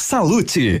Salute.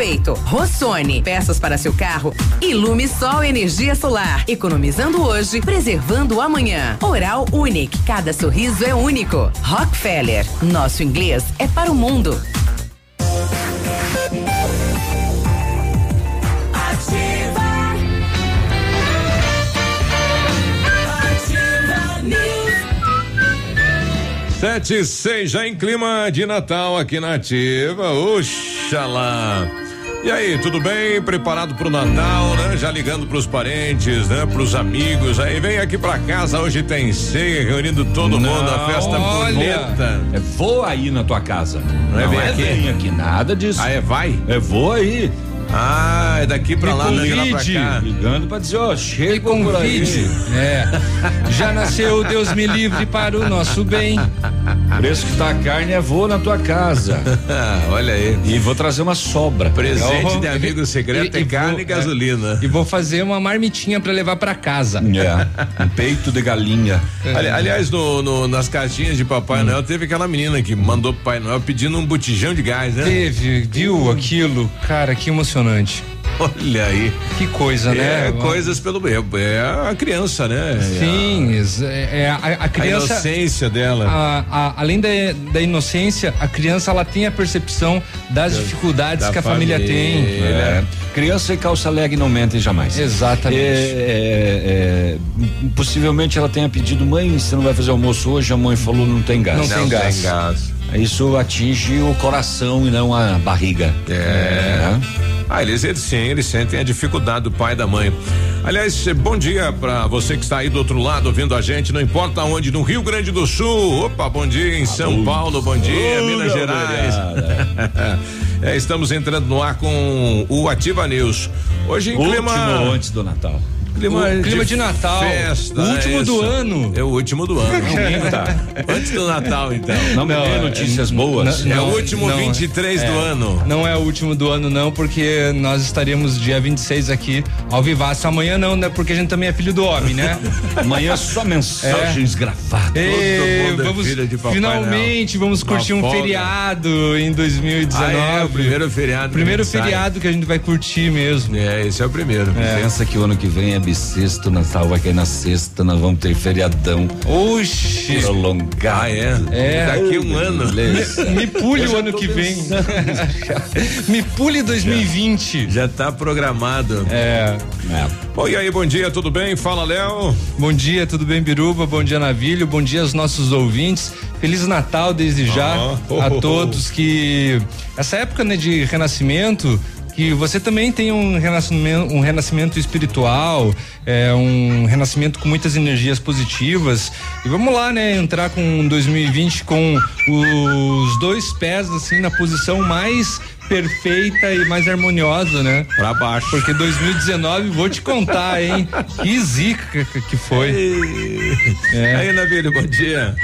respeito. Rossoni, peças para seu carro. Ilume Sol Energia Solar. Economizando hoje, preservando amanhã. Oral Unique, cada sorriso é único. Rockefeller, nosso inglês é para o mundo. Sete e seis, já em clima de Natal aqui na Ativa. Oxalá. E aí, tudo bem? Preparado pro Natal, né? Já ligando pros parentes, né? Pros amigos. Aí vem aqui pra casa, hoje tem ceia, reunindo todo Não, mundo, a festa bonita. É vou aí na tua casa. Não, é Não é, vem aqui. aqui, nada disso. Ah, é vai? É vou aí. Ah, é daqui pra lá, convide, lá pra cá. Ligando pra dizer, ó, chega convide. É. Já nasceu Deus me livre para o nosso bem. Preço que tá a carne é vou na tua casa. Olha aí. E vou trazer uma sobra. Presente de amigo secreto e, é carne vou, e gasolina. É, e vou fazer uma marmitinha pra levar pra casa. É. Um peito de galinha. Ali, aliás, no, no, nas cartinhas de Papai hum. Noel, teve aquela menina que mandou pro Pai Noel pedindo um botijão de gás, né? Teve, viu aquilo? Cara, que emocionante impressionante. Olha aí. Que coisa, né? É, coisas pelo é, é a criança, né? Sim, é, é a, a, criança. A inocência dela. A, a, além da, da inocência, a criança ela tem a percepção das da, dificuldades da que a família, família tem. É. Criança e calça leg não mentem jamais. Exatamente. É, possivelmente ela tenha pedido, mãe, você não vai fazer almoço hoje? A mãe falou, não tem gás. Não, não tem, gás. tem gás. Isso atinge o coração e não a barriga. É. Ah, eles, eles sim, eles sentem a dificuldade do pai e da mãe. Aliás, bom dia para você que está aí do outro lado ouvindo a gente, não importa onde, no Rio Grande do Sul. Opa, bom dia em São Paulo, bom dia, Minas Gerais. é, estamos entrando no ar com o Ativa News. Hoje em Último clima antes do Natal clima, o clima de, de Natal. Festa, o último é do ano. É o último do ano. tá. Antes do Natal, então. Não me dê notícias boas. Não, é o último não, 23 é, do ano. Não é o último do ano, não, porque nós estaremos dia 26 aqui ao vivaço. Amanhã não, né? Porque a gente também é filho do homem, né? Amanhã só mensagens é. gravadas. E, é vamos, finalmente vamos curtir Uma um folga. feriado em 2019. Ah, é, o primeiro feriado. Primeiro feriado sai. que a gente vai curtir mesmo. É, esse é o primeiro. É. Pensa que o ano que vem é bissexto, Natal vai cair na sexta, nós vamos ter feriadão. Oxi! Prolongado. Ah, é? É. Daqui um ano. Me, me pule o ano que vem. me pule 2020. Já, já tá programado. É. é. E aí, bom dia, tudo bem? Fala, Léo. Bom dia, tudo bem, Biruba? Bom dia, Navilho. Bom dia aos nossos ouvintes. Feliz Natal desde já oh, a todos que essa época né, de renascimento que você também tem um renascimento, um renascimento espiritual, é, um renascimento com muitas energias positivas. E vamos lá, né? Entrar com 2020 com os dois pés assim na posição mais perfeita e mais harmoniosa, né? Pra baixo. Porque 2019, vou te contar, hein? Que zica que foi. É. Aí, Navírio, bom dia.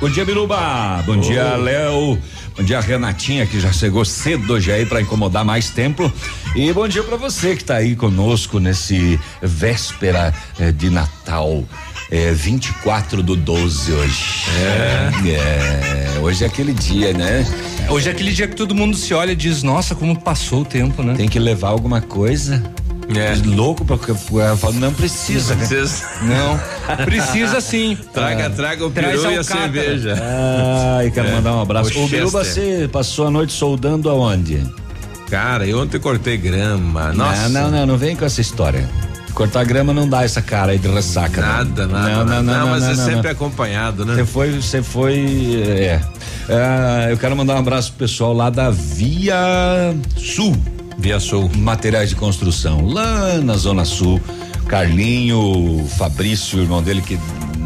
Bom dia, Biruba. Bom oh. dia, Léo. Bom dia, Renatinha, que já chegou cedo hoje aí para incomodar mais tempo. E bom dia para você que está aí conosco nesse véspera eh, de Natal. É 24 do 12 hoje. É. é. Hoje é aquele dia, né? Hoje é aquele dia que todo mundo se olha e diz: Nossa, como passou o tempo, né? Tem que levar alguma coisa. É. Louco porque ela fala, não precisa. Não precisa. Não. Precisa sim. Traga, traga o peru e a cerveja. Ai, quero é. mandar um abraço. O, o Biruba, você passou a noite soldando aonde? Cara, eu ontem cortei grama. Nossa. Não, não, não, não vem com essa história. Cortar grama não dá essa cara aí de ressaca. Nada, não. nada. Não, não, não, não mas é sempre acompanhado, né? Você foi, você foi, é. é. Eu quero mandar um abraço pro pessoal lá da Via Sul. Via Sul. Materiais de construção, lá na Zona Sul. Carlinho, Fabrício, o irmão dele que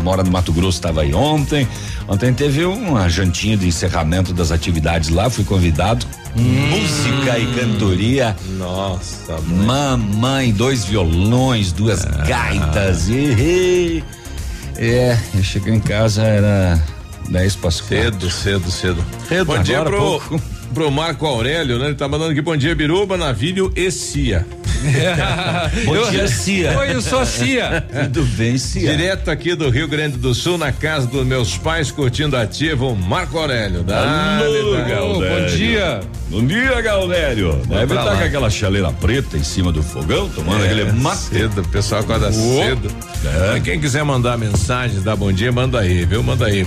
mora no Mato Grosso, estava aí ontem. Ontem teve uma jantinha de encerramento das atividades lá, fui convidado. Hum. Música e cantoria. Nossa, mãe. Mamãe, dois violões, duas ah. gaitas. E, é, eu cheguei em casa, era 10 para Cedo, cedo, cedo. Cedo, Bom dia pro, pouco. Pro Marco Aurélio, né? Ele tá mandando aqui bom dia, Biruba, Navilho e Cia. Bom eu, dia, Cia. Oi, eu sou a Cia. Tudo bem, Cia? Direto aqui do Rio Grande do Sul, na casa dos meus pais, curtindo ativo, Marco Aurélio. Alô, Bom dia. Bom dia, Galdério. Deve estar com aquela chaleira preta em cima do fogão, tomando é, aquele mate. Cedo, o pessoal acorda Uou. cedo. É. Quem quiser mandar mensagem, dar bom dia, manda aí, viu? Manda aí.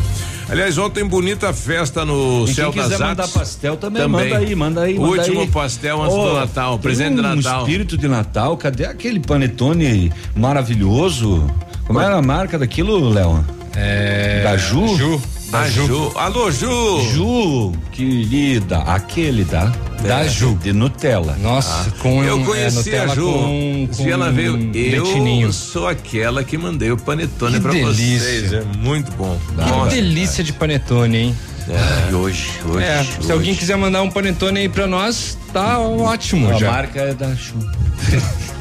Aliás, ontem bonita festa no e Céu das quiser Artes. mandar pastel também, também, manda aí, manda aí. Manda Último aí. pastel antes oh, do Natal, presente um de Natal. espírito de Natal, cadê aquele panetone maravilhoso? Como era a marca daquilo, Léo? É. Da Ju? Ju. Da Ju. Ju. Alô, Ju. Ju, querida, aquele da da é. Ju. De Nutella. Nossa, ah. com Eu conheci é, a Ju. Com, com ela veio. Eu sou aquela que mandei o panetone que pra delícia. vocês. É muito bom. Que Nossa, delícia de panetone, hein? É, e hoje, hoje, é, hoje. Se alguém quiser mandar um panetone aí pra nós, tá ótimo. A já. marca é da Ju.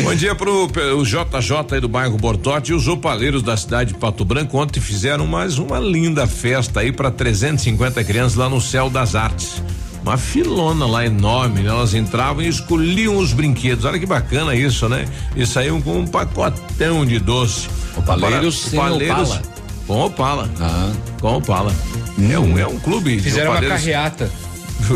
Bom dia pro o JJ aí do bairro Bortote e os opaleiros da cidade de Pato Branco ontem fizeram mais uma linda festa aí para 350 crianças lá no Céu das Artes. Uma filona lá enorme, né? Elas entravam e escolhiam os brinquedos. Olha que bacana isso, né? E saíam com um pacotão de doce. Opaleiros opaleiros Opala. com Opala. Ah. Com Opala. Hum. É um é um clube. Fizeram uma carreata.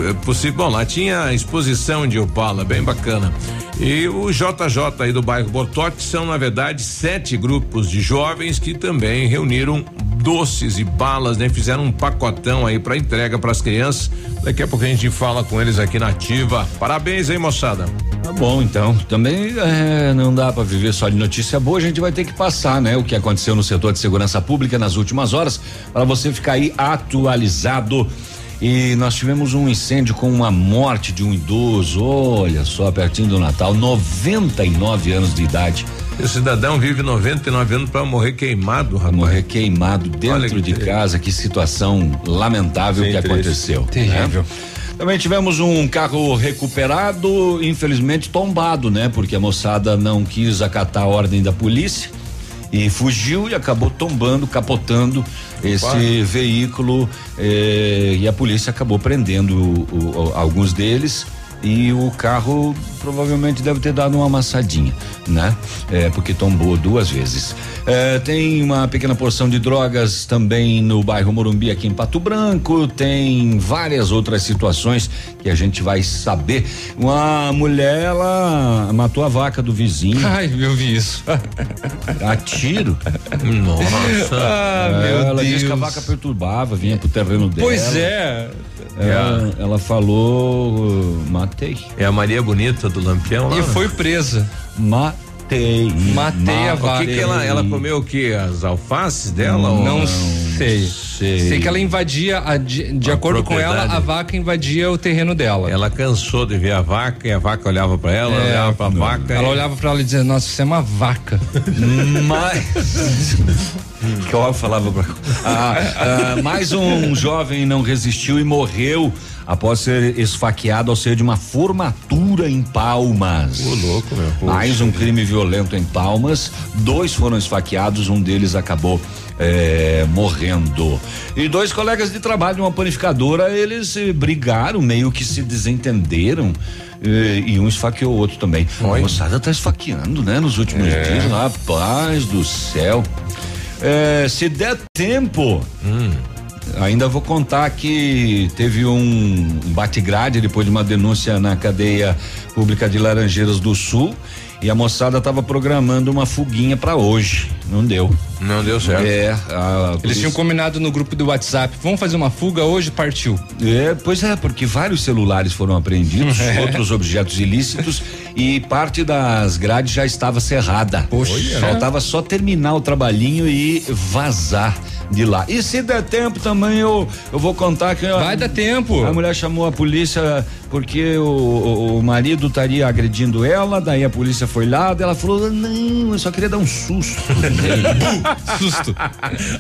É possível. Bom, lá tinha exposição de Opala, bem bacana. E o JJ aí do bairro Bortote são, na verdade, sete grupos de jovens que também reuniram doces e balas, né? Fizeram um pacotão aí para entrega para as crianças. Daqui a pouco a gente fala com eles aqui na Ativa. Parabéns aí, moçada. Tá bom, então. Também é, não dá para viver só de notícia boa, a gente vai ter que passar, né? O que aconteceu no setor de segurança pública nas últimas horas, para você ficar aí atualizado. E nós tivemos um incêndio com uma morte de um idoso, olha só, pertinho do Natal, 99 anos de idade. O cidadão vive 99 anos para morrer queimado, rapaz. Morrer queimado dentro de casa, que situação lamentável Sim, que triste. aconteceu. Né? Terrível. Né? Também tivemos um carro recuperado, infelizmente tombado, né? Porque a moçada não quis acatar a ordem da polícia e fugiu e acabou tombando, capotando esse veículo eh, e a polícia acabou prendendo o, o, alguns deles e o carro provavelmente deve ter dado uma amassadinha, né? É, porque tombou duas vezes. É, tem uma pequena porção de drogas também no bairro Morumbi, aqui em Pato Branco. Tem várias outras situações que a gente vai saber. Uma mulher, ela matou a vaca do vizinho. Ai, eu vi isso. A tiro. Nossa. Ah, é, meu ela Deus. disse que a vaca perturbava, vinha pro terreno dela. Pois é. Ela, é. ela falou, matei. É a Maria Bonita do Lampião lá? E foi presa. Matei. Matei a vaca. O que, que ela, ela comeu o que? As alfaces dela? Não, não sei. sei. Sei que ela invadia, a, de, de acordo com ela, a vaca invadia o terreno dela. Ela cansou de ver a vaca e a vaca olhava para ela, é, olhava pra não. vaca. Ela e... olhava para ela e dizia, nossa, você é uma vaca. Mas. que eu falava pra. Ah, ah, mais um jovem não resistiu e morreu após ser esfaqueado ao ser de uma formatura em Palmas. Ô, louco, meu. Mais um crime violento em Palmas. Dois foram esfaqueados, um deles acabou é, morrendo. E dois colegas de trabalho de uma panificadora, eles eh, brigaram, meio que se desentenderam. Eh, e um esfaqueou o outro também. Oi. A moçada tá esfaqueando, né? Nos últimos é. dias, rapaz do céu. É, se der tempo, hum Ainda vou contar que teve um bate-grade depois de uma denúncia na cadeia pública de Laranjeiras do Sul e a moçada estava programando uma fuguinha para hoje. Não deu. Não deu certo. É, a, Eles tinham combinado no grupo do WhatsApp, vamos fazer uma fuga hoje, partiu. É, pois é, porque vários celulares foram apreendidos, é. outros objetos ilícitos e parte das grades já estava cerrada. Poxa. Faltava só terminar o trabalhinho e vazar de lá. E se der tempo também eu, eu vou contar que. Vai a, dar tempo. A mulher chamou a polícia porque o, o, o marido estaria agredindo ela, daí a polícia foi lá, ela falou: não, eu só queria dar um susto. susto.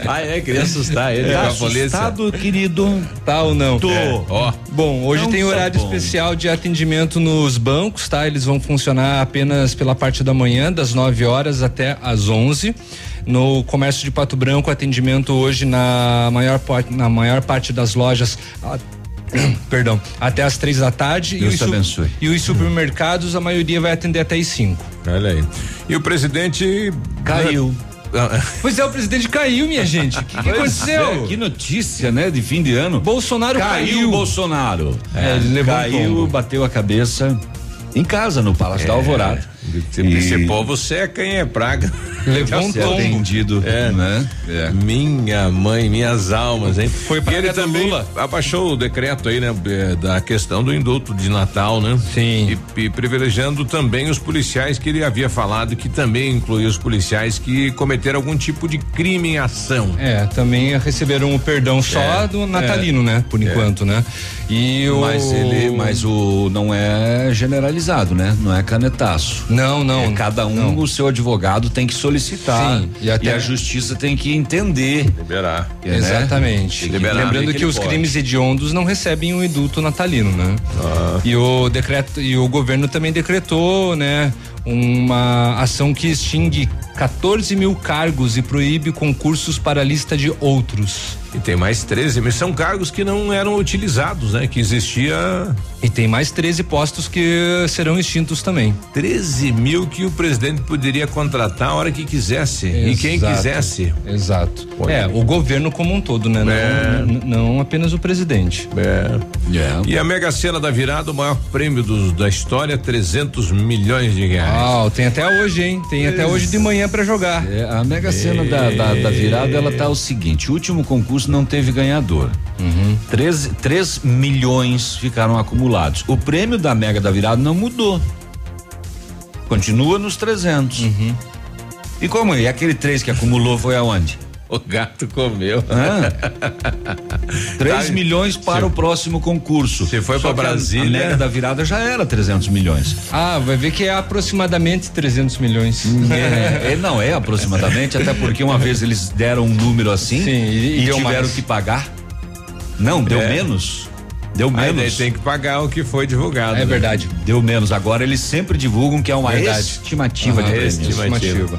ah, é, queria assustar ele. Tá assustado, querido? Tá ou não? Tô. É. Ó. Bom, hoje não tem horário bom. especial de atendimento nos bancos, tá? Eles vão funcionar apenas pela parte da manhã, das 9 horas até as 11 no comércio de Pato Branco, atendimento hoje na maior, na maior parte das lojas perdão, até as três da tarde. Deus e, os abençoe. e os supermercados, a maioria vai atender até as cinco. Olha aí. E o presidente caiu. Pois é, o presidente caiu, minha gente. O que, que aconteceu? É, que notícia, né? De fim de ano. Bolsonaro caiu. Caiu Bolsonaro. É, ele levou caiu, um bateu a cabeça em casa, no Palácio é. da Alvorada. Esse, e... esse povo seca, hein? É praga. Levou um tombo. atendido, é. né? É. Minha mãe, minhas almas, hein? Foi pra ele também Lula. abaixou o decreto aí, né? É, da questão do indulto de Natal, né? Sim. E, e, privilegiando também os policiais que ele havia falado que também incluía os policiais que cometeram algum tipo de crime em ação. É, também receberam o perdão só é. do natalino, né? Por é. enquanto, né? E o... Mas ele, mas o não é generalizado, né? Não é canetaço. Não, não. É, cada um, não. o seu advogado tem que solicitar. Sim, e, até... e a justiça tem que entender. Liberar. Né? Exatamente. Liberar Lembrando que, que os pode. crimes hediondos não recebem o um indulto natalino, né? Ah. E o decreto e o governo também decretou, né? Uma ação que extingue 14 mil cargos e proíbe concursos para a lista de outros. E tem mais 13, mas são cargos que não eram utilizados, né? Que existia. E tem mais 13 postos que serão extintos também. 13 mil que o presidente poderia contratar a hora que quisesse Exato. e quem quisesse. Exato. Pode é, o governo como um todo, né? É. Não, não, apenas o presidente. É. Yeah. E a Mega Sena da virada, o maior prêmio do, da história, 300 milhões de reais. Ah, tem até hoje, hein? Tem até hoje de manhã para jogar. É, a Mega Sena da, da, da virada, ela tá o seguinte: o último concurso não teve ganhador. Uhum. 3, milhões ficaram acumulados. O prêmio da Mega da Virada não mudou. Continua nos 300. Uhum. E como é? E aquele 3 que acumulou foi aonde? O gato comeu. 3 milhões para o próximo concurso. Se foi para Brasília. A, a mega da virada já era 300 milhões. Ah, vai ver que é aproximadamente 300 milhões. É, é, não é aproximadamente, até porque uma vez eles deram um número assim Sim, e, e tiveram mais. que pagar. Não, deu é. menos. Deu menos. Aí tem que pagar o que foi divulgado. É né? verdade. Deu menos. Agora eles sempre divulgam que é uma verdade. estimativa uhum, de estimativa. estimativa.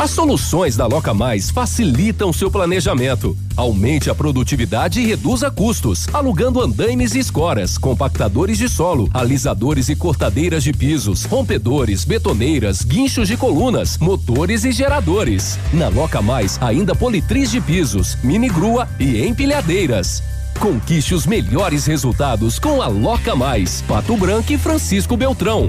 As soluções da Loca Mais facilitam seu planejamento. Aumente a produtividade e reduza custos, alugando andaimes e escoras, compactadores de solo, alisadores e cortadeiras de pisos, rompedores, betoneiras, guinchos de colunas, motores e geradores. Na Loca Mais, ainda politriz de pisos, mini grua e empilhadeiras. Conquiste os melhores resultados com a Loca Mais, Pato Branco e Francisco Beltrão.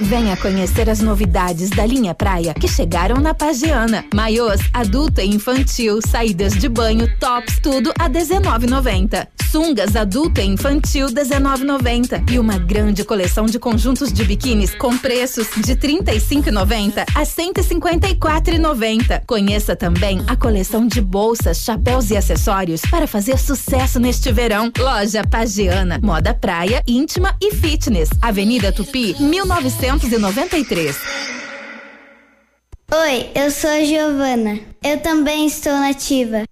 Venha conhecer as novidades da linha praia que chegaram na Pagiana. Maiôs, adulto e infantil, saídas de banho, tops, tudo a 19,90. Sungas adulto e infantil 19,90 e uma grande coleção de conjuntos de biquínis com preços de 35,90 a 154,90. Conheça também a coleção de bolsas, chapéus e acessórios para fazer sucesso neste verão. Loja Pagiana, moda praia, íntima e fitness. Avenida Tupi, 1993. Oi, eu sou a Giovana. Eu também estou nativa.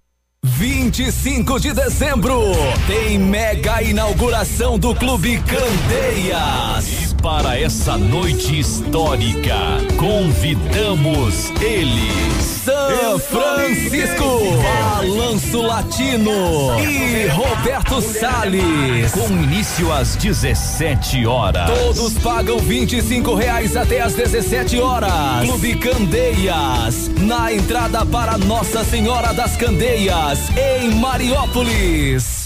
25 de dezembro tem mega inauguração do Clube Candeias. Para essa noite histórica, convidamos ele, São Francisco, Balanço Latino e Roberto Salles. Com início às 17 horas. Todos pagam 25 reais até às 17 horas. Clube Candeias, na entrada para Nossa Senhora das Candeias em Mariópolis.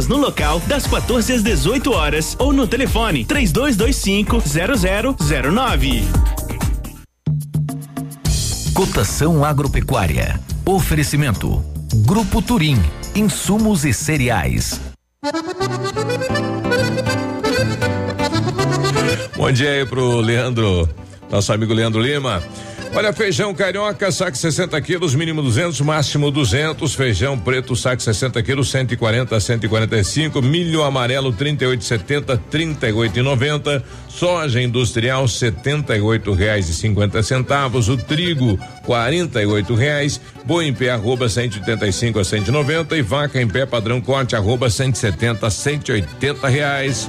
vendas no local das 14 às 18 horas ou no telefone 3225 0009. Cotação agropecuária. Oferecimento. Grupo Turim. Insumos e cereais. Bom dia aí pro Leandro, nosso amigo Leandro Lima. Olha, feijão carioca, saco 60 quilos, mínimo 200, máximo 200. Feijão preto, saco 60 quilos, 140 a 145. Milho amarelo, 38,70, 38,90. Soja industrial, 78 reais e 50 centavos. O trigo, 48 reais. Boi em pé, arroba 185 a 190. E vaca em pé, padrão corte, arroba 170 a 180 reais.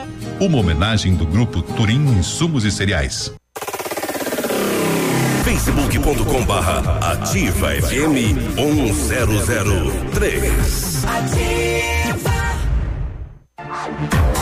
uma homenagem do grupo Turim Insumos e Cereais. facebook.com barra ativa FM 1003. Ativa.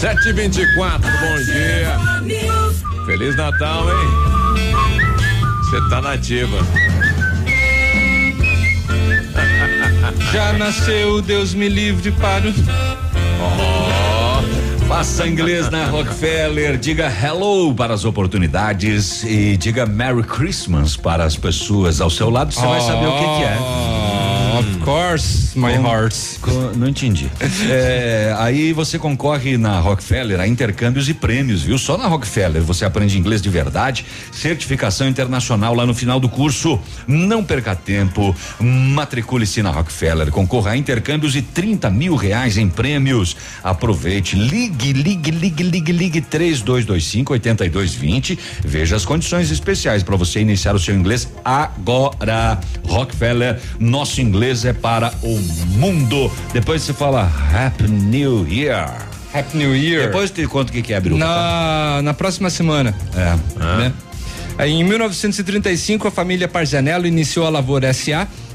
Sete e vinte e quatro, bom dia. Feliz Natal, hein? Você tá nativa. Já nasceu, Deus me livre para o. Oh, Faça inglês na Rockefeller, diga hello para as oportunidades e diga Merry Christmas para as pessoas ao seu lado, você vai saber o que, que é. Of course, my Com- heart. com- não entendi. É, aí você concorre na Rockefeller a intercâmbios e prêmios, viu? Só na Rockefeller você aprende inglês de verdade, certificação internacional lá no final do curso. Não perca tempo, matricule-se na Rockefeller, concorra a intercâmbios e 30 mil reais em prêmios. Aproveite, ligue, ligue, ligue, ligue, ligue 3225 8220. Veja as condições especiais para você iniciar o seu inglês agora. Rockefeller, nosso inglês é para o mundo. Depois você fala Happy New Year. Happy New Year. Depois te conto o que, que é, Biruba. Na, na próxima semana. É. Né? Aí, Em 1935, a família Parzanello iniciou a Lavoura SA,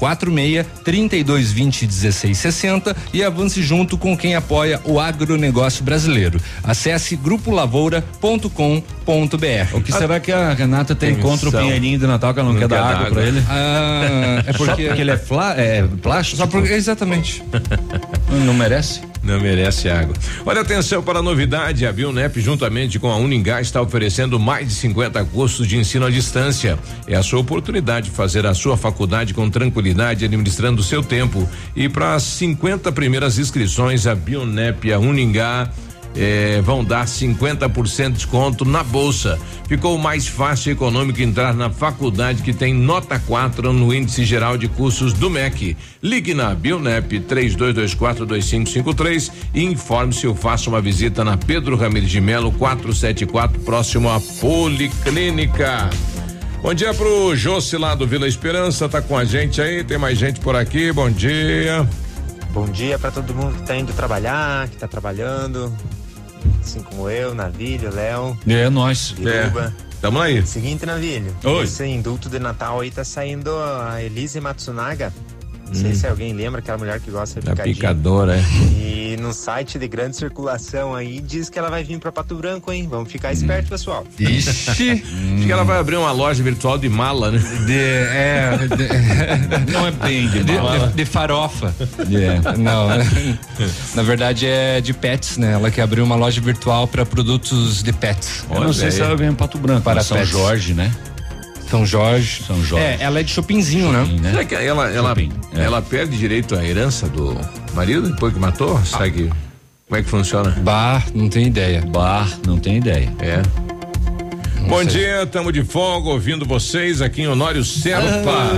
46 3220 1660 e avance junto com quem apoia o agronegócio brasileiro. Acesse grupolavoura.com.br. O que será que a Renata tem contra o Pinheirinho de Natal que ela não, quer dar água pra ele? Ah, é porque, porque ele é, fla, é plástico? Só porque, exatamente. Não merece? Não merece água. Olha atenção para a novidade, a Bionep juntamente com a Uningá está oferecendo mais de 50 cursos de ensino à distância. É a sua oportunidade de fazer a sua faculdade com tranquilidade, administrando o seu tempo. E para as 50 primeiras inscrições, a Bionep e a Uningá eh, vão dar 50% de desconto na bolsa. Ficou mais fácil e econômico entrar na faculdade que tem nota 4 no índice geral de cursos do MEC. Ligue na Bionep 32242553 e informe-se ou faça uma visita na Pedro Ramirez de Melo 474, próximo à Policlínica. Bom dia pro Jossi lá do Vila Esperança, tá com a gente aí, tem mais gente por aqui, bom dia. Bom dia para todo mundo que tá indo trabalhar, que tá trabalhando, assim como eu, Navilho, Léo. É, nós. Biruba. Tamo aí. Seguinte, Navilho. Oi. Esse indulto de Natal aí tá saindo a Elise Matsunaga. Não sei Hum. se alguém lembra, aquela mulher que gosta de Da picadinho. picadora, é. E no site de grande circulação aí diz que ela vai vir pra Pato Branco, hein? Vamos ficar esperto, pessoal. Ixi. Acho que ela vai abrir uma loja virtual de mala, né? De, é, de- Não é bem de de, mala. de- de farofa. É. Não, na verdade é de pets, né? Ela que abriu uma loja virtual para produtos de pets. Eu não sei se ela vem em Pato Branco, Para para São pets. Jorge, né? São Jorge. São Jorge. É, ela é de Chopinzinho, né? Será que ela, ela, é. ela perde direito à herança do marido depois que matou? Sabe que, como é que funciona? Bah, não tem ideia. Bar, não tem ideia. É. Bom dia, estamos de folga ouvindo vocês aqui em Honório Serpa.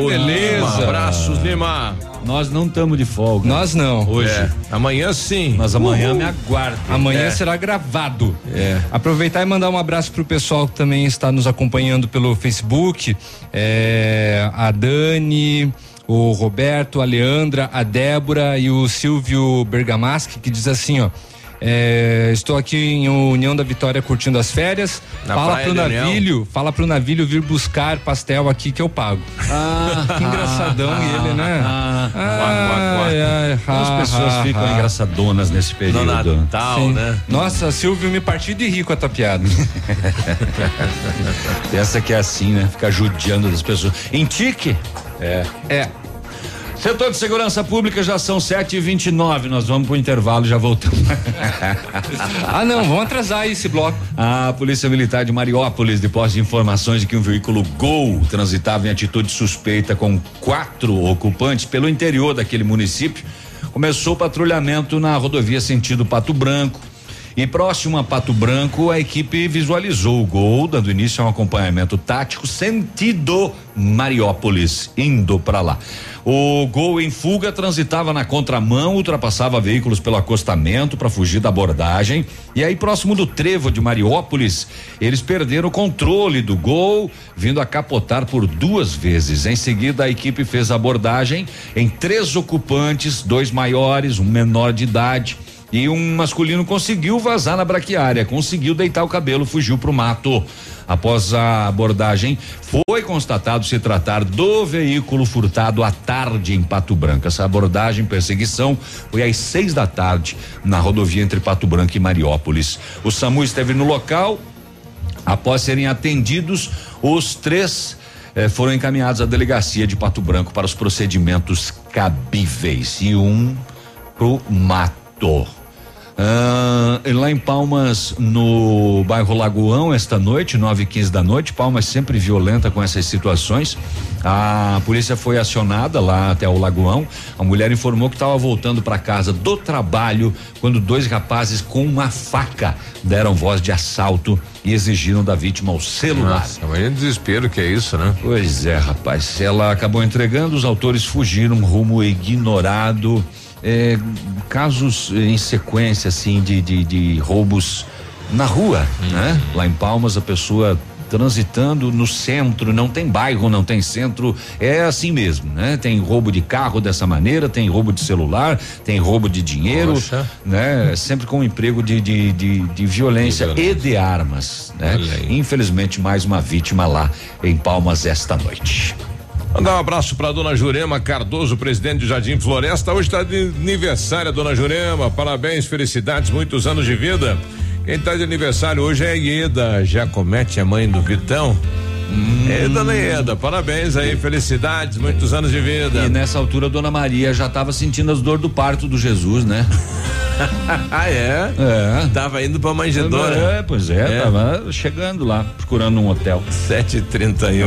Ô, beleza. Lima, abraços, Lima. Nós não estamos de folga. Nós não. Hoje. É, amanhã sim. Mas amanhã me aguarde. Amanhã É. será gravado. É. Aproveitar e mandar um abraço pro pessoal que também está nos acompanhando pelo Facebook. É, a Dani, o Roberto, a Leandra, a Débora e o Silvio Bergamaschi, que diz assim, ó. É, estou aqui em União da Vitória curtindo as férias. Na fala pro de União. Navilho, fala pro Navilho vir buscar pastel aqui que eu pago. Ah, que engraçadão ele, né? Ah, Ai, ai, As ha, pessoas ha, ficam ha. engraçadonas nesse No período. Natal, Sim. né? Nossa, Silvio me partiu de rir com a tua piada. Essa que é assim, né? Ficar judiando das pessoas. Em tique? É. É. Setor de segurança pública já são sete e vinte e nove. Nós vamos pro intervalo e já voltamos. Ah, não, vamos atrasar esse bloco. A Polícia Militar de Mariópolis, depois de informações de que um veículo Gol transitava em atitude suspeita com quatro ocupantes pelo interior daquele município, começou o patrulhamento na rodovia sentido Pato Branco. E próximo a Pato Branco, a equipe visualizou o gol, dando início a um acompanhamento tático sentido Mariópolis, indo para lá. O gol em fuga transitava na contramão, ultrapassava veículos pelo acostamento para fugir da abordagem. E aí, próximo do trevo de Mariópolis, eles perderam o controle do gol, vindo a capotar por duas vezes. Em seguida, a equipe fez a abordagem em três ocupantes, dois maiores, um menor de idade. E um masculino conseguiu vazar na braquiária, conseguiu deitar o cabelo, fugiu pro mato. Após a abordagem, foi constatado se tratar do veículo furtado à tarde em Pato Branco. Essa abordagem, perseguição, foi às seis da tarde na rodovia entre Pato Branco e Mariópolis. O SAMU esteve no local. Após serem atendidos, os três eh, foram encaminhados à delegacia de Pato Branco para os procedimentos cabíveis e um pro mato. Ah, lá em Palmas, no bairro Lagoão, esta noite, nove e quinze da noite, Palmas sempre violenta com essas situações. A polícia foi acionada lá até o Lagoão. A mulher informou que estava voltando para casa do trabalho quando dois rapazes com uma faca deram voz de assalto e exigiram da vítima o celular. Nossa, mas é desespero que é isso, né? Pois é, rapaz. Ela acabou entregando, os autores fugiram rumo ignorado. É, casos em sequência, assim, de, de, de roubos na rua, né? Lá em Palmas, a pessoa transitando no centro, não tem bairro, não tem centro, é assim mesmo, né? Tem roubo de carro dessa maneira, tem roubo de celular, tem roubo de dinheiro, Poxa. né? Sempre com emprego de, de, de, de violência, e de armas, né? Infelizmente, mais uma vítima lá em Palmas esta noite. Mandar um abraço pra dona Jurema Cardoso, presidente do Jardim Floresta. Hoje está de aniversário a dona Jurema. Parabéns, felicidades, muitos anos de vida. Quem está de aniversário hoje é a Ieda Jacomete, a mãe do Vitão. É, dona Ieda, parabéns aí, felicidades, muitos anos de vida. E nessa altura, Dona Maria já estava sentindo as dores do parto do Jesus, né? ah, é? É. Tava indo pra manjedoura. É, pois é, É. tava chegando lá, procurando um hotel. 7h31.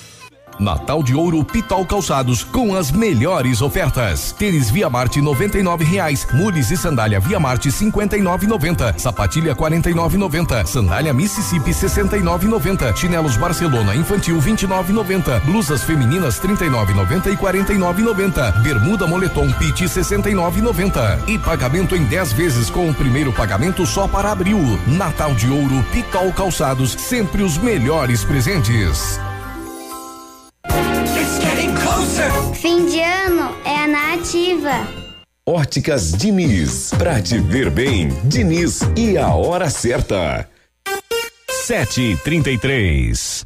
Natal de Ouro Pitol Calçados com as melhores ofertas. Tênis Via Marte 99 reais. Mules e sandália Via Marte 59,90. Sapatilha 49,90. Sandália Mississippi 69,90. Chinelos Barcelona infantil 29,90. Blusas femininas 39,90 e 49,90. Bermuda Moletom Pit 69,90. E pagamento em 10 vezes com o primeiro pagamento só para abril. Natal de Ouro Pitol Calçados, sempre os melhores presentes. Ativa. Óticas Diniz, pra te ver bem, Diniz e a hora certa. Sete trinta e três.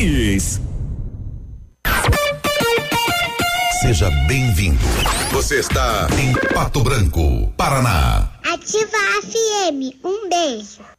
Seja bem-vindo. Você está em Pato Branco, Paraná. Ativa a FM. Um beijo.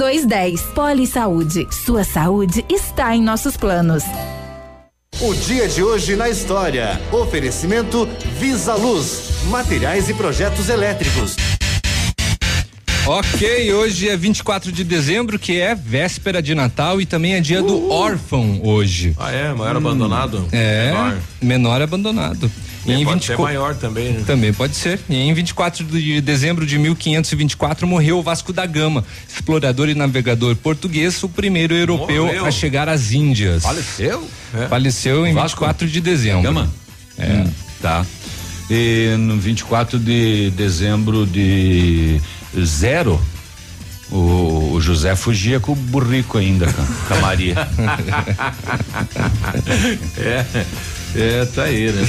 3224 2210. Poli Saúde. Sua saúde está em nossos planos. O dia de hoje na história. Oferecimento Visa Luz. Materiais e projetos elétricos. Ok, hoje é 24 de dezembro, que é véspera de Natal e também é dia do órfão hoje. Ah, é? Maior abandonado? É, Menor. menor abandonado. E Bem, em pode ser 24 maior também, né? Também pode ser. E em 24 de dezembro de 1524 morreu o Vasco da Gama, explorador e navegador português, o primeiro europeu Morreu? a chegar às Índias. Faleceu? É. Faleceu em Vasco? 24 de dezembro. Gama? É. tá. E no 24 de dezembro de zero, o, o José fugia com o burrico ainda, com, com a Maria. é, é, tá aí, né?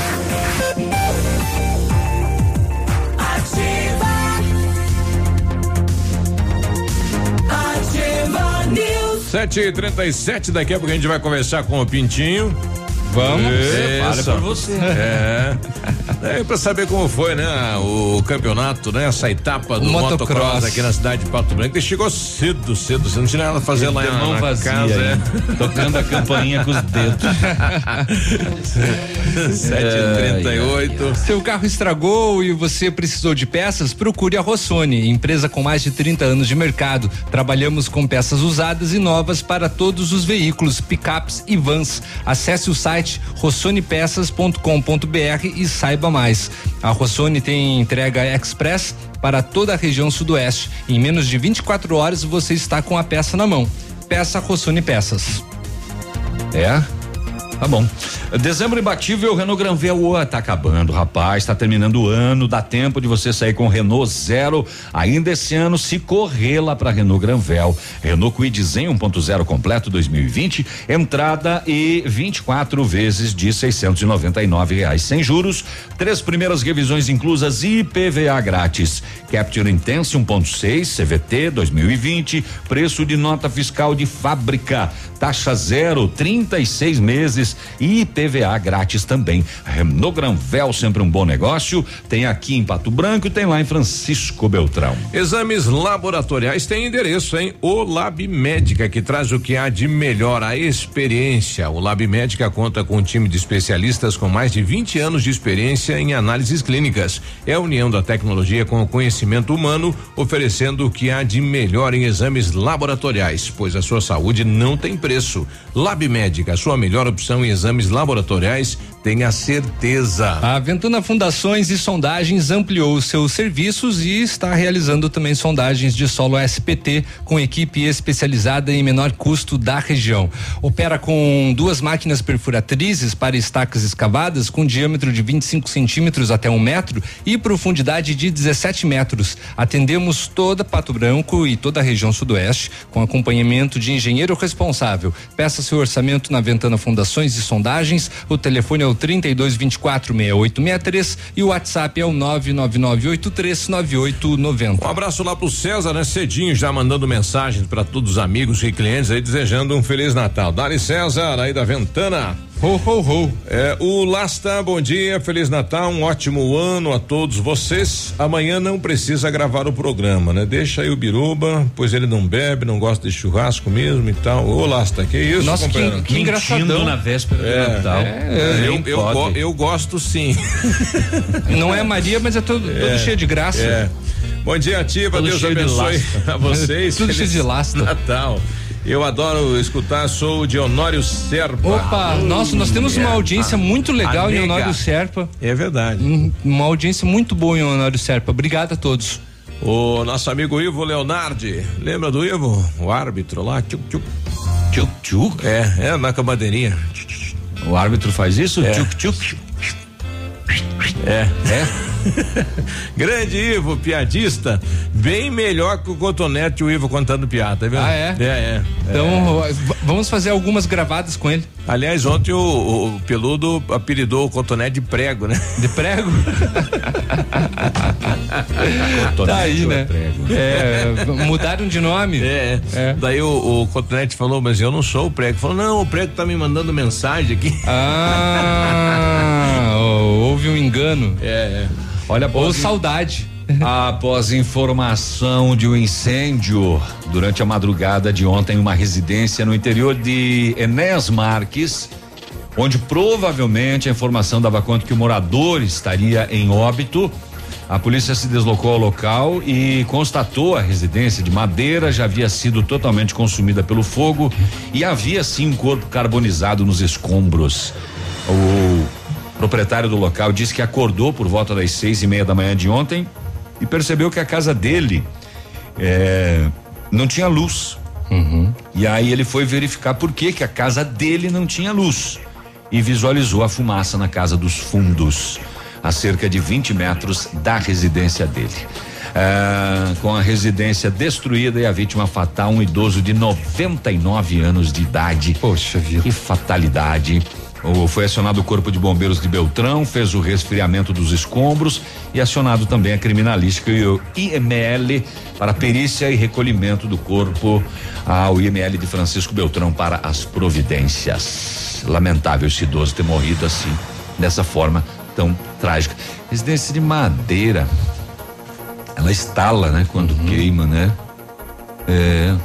News. 7 e 37 daqui a pouco a gente vai conversar com o Pintinho. Vamos. Isso. Fala por você. É. é pra saber como foi, né? O campeonato, né? Essa etapa do motocross. motocross. aqui na cidade de Pato Branco. Ele chegou cedo, cedo, você não tinha nada a fazer lá De na, mão na vazia, casa. é. Tocando a campainha com os dedos. 7h38. Seu carro estragou e você precisou de peças? Procure a Rossoni, empresa com mais de 30 anos de mercado. Trabalhamos com peças usadas e novas para todos os veículos, picapes e vans. Acesse o site rossonepeças.com.br e saiba mais. A Rossoni tem entrega express para toda a região sudoeste. Em menos de 24 horas você está com a peça na mão. Peça Rossoni Peças. É? Tá bom. Dezembro imbatível, Renault Granvel Ô, tá acabando, rapaz, tá terminando o ano, dá tempo de você sair com Renault Zero. Ainda esse ano, se correr lá pra Renault Granvel. Renault Kwid Zen 1.0 completo 2020, entrada e 24 vezes de 699 reais sem juros, três primeiras revisões inclusas e IPVA grátis. Capture Intense 1.6 CVT 2020, preço de nota fiscal de fábrica, taxa zero, 36 meses e IPVA grátis também. Renault Granvel, sempre um bom negócio. Tem aqui em Pato Branco e tem lá em Francisco Beltrão. Exames laboratoriais têm endereço, hein? O Lab Médica, que traz o que há de melhor, a experiência. O Lab Médica conta com um time de especialistas com mais de 20 anos de experiência em análises clínicas. É a união da tecnologia com o conhecimento humano, oferecendo o que há de melhor em exames laboratoriais, pois a sua saúde não tem preço. Lab Médica, sua melhor opção em exames laboratoriais tenha certeza. A Ventana Fundações e Sondagens ampliou seus serviços e está realizando também sondagens de solo SPT com equipe especializada em menor custo da região. Opera com duas máquinas perfuratrizes para estacas escavadas com diâmetro de 25 centímetros até um metro e profundidade de 17 metros. Atendemos toda Pato Branco e toda a região sudoeste com acompanhamento de engenheiro responsável. Peça seu orçamento na Ventana Fundações e Sondagens. O telefone é o 32 24 6863 e o WhatsApp é o 999839890. Um abraço lá pro César, né? Cedinho já mandando mensagens para todos os amigos e clientes aí desejando um feliz Natal. Dali César aí da Ventana. Ho, ho, ho. É, o Lasta, bom dia, Feliz Natal, um ótimo ano a todos vocês. Amanhã não precisa gravar o programa, né? Deixa aí o Biruba, pois ele não bebe, não gosta de churrasco mesmo e tal. Ô, Lasta, que isso, Nossa, que, companheiro? que engraçadão. na véspera É, do Natal. é, eu, Nem eu, pode. go- eu gosto sim. Não é Maria, mas é todo, todo cheio de graça. É. Bom dia, Ativa. Todo Deus cheio de abençoe a vocês. Tudo cheio Feliz de lasta. Natal. Eu adoro escutar, sou o Dionório Serpa. Opa, nossa, nós temos uma É. audiência muito legal em. Honório Serpa. É verdade. Hum, Uma audiência muito boa em Honório Serpa. Obrigado a todos. O nosso amigo Ivo Leonardi, lembra do Ivo? O árbitro lá, tchuc, tchuc. Tchuc, tchuc? É, é, na camadeirinha. O árbitro faz isso? É. Tchuc, tchuc. É. É. Grande Ivo, piadista, bem melhor que o Cotonete e o Ivo contando piada, tá vendo? Ah, é? É, é. Então, v- vamos fazer algumas gravadas com ele. Aliás, ontem o, o Peludo apelidou o Cotonete de prego, né? De prego? tá aí, né? É, mudaram de nome. É, é. Daí o, o Cotonete falou, mas eu não sou o prego. Falou, não, o prego tá me mandando mensagem aqui. Ah, houve um engano. É, é. Olha, Ou saudade. após informação de um incêndio durante a madrugada de ontem em uma residência no interior de Enéas Marques, onde provavelmente a informação dava conta que o morador estaria em óbito. A polícia se deslocou ao local e constatou a residência de madeira já havia sido totalmente consumida pelo fogo e havia sim um corpo carbonizado nos escombros. O proprietário do local disse que acordou por volta das seis e meia da manhã de ontem e percebeu que a casa dele eh, não tinha luz. E aí ele foi verificar por que que a casa dele não tinha luz e visualizou a fumaça na casa dos fundos, a cerca de 20 metros da residência dele. Ah, com a residência destruída e a vítima fatal, um idoso de 99 anos de idade. Poxa vida. Que fatalidade. O, foi acionado o Corpo de Bombeiros de Beltrão, fez o resfriamento dos escombros e acionado também a criminalística e o IML para perícia e recolhimento do corpo ao IML de Francisco Beltrão para as providências. Lamentável esse idoso ter morrido assim, dessa forma tão trágica. Residência de madeira, ela estala, né? Quando queima, né? É.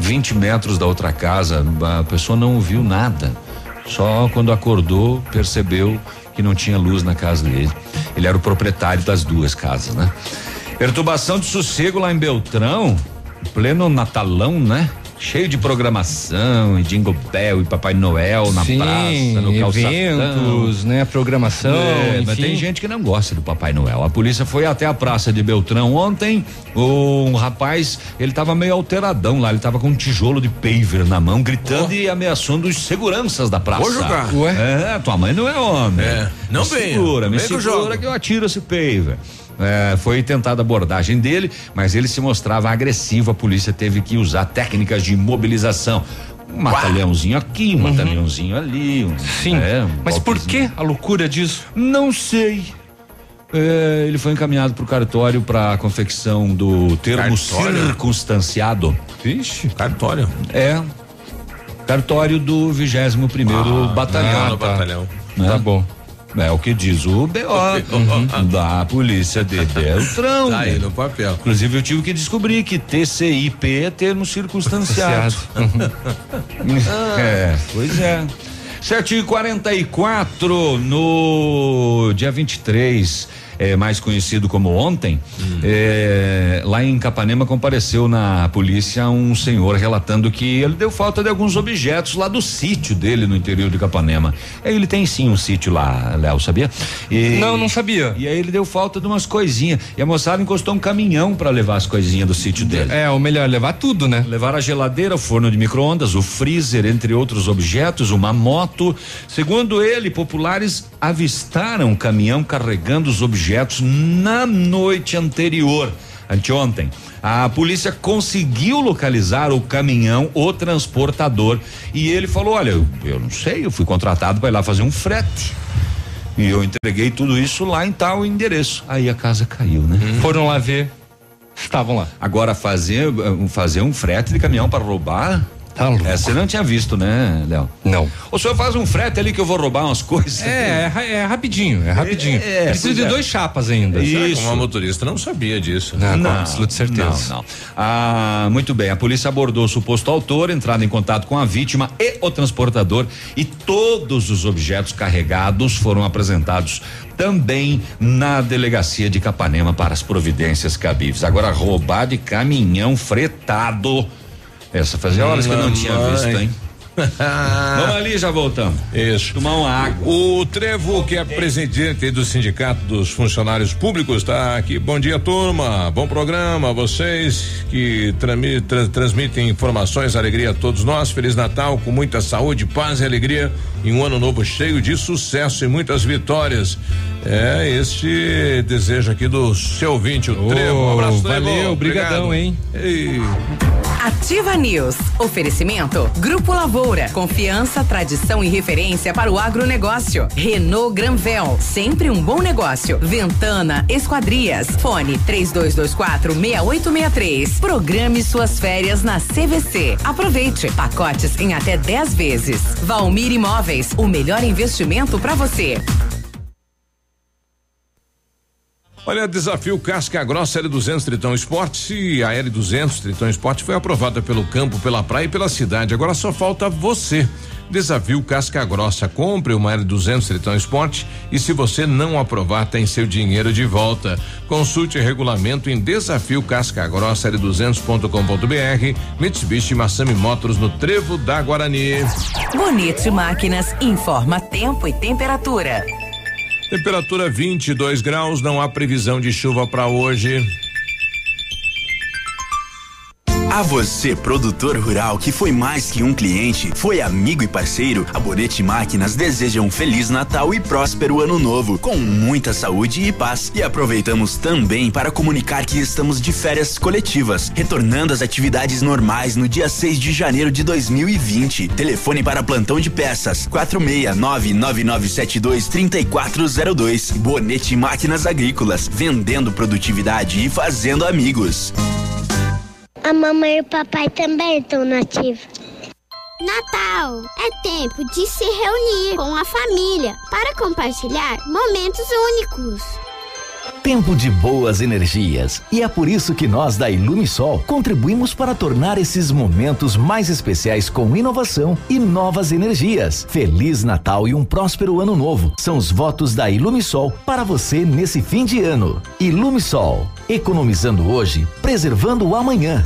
20 metros da outra casa, a pessoa não viu nada. Só quando acordou, percebeu que não tinha luz na casa dele. Ele era o proprietário das duas casas, né? Perturbação de sossego lá em Beltrão, pleno Natalão, né? Cheio de programação, e Jingle Bell e Papai Noel na Sim, praça, no calçadão. eventos, né? Programação, É, mas tem gente que não gosta do Papai Noel. A polícia foi até a praça de Beltrão ontem. Um rapaz, ele tava meio alteradão lá, ele tava com um tijolo de paver na mão, gritando e ameaçando os seguranças da praça. Vou jogar. Ué? É, tua mãe não é homem. É, não me venha, segura, não me venha que eu segura que eu atiro esse paver. É, foi tentada a abordagem dele, mas ele se mostrava agressivo. A polícia teve que usar técnicas de imobilização. Um mata-leãozinho aqui, um mata-leãozinho ali. Um, Sim. é, um Mas por que a loucura disso? Não sei. É, ele foi encaminhado para o cartório para a confecção do termo Cartório? circunstanciado. Vixe. Cartório. É. Cartório do 21 primeiro batalhão. Ah, no batalhão. Né? Tá bom. É o que diz o BO uhum, da polícia de Beltrão. Tá aí no papel. Inclusive eu tive que descobrir que TCIP é termo circunstanciado. é, pois é. 7 e 44 no dia 23 é, mais conhecido como ontem, é, lá em Capanema compareceu na polícia um senhor relatando que ele deu falta de alguns objetos lá do sítio dele no interior de Capanema. Ele tem sim um sítio lá, Léo, sabia? E, Não, não sabia. E aí ele deu falta de umas coisinhas. E a moçada encostou um caminhão para levar as coisinhas do sítio dele. É, ou melhor, levar tudo, né? Levar a geladeira, o forno de micro-ondas, o freezer, entre outros objetos, uma moto. Segundo ele, populares avistaram um caminhão carregando os objetos na noite anterior, anteontem. A polícia conseguiu localizar o caminhão, o transportador, e ele falou: Olha, eu, eu não sei, eu fui contratado para ir lá fazer um frete. E eu entreguei tudo isso lá em tal endereço. Aí a casa caiu, né? Foram lá ver. Estavam lá. Agora fazer eh, fazer um frete de caminhão para roubar? Tá louco. É, você não tinha visto, né, Léo? Não. O senhor faz um frete ali que eu vou roubar umas coisas. É, é, é rapidinho, é rapidinho. É, é, Precisa de é. dois chapas ainda. Que uma motorista não sabia disso? Não, com absoluta certeza. Não, não. Ah, muito bem. A polícia abordou o suposto autor, entrado em contato com a vítima e o transportador e todos os objetos carregados foram apresentados também na delegacia de Capanema para as providências cabíveis. Agora roubar de caminhão fretado. Essa fazia horas que eu não tinha visto, hein? Vamos ali, já voltamos. Isso. Tomar uma água. O Trevo, que é presidente do Sindicato dos Funcionários Públicos, está aqui. Bom dia, turma. Bom programa. Vocês que transmitem informações, alegria a todos nós. Feliz Natal, com muita saúde, paz e alegria. E um ano novo cheio de sucesso e muitas vitórias. É este desejo aqui do seu ouvinte, o Ô, Trevo. Um abraço, Trevo. valeu, brigadão, Obrigado. hein? Ei. Ativa News. Oferecimento. Grupo Lavoura. Confiança, tradição e referência para o agronegócio. Renault Granvel. Sempre um bom negócio. Ventana Esquadrias. Fone 3224 6863. Programe suas férias na CVC. Aproveite. Pacotes em até 10 vezes. Valmir Imóveis. O melhor investimento para você. Olha, desafio Casca Grossa L200 Tritão Esporte e a L200 Tritão Esporte foi aprovada pelo campo, pela praia e pela cidade. Agora só falta você. Desafio Casca Grossa. Compre uma L200 Tritão Esporte e se você não aprovar, tem seu dinheiro de volta. Consulte o regulamento em desafio Casca Grossa L200.com.br. Mitsubishi Massami Motors no Trevo da Guarani. Bonito Máquinas informa tempo e temperatura. Temperatura 22 graus, não há previsão de chuva para hoje. A você, produtor rural que foi mais que um cliente, foi amigo e parceiro, a Bonete Máquinas deseja um feliz Natal e próspero ano novo, com muita saúde e paz. E aproveitamos também para comunicar que estamos de férias coletivas, retornando às atividades normais no dia 6 de janeiro de 2020. Telefone para plantão de peças: 469-9972-3402. Bonete Máquinas Agrícolas, vendendo produtividade e fazendo amigos. A mamãe e o papai também estão nativos. Natal é tempo de se reunir com a família para compartilhar momentos únicos. Tempo de boas energias. E é por isso que nós da Ilumisol contribuímos para tornar esses momentos mais especiais com inovação e novas energias. Feliz Natal e um próspero ano novo. São os votos da Ilumisol para você nesse fim de ano. Ilumisol, economizando hoje, preservando o amanhã.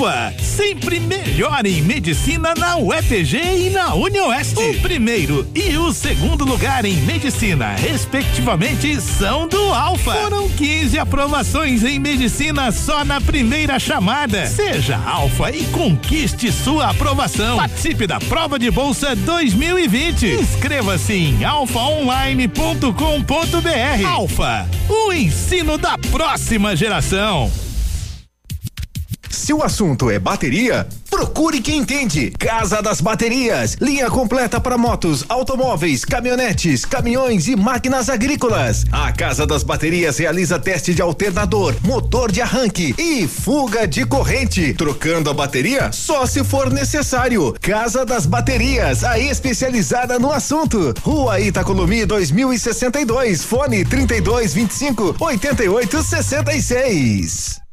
Alfa, sempre melhor em medicina na UEPG e na UniOeste. O primeiro e o segundo lugar em medicina, respectivamente, são do Alfa. Foram 15 aprovações em medicina só na primeira chamada. Seja Alfa e conquiste sua aprovação. Participe da prova de bolsa 2020. Inscreva-se em alfaonline.com.br. Alfa, o ensino da próxima geração. Se o assunto é bateria, procure quem entende. Casa das Baterias, linha completa para motos, automóveis, caminhonetes, caminhões e máquinas agrícolas. A Casa das Baterias realiza teste de alternador, motor de arranque e fuga de corrente, trocando a bateria só se for necessário. Casa das Baterias, a especializada no assunto. Rua Itacolomi 2062, fone 3225 8866.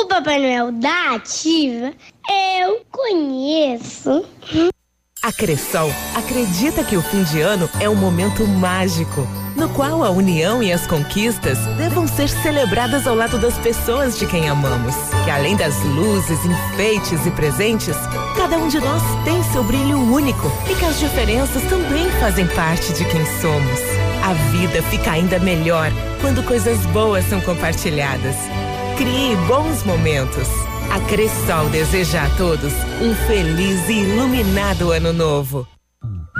O Papai Noel da Ativa eu conheço. A Cressol acredita que o fim de ano é um momento mágico, no qual a união e as conquistas devam ser celebradas ao lado das pessoas de quem amamos. Que além das luzes, enfeites e presentes, cada um de nós tem seu brilho único e que as diferenças também fazem parte de quem somos. A vida fica ainda melhor quando coisas boas são compartilhadas. Crie bons momentos. A Cressol deseja a todos um feliz e iluminado ano novo.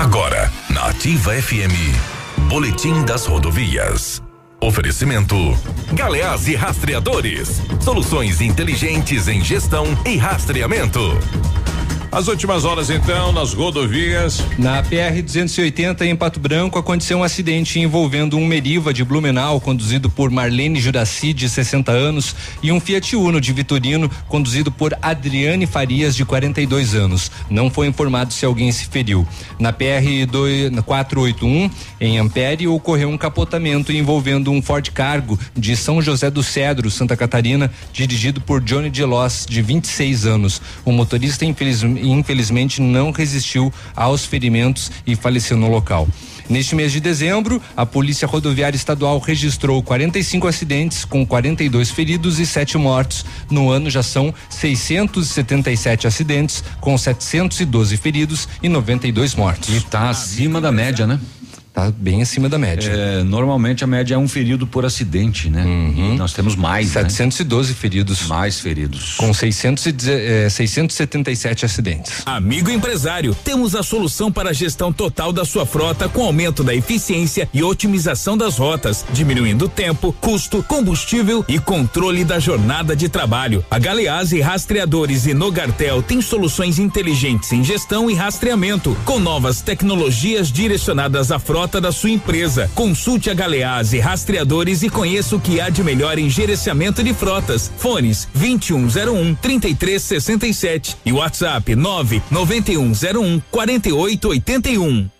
Agora, na Ativa FM, Boletim das Rodovias. Oferecimento: Galeás e Rastreadores. Soluções inteligentes em gestão e rastreamento. As últimas horas, então, nas rodovias. Na PR 280 em Pato Branco aconteceu um acidente envolvendo um Meriva de Blumenau, conduzido por Marlene Juraci, de 60 anos, e um Fiat Uno de Vitorino, conduzido por Adriane Farias, de 42 anos. Não foi informado se alguém se feriu. Na PR 481, em Ampere, ocorreu um capotamento envolvendo um Ford Cargo de São José do Cedro, Santa Catarina, dirigido por Johnny de Loss, de 26 anos. O motorista, infelizmente, infelizmente não resistiu aos ferimentos e faleceu no local. Neste mês de dezembro, a Polícia Rodoviária Estadual registrou 45 acidentes com 42 feridos e 7 mortos. No ano já são 677 acidentes com 712 feridos e 92 mortos. E está acima da média, né? Tá bem acima da média. É, normalmente a média é um ferido por acidente, né? Uhum. Nós temos mais. 712 né? feridos. Mais feridos. Com 600 e, é, 677 acidentes. Amigo empresário, temos a solução para a gestão total da sua frota com aumento da eficiência e otimização das rotas, diminuindo tempo, custo, combustível e controle da jornada de trabalho. A Galeazzi Rastreadores e Nogartel tem soluções inteligentes em gestão e rastreamento, com novas tecnologias direcionadas à frota frota da sua empresa. Consulte a Galeazzi Rastreadores e conheça o que há de melhor em gerenciamento de frotas. Fones 2101 3367 e WhatsApp 99101 4881.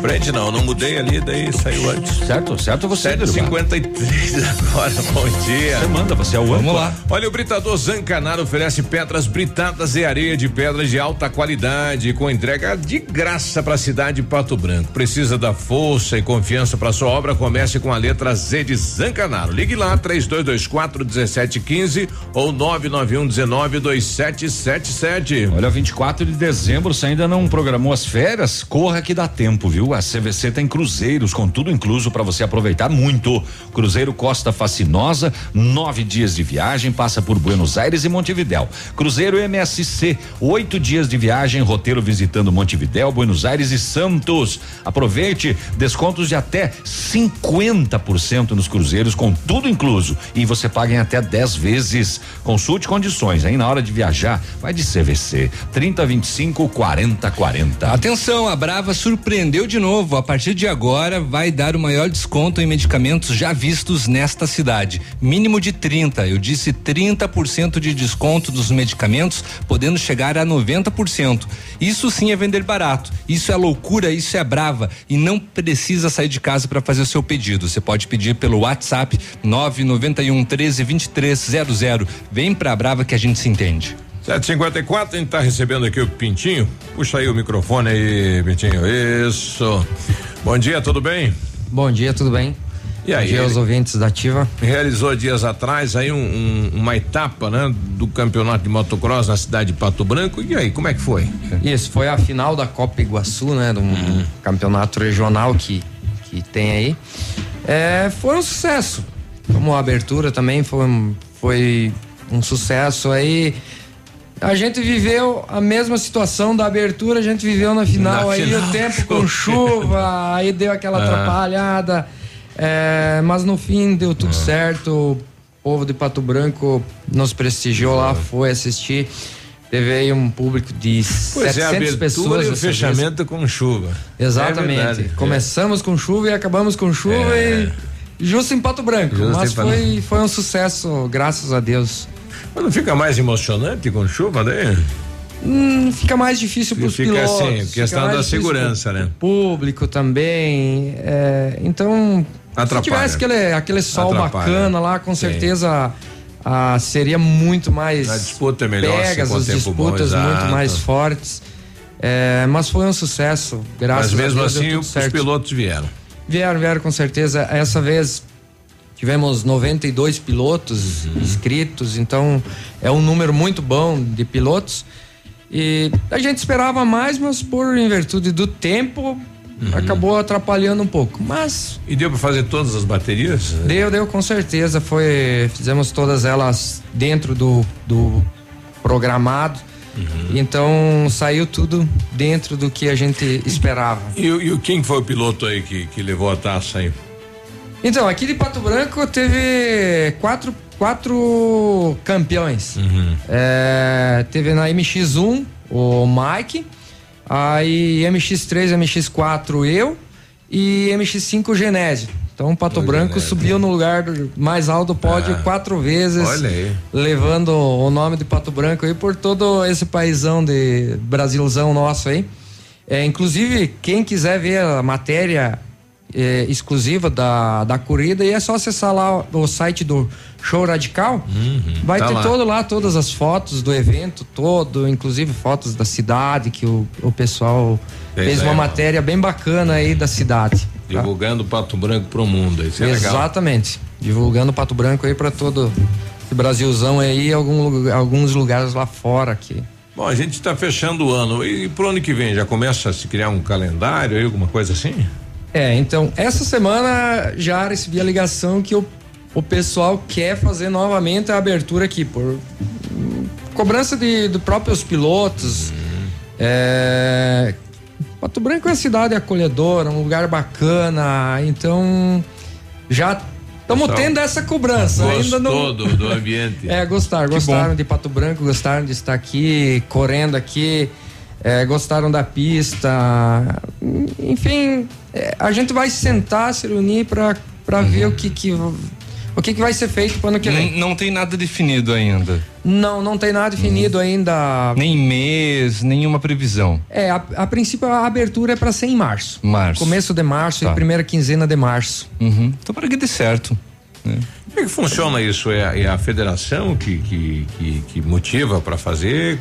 Frente não, não mudei ali, daí saiu antes. Certo, certo você, 53 agora, bom dia. Você manda, você é o Vamos lá. Olha, o Britador Zancanaro oferece pedras britadas e areia de pedras de alta qualidade com entrega de graça para a cidade de Pato Branco. Precisa da força e confiança para sua obra? Comece com a letra Z de Zancanaro. Ligue lá 3224 1715 ou 991 19 2777. Olha, 24 de dezembro, você ainda não programou as férias? Corra que dá tempo, viu? A CVC tem cruzeiros com tudo incluso para você aproveitar muito. Cruzeiro Costa Fascinosa, nove dias de viagem, passa por Buenos Aires e Montevidéu. Cruzeiro MSC, oito dias de viagem, roteiro visitando Montevidéu, Buenos Aires e Santos. Aproveite descontos de até 50% nos cruzeiros com tudo incluso e você paga em até 10 vezes. Consulte condições, hein? Na hora de viajar, vai de CVC 30 25 40 40. Atenção, a Brava surpreendeu de novo Novo, a partir de agora, vai dar o maior desconto em medicamentos já vistos nesta cidade. Mínimo de 30. Eu disse 30% de desconto dos medicamentos, podendo chegar a 90%. Isso sim é vender barato. Isso é loucura, isso é brava. E não precisa sair de casa para fazer o seu pedido. Você pode pedir pelo WhatsApp 991 13 23 00. Vem pra Brava que a gente se entende. 754, a gente tá recebendo aqui o Pintinho. Puxa aí o microfone aí, Pintinho. Isso. Bom dia, tudo bem? Bom dia, tudo bem? E aí? Bom dia aos ouvintes da Ativa. Realizou dias atrás aí um, um, uma etapa, né, do campeonato de motocross na cidade de Pato Branco. E aí, como é que foi? Isso, foi a final da Copa Iguaçu, né? De um Uhum. campeonato regional que, que tem aí. É, foi um sucesso. Como a abertura também foi, foi um sucesso aí. A gente viveu a mesma situação da abertura, a gente viveu na final Na aí, final, o tempo com chuva, aí deu aquela Ah. atrapalhada. É, mas no fim deu tudo certo. O povo de Pato Branco nos prestigiou lá, foi assistir. Teve aí um público de Pois é, a 700 abertura pessoas. e o dessa vez. fechamento com chuva. Exatamente. É verdade. Começamos com chuva e acabamos com chuva É. e justo em Pato Branco. Justo mas foi, foi um sucesso, graças a Deus. Mas não fica mais emocionante com chuva daí? Hum, fica mais difícil para os pilotos. assim, questão da segurança, né? Público também. é, então, Atrapalha. se tivesse aquele, aquele sol Atrapalha. bacana lá, com Sim. certeza ah, seria muito mais. A disputa é melhor, Pegas, as tempo bom, disputas muito mais fortes. É, mas foi um sucesso, graças Mas mesmo a Deus. deu assim, tudo os certo. pilotos vieram. Vieram, vieram com certeza. Essa vez tivemos 92 pilotos Uhum. inscritos, então é um número muito bom de pilotos. E a gente esperava mais, mas por em virtude do tempo acabou atrapalhando um pouco. Mas E deu para fazer todas as baterias? deu, deu com certeza. Foi, fizemos todas elas dentro do, do programado. Então saiu tudo dentro do que a gente esperava. E, o- e quem foi o piloto aí que, que levou a taça aí? Então, aqui de Pato Branco teve quatro, quatro campeões. É, teve na MX1 o Mike, aí MX3, MX4 eu e MX5 o Genésio. Então, Pato Branco subiu no lugar do- mais alto do pódio Ah, quatro vezes, olha aí. levando o nome de Pato Branco aí por todo esse paizão de Brasilzão nosso aí. É, inclusive, quem quiser ver a matéria é, exclusiva da, da corrida, e é só acessar lá o site do Show Radical. Vai tá ter lá. todo lá, todas as fotos do evento todo, inclusive fotos da cidade, que o, o pessoal Fez uma uma- matéria bem bacana aí da cidade. tá? Divulgando o Pato Branco pro mundo. Isso é legal. Exatamente. Divulgando Pato Branco aí para todo esse Brasilzão aí, algum, alguns lugares lá fora aqui. Bom, a gente está fechando o ano. E pro ano que vem, já começa a se criar um calendário aí, alguma coisa assim? É, então, essa semana já recebi a ligação que o, o pessoal quer fazer novamente a abertura aqui, por hum, cobrança de, de próprios pilotos. É, Pato Branco é uma cidade acolhedora, um lugar bacana, então já estamos tendo essa cobrança. Ainda não, Gostou do, do ambiente. é, gostaram, Que gostaram bom. de Pato Branco, gostaram de estar aqui, correndo aqui, é, gostaram da pista. Enfim, é, a gente vai sentar, se reunir para para ver o que que o que que vai ser feito para ano que vem. Não, não tem nada definido ainda. Não, não tem nada definido ainda. Nem mês, nenhuma previsão. É, a, a princípio a abertura é para ser em março. Março. Começo de março Tá. e primeira quinzena de março. Uhum. Então para que dê certo. né? Como é que funciona isso? É, a- é a federação que, que, que, que motiva para fazer?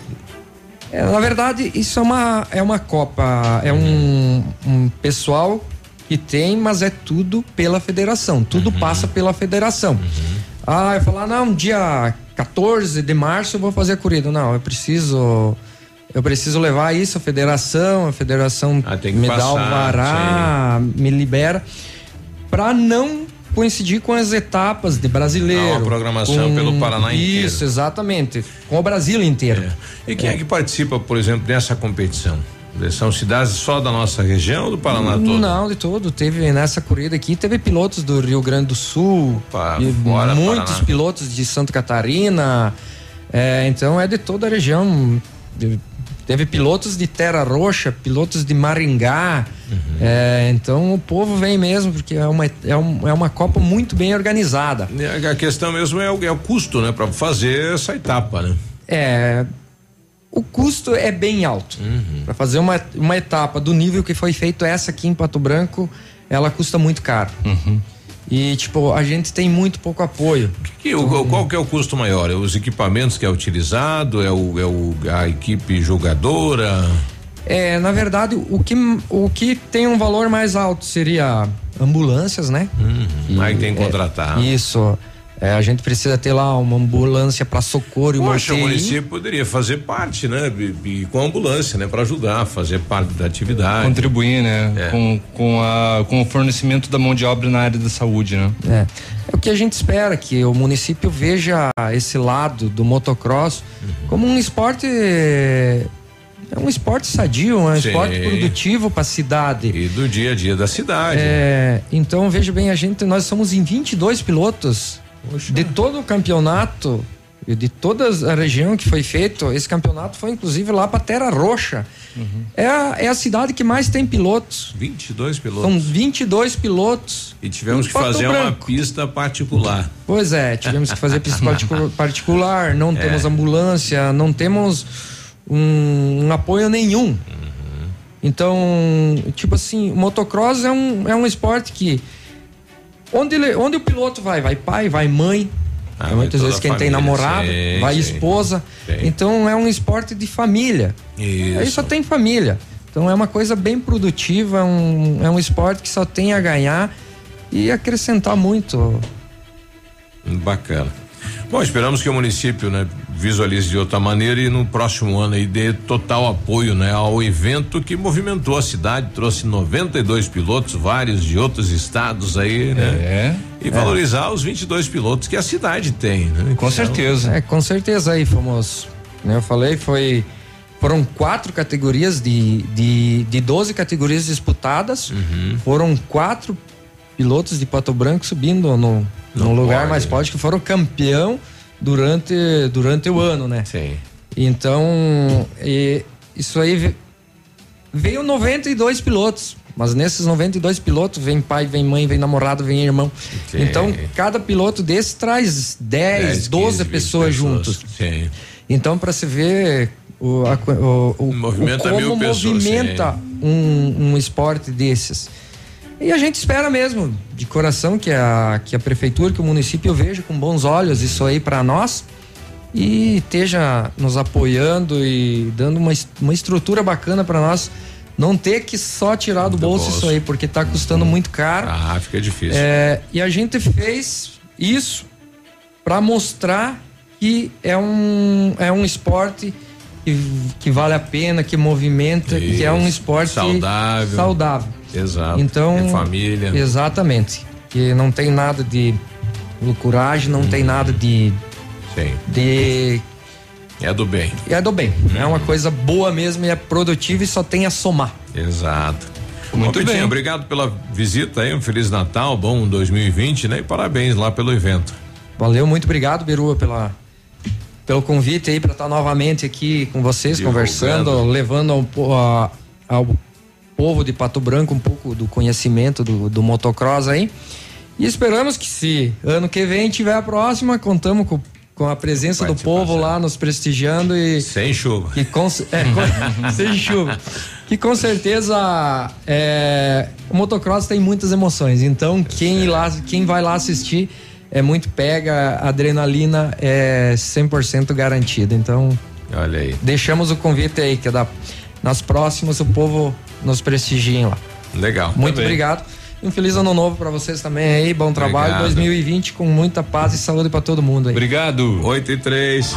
É, na verdade, isso é uma, é uma Copa, é um, um pessoal que tem, mas é tudo pela federação, tudo passa pela federação. Ah, eu falar, não, dia 14 de março eu vou fazer a corrida. Não, eu preciso. Eu preciso levar isso à federação, a federação Ah, me dá o passar, vará, me libera, para não coincidir com as etapas de brasileiro. Ah, uma programação com- pelo Paraná inteiro. Isso, exatamente. Com o Brasil inteiro. E quem é. que participa, por exemplo, dessa competição? São cidades só da nossa região ou do Paraná todo? Não, de todo. Teve nessa corrida aqui, teve pilotos do Rio Grande do Sul, Pa- e fora, muitos Paraná. pilotos de Santa Catarina. É, então é de toda a região. De- Teve pilotos de Terra Roxa, pilotos de Maringá. Uhum. É, então o povo vem mesmo, porque é uma, é, um, é uma Copa muito bem organizada. A questão mesmo é o, é o custo, né? Para fazer essa etapa, né? É. O custo é bem alto. Uhum. Para fazer uma, uma etapa do nível que foi feito essa aqui em Pato Branco, ela custa muito caro. E, tipo, a gente tem muito pouco apoio. Que, o, qual que é o custo maior? É os equipamentos que é utilizado? É, o, é o, a equipe jogadora? É, na verdade, o que, o que tem um valor mais alto seria ambulâncias, né? Uhum. Aí tem que é, contratar. isso. É, a gente precisa ter lá uma ambulância para socorro e uma Poxa, o município poderia fazer parte, né? E, com a ambulância, né? Para ajudar, fazer parte da atividade. Contribuir, né? É. Com, com, a, com o fornecimento da mão de obra na área da saúde, né? É. É o que a gente espera, que o município veja esse lado do motocross como um esporte. É um esporte sadio, um Sim. esporte produtivo para a cidade. E do dia a dia da cidade. É, então veja bem, a gente, nós somos em 22 pilotos de todo o campeonato e de toda a região que foi feito. Esse campeonato foi inclusive lá para Terra Roxa. É, a, é a cidade que mais tem pilotos. 22 pilotos. São 22 pilotos. E tivemos em que fazer uma Branco. pista particular. Pois é, tivemos que fazer pista particu- particular, não É. temos ambulância, não temos um, um apoio nenhum. Então, tipo assim, o motocross é um, é um esporte que onde, ele, onde o piloto vai, vai pai, vai mãe, Ah, é vai muitas vezes quem tem família, namorado, sim, vai sim. esposa. Sim. Então é um esporte de família. Isso. Aí só tem família. Então é uma coisa bem produtiva, um, é um esporte que só tem a ganhar e acrescentar muito. Bacana. Bom, esperamos que o município, né, visualize de outra maneira e no próximo ano aí dê total apoio, né, ao evento que movimentou a cidade, trouxe 92 pilotos, vários de outros estados aí, né? É. E valorizar os 22 pilotos que a cidade tem, né? Com certeza. É, com certeza aí fomos. Né, eu falei, foi. Foram quatro categorias de, de, de 12 categorias disputadas. Uhum. Foram quatro pilotos de Pato Branco subindo no, no, lugar pódio. mais pódio que foram campeão durante, durante o ano, né? Sim. Então, e isso aí ve- veio 92 pilotos. Mas nesses 92 pilotos vem pai, vem mãe, vem namorado, vem irmão. Sim. Então, cada piloto desse traz 10, 10, 12 15, 20 pessoas juntos. Sim. Então, para se ver o, a co- o, o, Movimenta o como mil pessoas, movimenta um, um esporte desses. E a gente espera mesmo, de coração, que a, que a prefeitura, que o município veja com bons olhos isso aí para nós e esteja nos apoiando e dando uma, uma estrutura bacana para nós não ter que só tirar do bolso, bolso. isso aí, porque tá custando muito caro. Ah, fica difícil. É, e a gente fez isso para mostrar que é um, é um esporte que, que vale a pena, que movimenta, que é um Isso. esporte Saudável. saudável. Exato. Então, É família. Exatamente. Que não tem nada de loucuragem, não tem nada de. Sim. de É do bem. é do bem. É uma coisa boa mesmo e é produtiva e só tem a somar. Exato. Muito Bom, bem. obrigado pela visita aí, um Feliz Natal, bom 2020, né? E parabéns lá pelo evento. Valeu, muito obrigado, Berua, pela, pelo convite aí para estar novamente aqui com vocês, Divulgando. conversando, levando ao, a- ao povo de Pato Branco um pouco do conhecimento do, do motocross aí. E esperamos que se ano que vem tiver a próxima, contamos com, com a presença do povo lá nos prestigiando e. Sem chuva. Que com, é, sem chuva. Que com certeza é, o motocross tem muitas emoções. Então, quem, ir lá, quem vai lá assistir é muito pega, a adrenalina é 100% garantida. Então, Olha aí. deixamos o convite aí, que é da, nas próximas o povo nos prestigiem lá. Legal. Muito Tá bem. obrigado. Um feliz ano novo para vocês também aí. Bom trabalho. Obrigado. 2020 com muita paz e saúde para todo mundo aí. Obrigado. 8 e 3.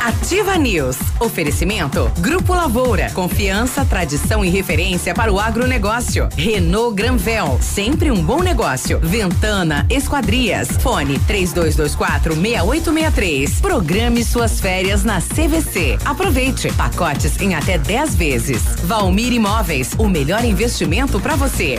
Ativa News. Oferecimento. Grupo Lavoura. Confiança, tradição e referência para o agronegócio. Renault Granvel. Sempre um bom negócio. Ventana Esquadrias. Fone 3224 6863. Programe suas férias na CVC. Aproveite. Pacotes em até 10 vezes. Valmir Imóveis. O melhor investimento para você.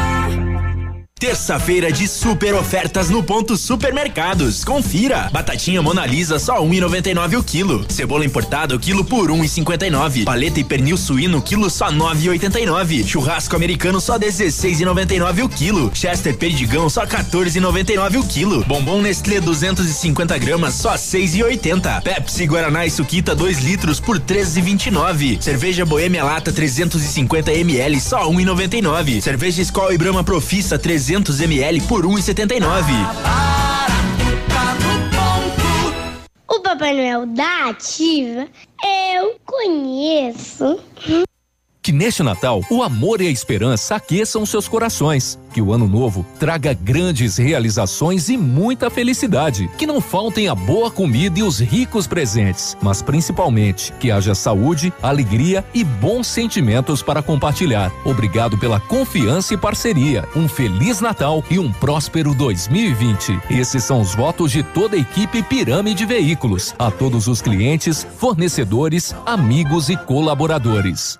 Terça-feira de super ofertas no ponto supermercados. Confira. Batatinha Mona Lisa só 1,99 o quilo. Cebola importada o quilo por 1,59. Paleta e pernil suíno quilo só 9,89. Churrasco americano só 16,99 o quilo. Chester perdigão só 14,99 o quilo. Bombom Nestlé 250 gramas só 6,80. Pepsi Guaraná e Suquita 2 litros por 13,29. Cerveja Boêmia Lata 350 ml só 1,99. Cerveja Skol e Brahma Profissa 300 ml por 1,79. O Papai Noel da Ativa eu conheço. Que neste Natal o amor e a esperança aqueçam seus corações. Que o ano novo traga grandes realizações e muita felicidade. Que não faltem a boa comida e os ricos presentes, mas principalmente que haja saúde, alegria e bons sentimentos para compartilhar. Obrigado pela confiança e parceria. Um feliz Natal e um próspero 2020. Esses são os votos de toda a equipe Pirâmide Veículos. A todos os clientes, fornecedores, amigos e colaboradores.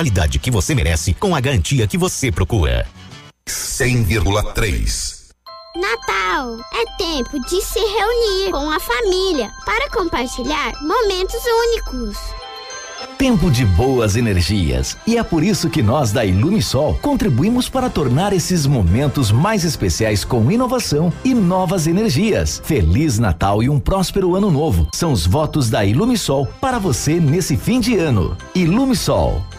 qualidade que você merece com a garantia que você procura. 100,3. Natal é tempo de se reunir com a família para compartilhar momentos únicos. Tempo de boas energias. E é por isso que nós da Ilumisol contribuímos para tornar esses momentos mais especiais com inovação e novas energias. Feliz Natal e um próspero ano novo. São os votos da Ilumisol para você nesse fim de ano. Ilumisol,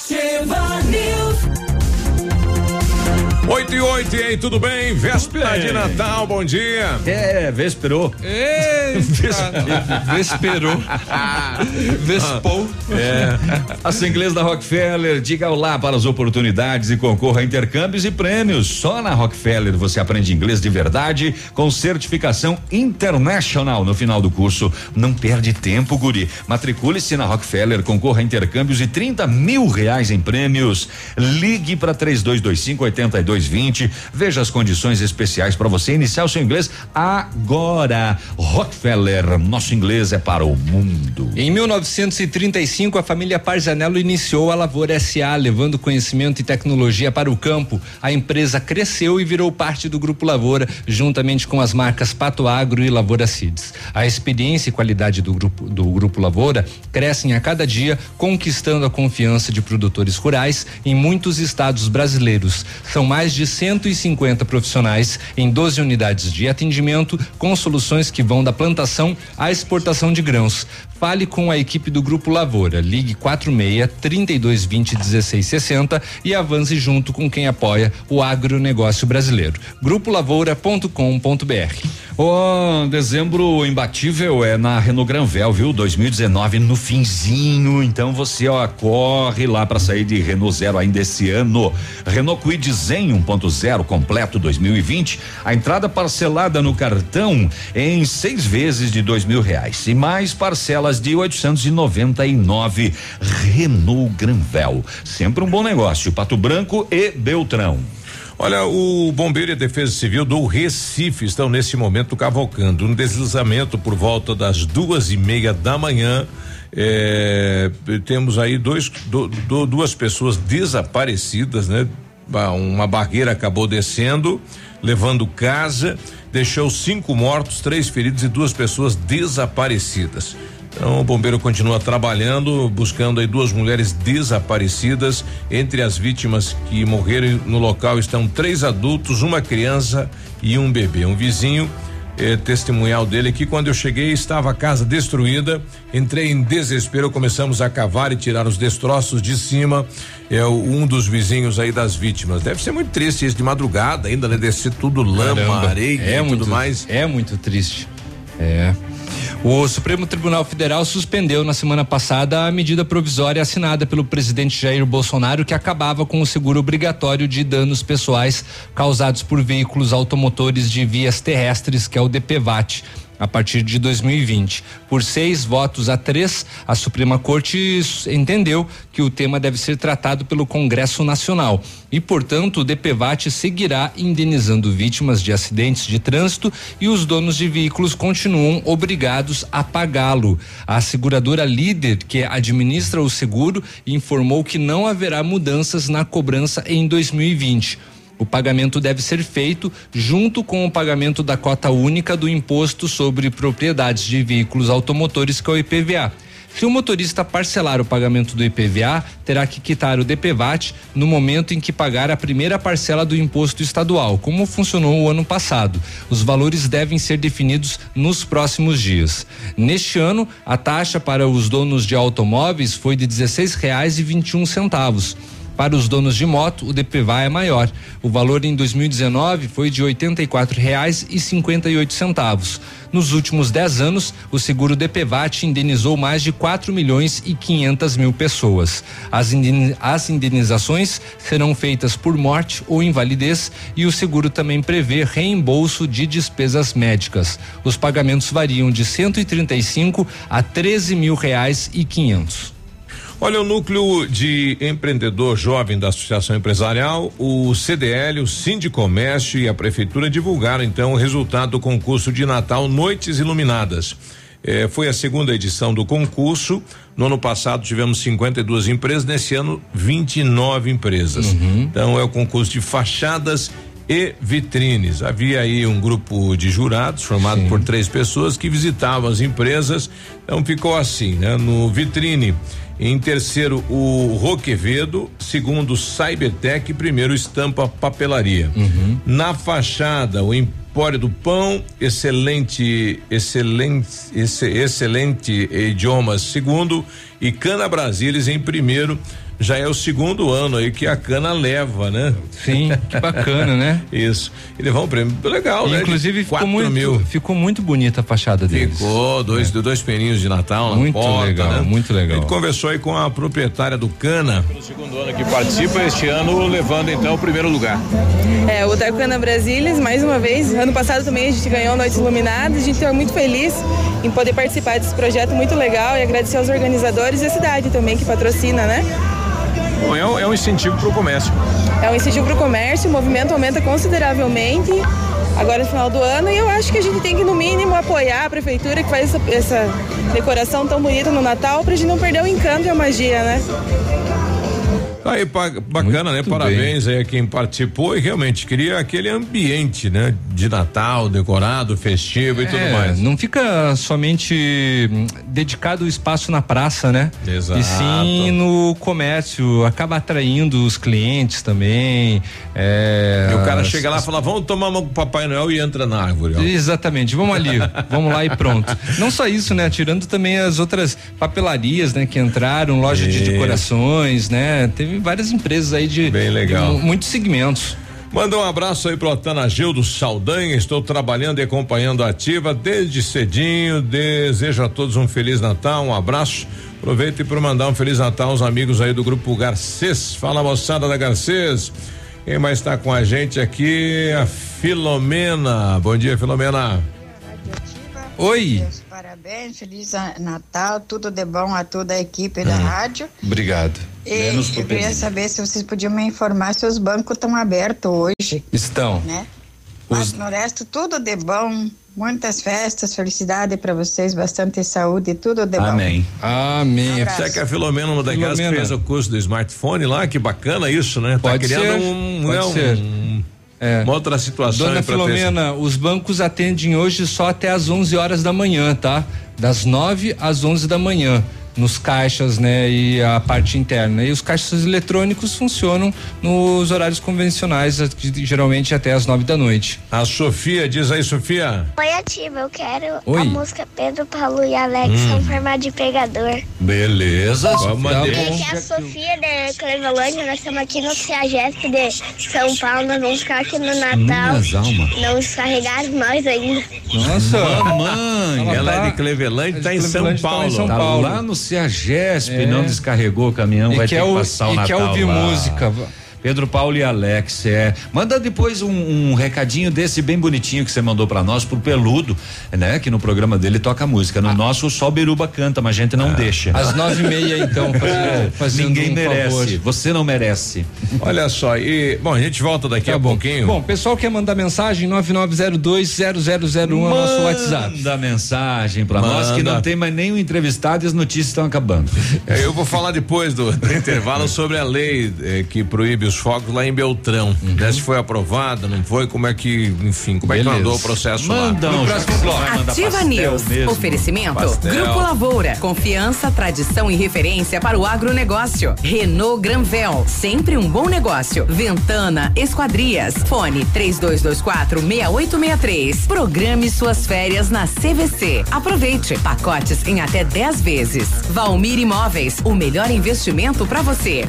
Ativa. 8 e 8, e aí, tudo bem? Véspera de Natal, bom dia. É, vesperou. Vesperou. Vespou. É. As inglês da Rockefeller, diga olá para as oportunidades e concorra a intercâmbios e prêmios. Só na Rockefeller você aprende inglês de verdade com certificação international no final do curso. Não perde tempo, guri. Matricule-se na Rockefeller, concorra a intercâmbios e 30 mil reais em prêmios. Ligue para 3225 8220 Veja as condições especiais para você iniciar o seu inglês agora. Rockefeller, nosso inglês é para o mundo. Em 1935, a família Parzanello iniciou a Lavoura SA, levando conhecimento e tecnologia para o campo. A empresa cresceu e virou parte do Grupo Lavoura, juntamente com as marcas Pato Agro e Lavoura Seeds. A experiência e qualidade do grupo, do grupo Lavoura crescem a cada dia, conquistando a confiança de produtores rurais em muitos estados brasileiros. São mais de 150 profissionais em 12 unidades de atendimento, com soluções que vão da plantação à exportação de grãos. Fale com a equipe do Grupo Lavoura. Ligue 46 3220 1660 e avance junto com quem apoia o agronegócio brasileiro. Grupolavoura.com.br. O dezembro imbatível é na Renault Granvel, viu? 2019 no finzinho. Então você ó corre lá para sair de Renault Zero ainda esse ano. Renault Kwid Zen 1.0 completo 2020. A entrada parcelada no cartão em seis vezes de dois mil reais e mais parcelas de 899. Renault Granvel, sempre um bom negócio. Pato Branco e Beltrão. Olha, o Bombeiro e a Defesa Civil do Recife estão nesse momento cavalcando um deslizamento por volta das duas e meia da manhã. É, temos aí dois, do, do, duas pessoas desaparecidas, né? Uma barreira acabou descendo, levando casa, deixou cinco mortos, três feridos e duas pessoas desaparecidas. Então o bombeiro continua trabalhando, buscando aí duas mulheres desaparecidas. Entre as vítimas que morreram no local estão três adultos, uma criança e um bebê. Um vizinho eh, testemunhal dele que quando eu cheguei estava a casa destruída. Entrei em desespero, começamos a cavar e tirar os destroços de cima. É um dos vizinhos aí das vítimas. Deve ser muito triste isso de madrugada ainda, né? Descer tudo lama, Caramba, areia é e muito, tudo mais. É muito triste. É. O Supremo Tribunal Federal suspendeu na semana passada a medida provisória assinada pelo presidente Jair Bolsonaro que acabava com o seguro obrigatório de danos pessoais causados por veículos automotores de vias terrestres, que é o DPVAT a partir de 2020. Por seis votos a três, a Suprema Corte entendeu que o tema deve ser tratado pelo Congresso Nacional e, portanto, o DPVAT seguirá indenizando vítimas de acidentes de trânsito e os donos de veículos continuam obrigados a pagá-lo. A seguradora líder que administra o seguro informou que não haverá mudanças na cobrança em 2020. O pagamento deve ser feito junto com o pagamento da cota única do imposto sobre propriedades de veículos automotores, que é o IPVA. Se o motorista parcelar o pagamento do IPVA, terá que quitar o DPVAT no momento em que pagar a primeira parcela do imposto estadual, como funcionou o ano passado. Os valores devem ser definidos nos próximos dias. Neste ano, a taxa para os donos de automóveis foi de R$ 16,21 centavos. Para os donos de moto, o DPVA é maior. O valor em 2019 foi de R$ 84,58 centavos. Nos últimos 10 anos, o seguro DPVAT indenizou mais de 4 milhões e 500 mil pessoas. As indenizações serão feitas por morte ou invalidez e o seguro também prevê reembolso de despesas médicas. Os pagamentos variam de 135 a 13 mil reais e 500. Olha, o núcleo de empreendedor jovem da Associação Empresarial, o CDL, o Sindicomércio e a Prefeitura divulgaram então o resultado do concurso de Natal Noites Iluminadas. Eh, foi a segunda edição do concurso. No ano passado tivemos 52 empresas, nesse ano 29 empresas. Então é o concurso de fachadas e vitrines. Havia aí um grupo de jurados formado por três pessoas que visitavam as empresas. Então ficou assim, né? No vitrine em terceiro, o Roquevedo. Segundo, Cybertech. Primeiro, Estampa Papelaria. Na fachada, o Empório do Pão. Excelente, excelente, esse- excelente idiomas. Segundo, e Cana Brasilis em primeiro. Já é o segundo ano aí que a cana leva, né? Sim, que bacana, né? Isso. E levar um prêmio legal, né? De Inclusive ficou quatro muito, mil. ficou muito bonita a fachada deles. Ficou, dois, dois peninhos de Natal na Muito porta, legal, né? muito legal. A gente conversou aí com a proprietária do Cana. segundo ano que participa, este ano levando então o primeiro lugar. É, o Darcana Brasilis, mais uma vez. Ano passado também a gente ganhou Noites Iluminadas. A gente está muito feliz em poder participar desse projeto muito legal e agradecer aos organizadores e a cidade também que patrocina, né? Bom, é, um- é um incentivo para o comércio. É um incentivo para o comércio, o movimento aumenta consideravelmente agora no final do ano e eu acho que a gente tem que, no mínimo, apoiar a prefeitura que faz essa, essa decoração tão bonita no Natal para a gente não perder o encanto e a magia, né? Aí, bacana, né? Parabéns aí a quem participou e realmente queria aquele ambiente, né? De Natal, decorado, festivo e tudo É, mais. Não fica somente dedicado o espaço na praça, né? Exato. E sim no comércio, acaba atraindo os clientes também. é, E o cara as- chega lá e fala, vamos tomar uma com o Papai Noel e entra na árvore. ó. Exatamente, vamos ali, vamos lá e pronto. Não só isso, né? Tirando também as outras papelarias, né? Que entraram, loja de decorações, né? Teve várias empresas aí de, Bem legal. de mu- muitos segmentos. Manda um abraço aí pro Atanagildo Saldanha. Estou trabalhando e acompanhando a ativa desde cedinho. Desejo a todos um Feliz Natal, um abraço. Aproveito para mandar um Feliz Natal aos amigos aí do grupo Garcês. Fala moçada da Garcês. Quem mais está com a gente aqui? A Filomena. Bom dia, Filomena. Oi. Parabéns, feliz Natal, tudo de bom a toda a equipe da rádio. Obrigado. E eu queria saber se vocês podiam me informar se os bancos estão abertos hoje, Estão. né? Mas no resto, tudo de bom. Muitas festas, felicidade para vocês, bastante saúde, tudo de bom. Amém. Será que a Filomena, uma daquelas que Filomena. fez o curso do smartphone lá? Que bacana isso, né? Pode tá criando ser, um, pode um- ser. É. uma outra situação. Dona pra ter- Filomena, os bancos atendem hoje só até às 11 horas da manhã, tá? Das 9 às 11 da manhã. Nos caixas, né? E a parte interna. E os caixas eletrônicos funcionam nos horários convencionais, geralmente até às 9 da noite. A Sofia, diz aí, Sofia. Oi, ativa, eu quero Oi. a música Pedro, Paulo e Alex Hum. são formato de pegador. Beleza, vamos Tá. Aqui é a Sofia de Clevelândia, nós estamos aqui no CEAGESP de São Paulo, nós vamos ficar aqui no Natal. Minhas almas. Não descarregaram nós ainda. Nossa, Mamãe, ela, é de Cleveland, tá em São tá Paulo. em São Tá Paulo. lá no Ceagesp, É. não descarregou o caminhão, E vai ter que passar o e Natal quer ouvir lá. música. Pedro Paulo e Alex, é. Manda depois um, um recadinho desse bem bonitinho que você mandou pra nós, pro Peludo, né? Que no programa dele toca música. No nosso só Biruba canta, mas a gente não deixa. Às nove e meia, então, fazendo- fazendo Ninguém um merece. favor. Você não merece. Olha só, e bom, a gente volta daqui Tá a bom. pouquinho. Bom, pessoal quer mandar mensagem 99020001 é o nosso WhatsApp. Manda mensagem pra nós que não tem mais nenhum entrevistado e as notícias estão acabando. É, Eu vou falar depois do, do intervalo sobre a lei eh, que proíbe os fogos lá em Beltrão. Né, se foi aprovada, não foi, como é que, enfim, como é que Beleza. andou o processo Manda lá. um, No próximo bloco. Ativa pastel News. mesmo. Oferecimento. Pastel. Grupo Lavoura. Confiança, tradição e referência para o agronegócio. Renault Granvel. Sempre um bom negócio. Ventana Esquadrias. Fone 3224 6863. Programe suas férias na CVC. Aproveite. Pacotes em até 10 vezes. Valmir Imóveis. O melhor investimento para você.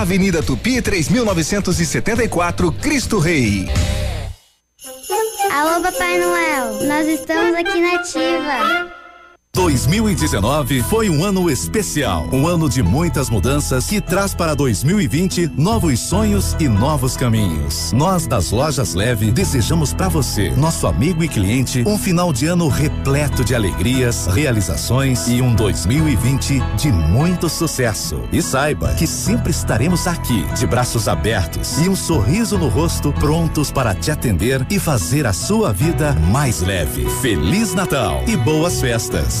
Avenida Tupi 3974, Cristo Rei. Alô, Papai Noel, nós estamos aqui na Ativa. 2019 foi um ano especial, um ano de muitas mudanças que traz para 2020 novos sonhos e novos caminhos. Nós das Lojas Leve desejamos para você, nosso amigo e cliente, um final de ano repleto de alegrias, realizações e um 2020 de muito sucesso. E saiba que sempre estaremos aqui, de braços abertos e um sorriso no rosto, prontos para te atender e fazer a sua vida mais leve. Feliz Natal e boas festas.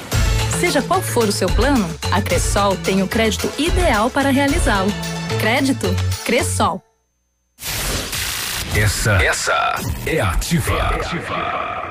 Seja qual for o seu plano, a Cressol tem o crédito ideal para realizá-lo. Crédito Cressol. Essa, essa é ativa. É ativa.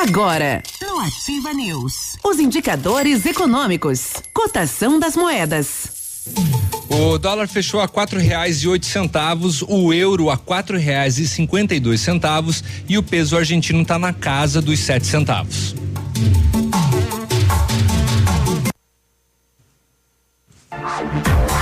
Agora, no Ativa News, os indicadores econômicos, cotação das moedas. O dólar fechou a quatro reais e oito centavos, o euro a quatro reais e cinquenta e dois centavos e o peso argentino está na casa dos sete centavos.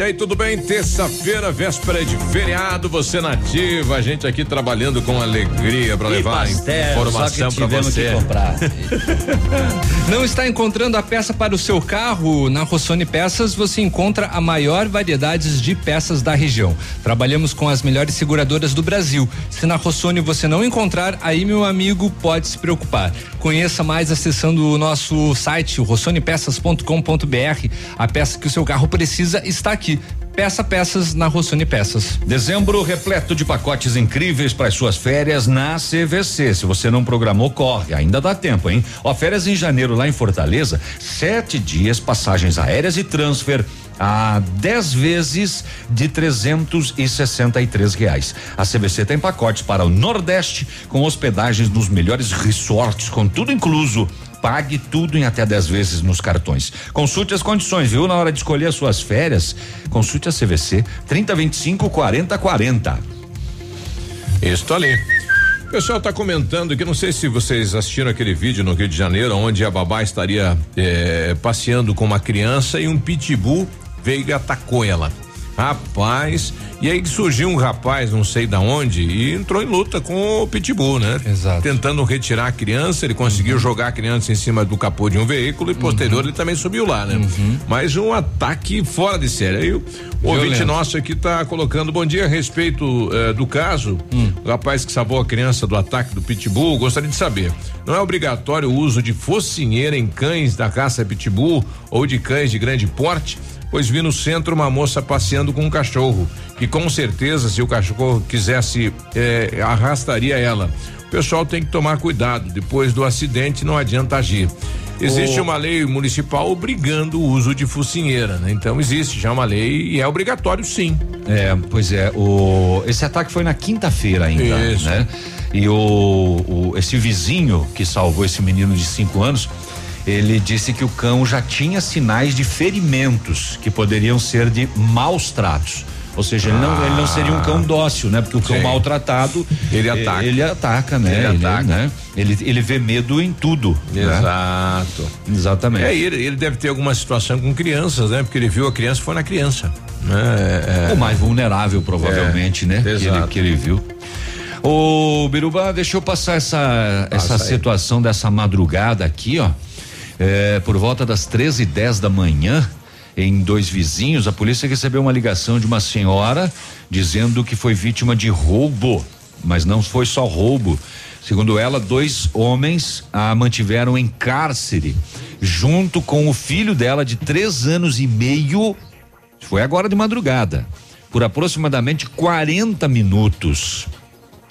E aí, tudo bem? Terça-feira, véspera de feriado, você nativa, a gente aqui trabalhando com alegria para levar pastel, informação para você. Não está encontrando a peça para o seu carro? Na Rossoni Peças você encontra a maior variedade de peças da região. Trabalhamos com as melhores seguradoras do Brasil. Se na Rossoni você não encontrar, aí meu amigo pode se preocupar. Conheça mais acessando o nosso site, rossonipeças.com.br. A peça que o seu carro precisa está aqui. Peça peças na Rossoni Peças. Dezembro repleto de pacotes incríveis para as suas férias na CVC. Se você não programou, corre, ainda dá tempo, hein? Ó, férias em janeiro lá em Fortaleza, sete dias, passagens aéreas e transfer a 10 vezes de 363 reais. A CVC tem pacotes para o Nordeste com hospedagens nos melhores resorts, com tudo incluso. Pague tudo em até 10 vezes nos cartões. Consulte as condições, viu? Na hora de escolher as suas férias, consulte a CVC 3025 4040. Estou ali. O pessoal está comentando que não sei se vocês assistiram aquele vídeo no Rio de Janeiro, onde a babá estaria eh, passeando com uma criança e um pitbull veio e atacou ela. Rapaz, e aí surgiu um rapaz, não sei da onde, e entrou em luta com o Pitbull, né? Exato. Tentando retirar a criança, ele conseguiu uhum. jogar a criança em cima do capô de um veículo e posterior uhum. ele também subiu lá, né? Uhum. Mas um ataque fora de série. Aí o ouvinte nosso aqui tá colocando bom dia a respeito eh, do caso. Hum. O rapaz que salvou a criança do ataque do Pitbull, gostaria de saber. Não é obrigatório o uso de focinheira em cães da caça Pitbull ou de cães de grande porte? Pois vi no centro uma moça passeando com um cachorro, que com certeza, se o cachorro quisesse, eh, arrastaria ela. O pessoal tem que tomar cuidado, depois do acidente não adianta agir. Existe uma lei municipal obrigando o uso de focinheira, né? Então existe já uma lei e é obrigatório sim. É, pois é, o, esse ataque foi na quinta-feira ainda, Isso. né? E o, o- esse vizinho que salvou esse menino de cinco anos, ele disse que o cão já tinha sinais de ferimentos que poderiam ser de maus tratos. Ou seja, ele, não, ele não seria um cão dócil, né? Porque o cão Sim. maltratado. Ele eh, ataca. Ele ataca, né? Ele Ele, ataca. né? Ele, ele vê medo em tudo. né? Exato. Exatamente. É, ele, ele deve ter alguma situação com crianças, né? Porque ele viu a criança e foi na criança. Né? É, O mais vulnerável, provavelmente, É, né? Que ele, exato. que ele viu. Ô, Biruba, deixa eu passar essa, essa aí. situação dessa madrugada aqui, ó. É, por volta das 13 e 10 da manhã, em dois vizinhos, a polícia recebeu uma ligação de uma senhora dizendo que foi vítima de roubo. Mas não foi só roubo. Segundo ela, dois homens a mantiveram em cárcere, junto com o filho dela de três anos e meio foi agora de madrugada, por aproximadamente 40 minutos.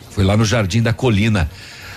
Foi lá no Jardim da Colina.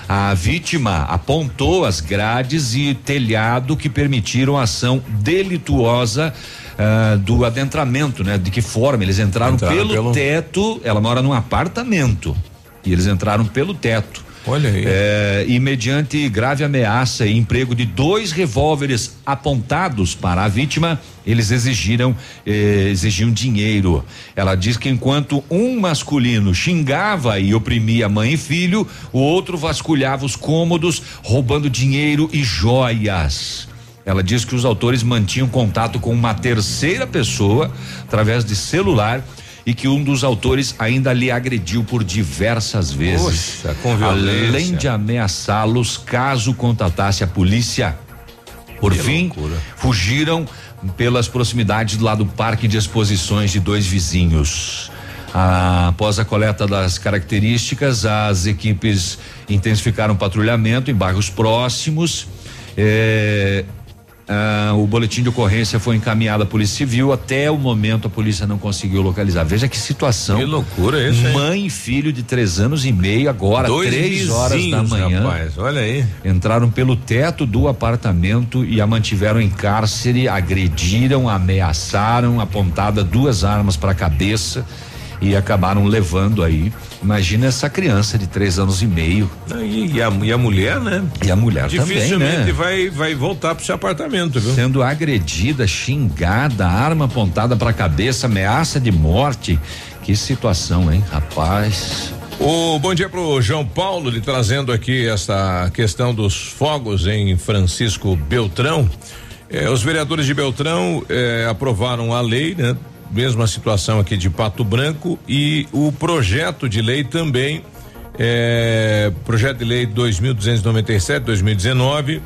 A vítima apontou as grades e telhado que permitiram a ação delituosa ah, do adentramento, né? De que forma eles entraram, Entraram pelo, pelo- teto. Ela mora num apartamento e eles entraram pelo teto. Olha aí. É, e mediante grave ameaça e emprego de dois revólveres apontados para a vítima, eles exigiram eh, exigiam dinheiro. Ela diz que enquanto um masculino xingava e oprimia mãe e filho, o outro vasculhava os cômodos, roubando dinheiro e joias. Ela diz que os autores mantinham contato com uma terceira pessoa através de celular e que um dos autores ainda lhe agrediu por diversas vezes. Poxa, com violência. Além de ameaçá-los caso contatasse a polícia. Por Que fim, loucura. fugiram pelas proximidades lá do parque de exposições de dois vizinhos. Ah, após a coleta das características, as equipes intensificaram o patrulhamento em bairros próximos. Eh, ah, o boletim de ocorrência foi encaminhado à Polícia Civil. Até o momento, a polícia não conseguiu localizar. Veja que situação. Que loucura isso, hein? Mãe e filho de três anos e meio, agora, Dois três horas da manhã. Rapaz, olha aí. Entraram pelo teto do apartamento e a mantiveram em cárcere, agrediram, ameaçaram, apontada duas armas para a cabeça e acabaram levando aí. Imagina essa criança de três anos e meio. E, e a, e a mulher, né? E a mulher também, Dificilmente né? vai, vai voltar pro seu apartamento, viu? Sendo agredida, xingada, arma apontada para a cabeça, ameaça de morte. Que situação, hein, rapaz? O bom dia pro João Paulo, lhe trazendo aqui essa questão dos fogos em Francisco Beltrão. Eh, os vereadores de Beltrão eh, aprovaram a lei, né? Mesma situação aqui de Pato Branco e o projeto de lei também, eh, projeto de lei 2297, 2019.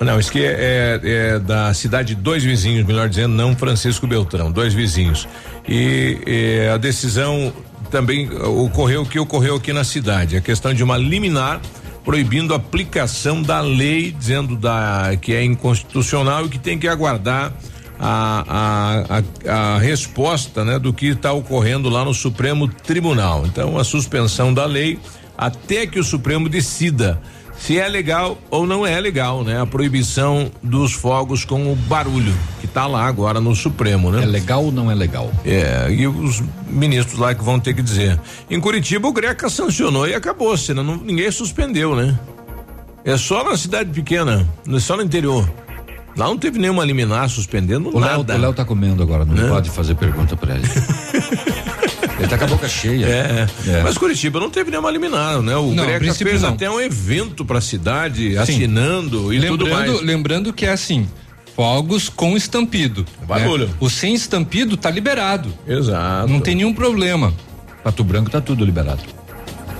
Não, isso que é, é- é da cidade de dois vizinhos, melhor dizendo, não Francisco Beltrão, dois vizinhos. E, eh, a decisão também ocorreu o que ocorreu aqui na cidade, a questão de uma liminar proibindo a aplicação da lei, dizendo da que é inconstitucional e que tem que aguardar a, a, a, a resposta né, do que está ocorrendo lá no Supremo Tribunal. Então, a suspensão da lei até que o Supremo decida se é legal ou não é legal, né? A proibição dos fogos com o barulho, que tá lá agora no Supremo, né? É legal ou não é legal? É, e os ministros lá que vão ter que dizer. Em Curitiba o Greca sancionou e acabou, senão não, ninguém suspendeu, né? É só na cidade pequena, não é só no interior. Lá não teve nenhuma liminar suspendendo O Léo, nada. o Léo tá comendo agora, não Né? pode fazer pergunta pra ele. ele tá com a boca cheia. É, É. mas Curitiba não teve nenhuma liminar, né? O Não, Greca fez não. até um evento pra cidade, Sim. assinando e tudo lembrando, mais. lembrando que é assim, fogos com estampido. Barulho. né? O sem estampido tá liberado. Exato. Não tem nenhum problema. Pato Branco tá tudo liberado.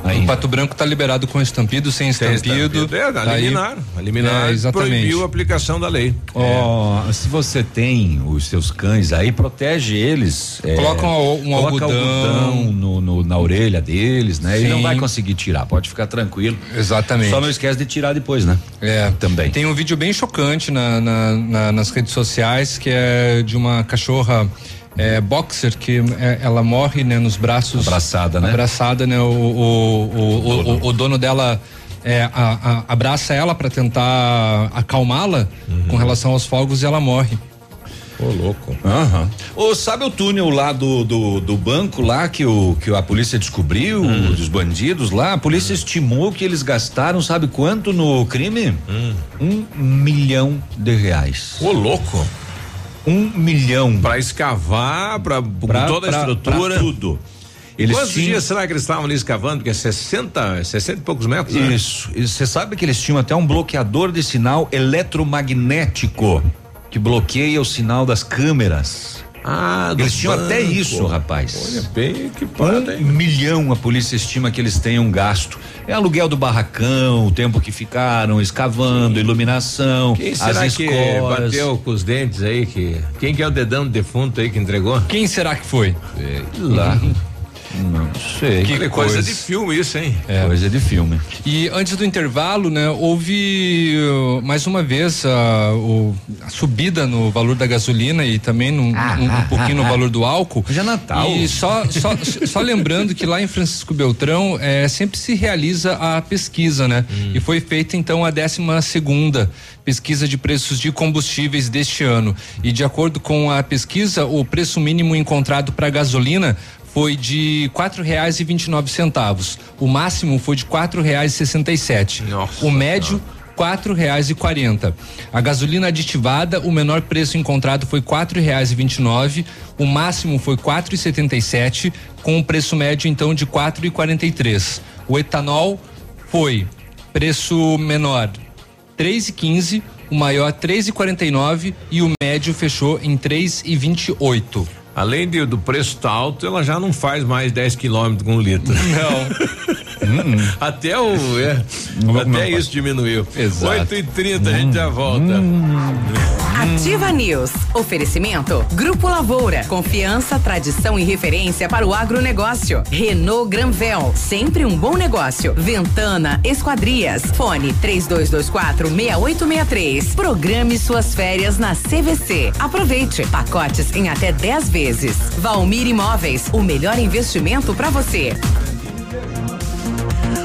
O Pato Branco tá liberado com estampido, sem Sem estampido. estampido. É, a Tá aí- liminar. A liminar É, exatamente. proibiu a aplicação da lei. Ó, se você tem os seus cães aí, protege eles. é, Coloca um- um coloca algodão. no, no- na orelha deles, né? Ele não Sim. vai conseguir tirar, pode ficar tranquilo. Exatamente. Só não esquece de tirar depois, né? É, também. Tem um vídeo bem chocante na- na- na- nas redes sociais que é de uma cachorra é, boxer que é, ela morre né, nos braços. Abraçada, né? Abraçada, né? O, o, o, o, o- o dono dela é, a- a- abraça ela para tentar acalmá-la com relação aos fogos e ela morre. Ô, louco. Aham. Ô, sabe o túnel lá do, do, do banco lá que, o, que a polícia descobriu, Hum. dos bandidos lá? A polícia estimou que eles gastaram, sabe quanto no crime? Um milhão de reais. Ô, louco. Um milhão. Pra escavar, Pra- toda a pra- estrutura. pra tudo. Eles Quantos tinham- dias será que eles estavam ali escavando? Porque é 60, 60 e poucos metros, né? Isso. Você sabe que eles tinham até um bloqueador de sinal eletromagnético que bloqueia o sinal das câmeras. Ah, Eles tinham até banco. isso, rapaz. Olha, bem equipado, um hein? milhão a polícia estima que eles tenham gasto. É aluguel do barracão, o tempo que ficaram escavando, iluminação, Quem será as que escolas. bateu com os dentes aí? Que, quem que é o dedão do defunto aí que entregou? Quem será que foi? Sei lá. Não sei. Que coisa, de filme isso, hein? É. Coisa de filme. E antes do intervalo, né, houve uh, mais uma vez a, o- a subida no valor da gasolina e também num- Ah, um, um ah, pouquinho ah, no ah. valor do álcool. Já é Natal. E só, só, só lembrando que lá em Francisco Beltrão é, sempre se realiza a pesquisa, né? Hum. E foi feita então a 12 segunda pesquisa de preços de combustíveis deste ano. E de acordo com a pesquisa, o preço mínimo encontrado para gasolina foi de quatro reais e vinte e nove centavos. O máximo foi de quatro reais e sessenta e sete. O médio quatro reais e quarenta. A gasolina aditivada, o menor preço encontrado foi quatro reais e vinte e nove. O máximo foi quatro e setenta e sete, com o preço médio então de quatro e quarenta e três. O etanol foi preço menor três e quinze, o maior três e quarenta e nove e o médio fechou em três e vinte e oito. Além de- do preço tá alto, ela já não faz mais 10 quilômetros com um litro. Não. até o. é, até isso diminuiu. Exato. 8 e 30 a gente já volta. Ativa News. Oferecimento. Grupo Lavoura. Confiança, tradição e referência para o agronegócio. Renault Granvel. Sempre um bom negócio. Ventana Esquadrias. Fone 3224 6863. Programe suas férias na CVC. Aproveite. Pacotes em até 10 vezes. Valmir Imóveis. O melhor investimento para você.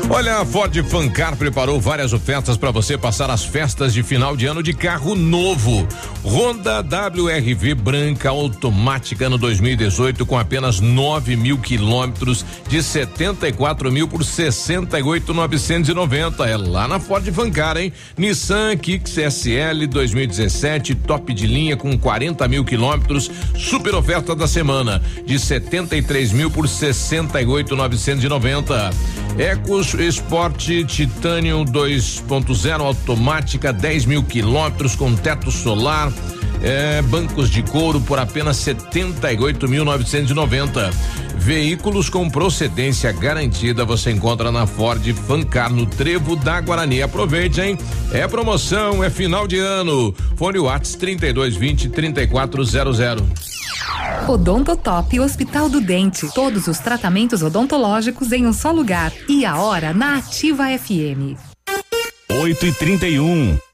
Olha, a Ford Fancar preparou várias ofertas para você passar as festas de final de ano de carro novo. Honda WRV branca automática no 2018 com apenas 9 mil quilômetros de 74 mil por 68,990. É lá na Ford Fancar, hein? Nissan Kicks SL 2017 top de linha com 40 mil quilômetros. Super oferta da semana de 73 mil por 68,990. Ecos Sport Titanium 2.0 automática 10 mil quilômetros com teto solar. É, bancos de couro por apenas 78.990. Veículos com procedência garantida você encontra na Ford Fancar no Trevo da Guarani. Aproveite, hein? É promoção, é final de ano. Fone Whats 3220 3400. Odontotop Hospital do Dente. Todos os tratamentos odontológicos em um só lugar. E a hora na Ativa FM. 8 e 31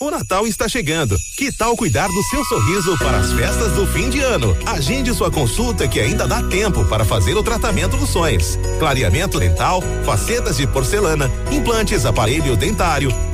O Natal está chegando. Que tal cuidar do seu sorriso para as festas do fim de ano? Agende sua consulta que ainda dá tempo para fazer o tratamento dos sonhos. Clareamento dental, facetas de porcelana, implantes, aparelho dentário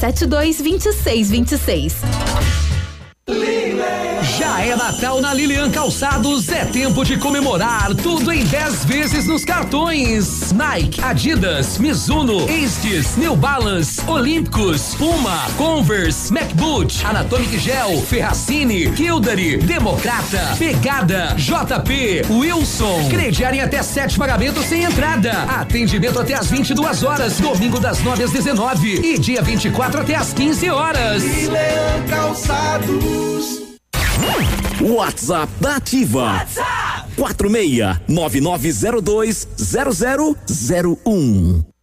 3272 2626. Já é Natal na Lilian Calçados, é tempo de comemorar tudo em 10 vezes nos cartões. Nike, Adidas, Mizuno, Estes, New Balance, Olímpicos, Puma, Converse, MacBoot, Anatomic Gel, Ferracini, Kildare, Democrata, Pegada, JP, Wilson. Crediário em até sete pagamentos sem entrada. Atendimento até às 22 horas, domingo das 9 às 19 e dia 24 até às 15 horas. Lilian Calçados. WhatsApp da Ativa. WhatsApp 46 9902 0001.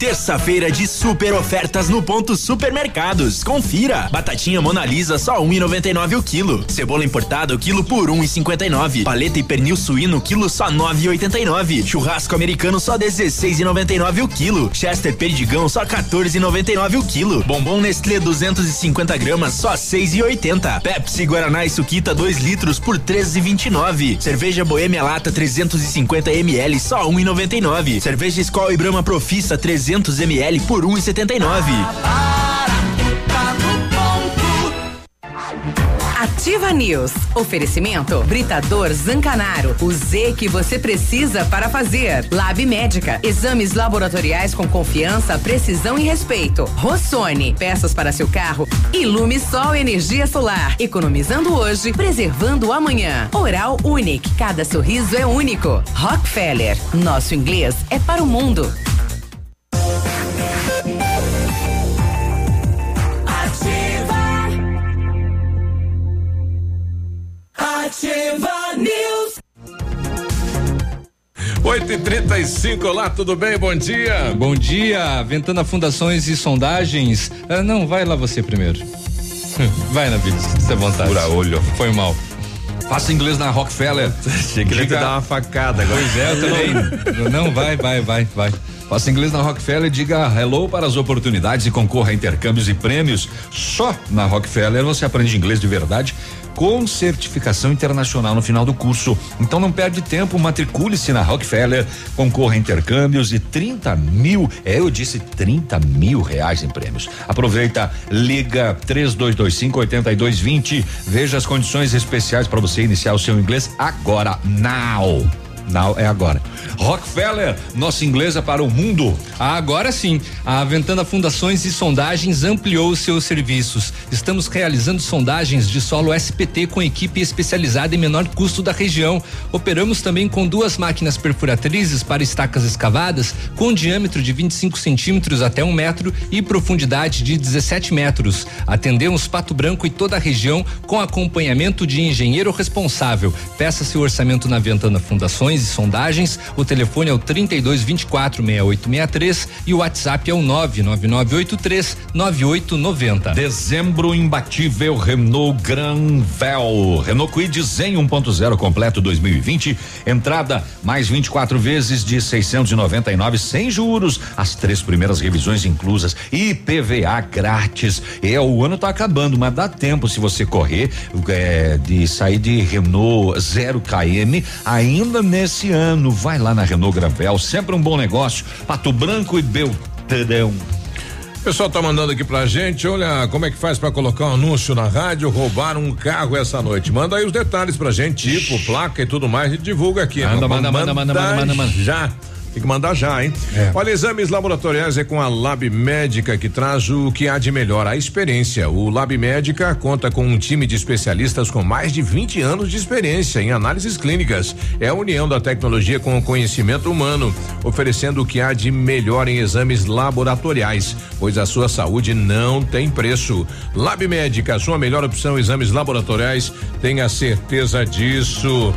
Terça-feira de super ofertas no ponto supermercados. Confira. Batatinha Monalisa só 1,99 o quilo. Cebola importada quilo por 1,59. Paleta e pernil suíno quilo só 9,89. Churrasco americano só 16,99 o quilo. Chester perdigão só 14,99 o quilo. Bombom Nestlé 250 gramas só 6,80. Pepsi Guaraná e Suquita 2 litros por 13,29. Cerveja Boêmia Lata 350 ml só 1,99. Cerveja Skol e Brahma Profissa 300 ml por 1,79. Ativa News. Oferecimento Britador Zancanaro. O Z que você precisa para fazer. Lab Médica. Exames laboratoriais com confiança, precisão e respeito. Rossoni. Peças para seu carro. Ilume Sol Energia Solar. Economizando hoje, preservando amanhã. Oral Unique. Cada sorriso é único. Rockefeller. Nosso inglês é para o mundo. Ativa News. 8 e 35 olá, tudo bem? Bom dia. Bom dia, Ventana Fundações e Sondagens. Ah, não, vai lá você primeiro. Vai na vida, se é vontade. Pura olho. Foi mal. Faça inglês na Rockefeller. Achei que ele ia te dar uma facada agora. Pois é, eu também. não, vai, vai, vai, vai. Faça inglês na Rockefeller e diga hello para as oportunidades e concorra a intercâmbios e prêmios. Só na Rockefeller você aprende inglês de verdade com certificação internacional no final do curso. Então não perde tempo, matricule-se na Rockefeller, concorra a intercâmbios e 30 mil, é, eu disse 30 mil reais em prêmios. Aproveita, liga 3225 8220, veja as condições especiais para você iniciar o seu inglês agora, now. Now é agora. Rockefeller, nossa inglesa para o mundo. Agora sim, a Ventana Fundações e Sondagens ampliou seus serviços. Estamos realizando sondagens de solo SPT com equipe especializada em menor custo da região. Operamos também com duas máquinas perfuratrizes para estacas escavadas com diâmetro de 25 centímetros até um metro e profundidade de 17 metros. Atendemos Pato Branco e toda a região com acompanhamento de engenheiro responsável. Peça seu orçamento na Ventana Fundações e Sondagens. O telefone é o 32 24 6863 e o WhatsApp é o 99983 9890. Dezembro imbatível Renault Granvel. Renault Kwid Zen 1.0 completo 2020. Entrada mais 24 vezes de 699 sem juros. As três primeiras revisões inclusas e PVA grátis. É, o ano tá acabando, mas dá tempo se você correr é, de sair de Renault 0 KM ainda nesse ano. Vai lá na Renault Granvel, sempre um bom negócio. Pato Branco e Beltrão. O pessoal tá mandando aqui pra gente, olha como é que faz para colocar um anúncio na rádio, roubar um carro essa noite. Manda aí os detalhes pra gente, tipo, placa e tudo mais, e divulga aqui. Manda, manda, manda, manda, manda, manda, manda. Já. Tem que mandar já, hein? É. Olha, exames laboratoriais é com a Lab Médica que traz o que há de melhor, a experiência. O Lab Médica conta com um time de especialistas com mais de 20 anos de experiência em análises clínicas. É a união da tecnologia com o conhecimento humano, oferecendo o que há de melhor em exames laboratoriais, pois a sua saúde não tem preço. Lab Médica, sua melhor opção exames laboratoriais, tenha certeza disso.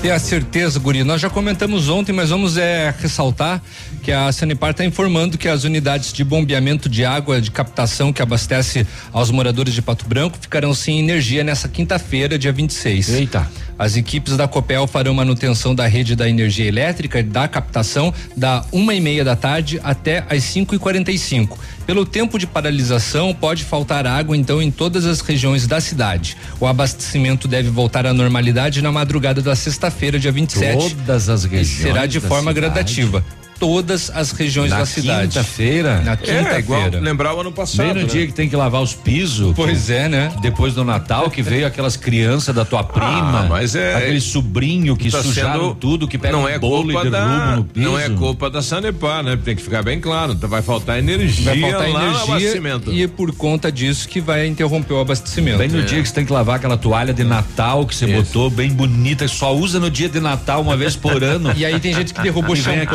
Ter a certeza, Guri. Nós já comentamos ontem, mas vamos é, ressaltar que a Sanepar está informando que as unidades de bombeamento de água de captação que abastece aos moradores de Pato Branco ficarão sem energia nessa quinta-feira, dia 26. Eita. As equipes da Copel farão manutenção da rede da energia elétrica da captação da uma e meia da tarde até às cinco e quarenta e cinco. Pelo tempo de paralisação, pode faltar água então em todas as regiões da cidade. O abastecimento deve voltar à normalidade na madrugada da sexta-feira, dia 27. Todas as regiões. Será de forma cidade. gradativa. Todas as regiões Na da cidade. quinta-feira? Na É, igual quinta-feira. lembrar o ano passado. Bem no né? dia que tem que lavar os pisos. Pois é, né? Depois do Natal, que veio aquelas crianças da tua prima. Ah, mas é- Aquele sobrinho que Tá sujaram sendo- tudo, que pega não é bolo e culpa derruba da, no piso. Não é culpa da Sanepar, né? Tem que ficar bem claro. então Vai faltar energia Vai faltar lá no energia abastecimento. e por conta disso que vai interromper o abastecimento. Bem no É. dia que você tem que lavar aquela toalha de Natal que você botou, bem bonita, que só usa no dia de Natal uma vez por ano. E aí tem gente que derrubou E champanhe,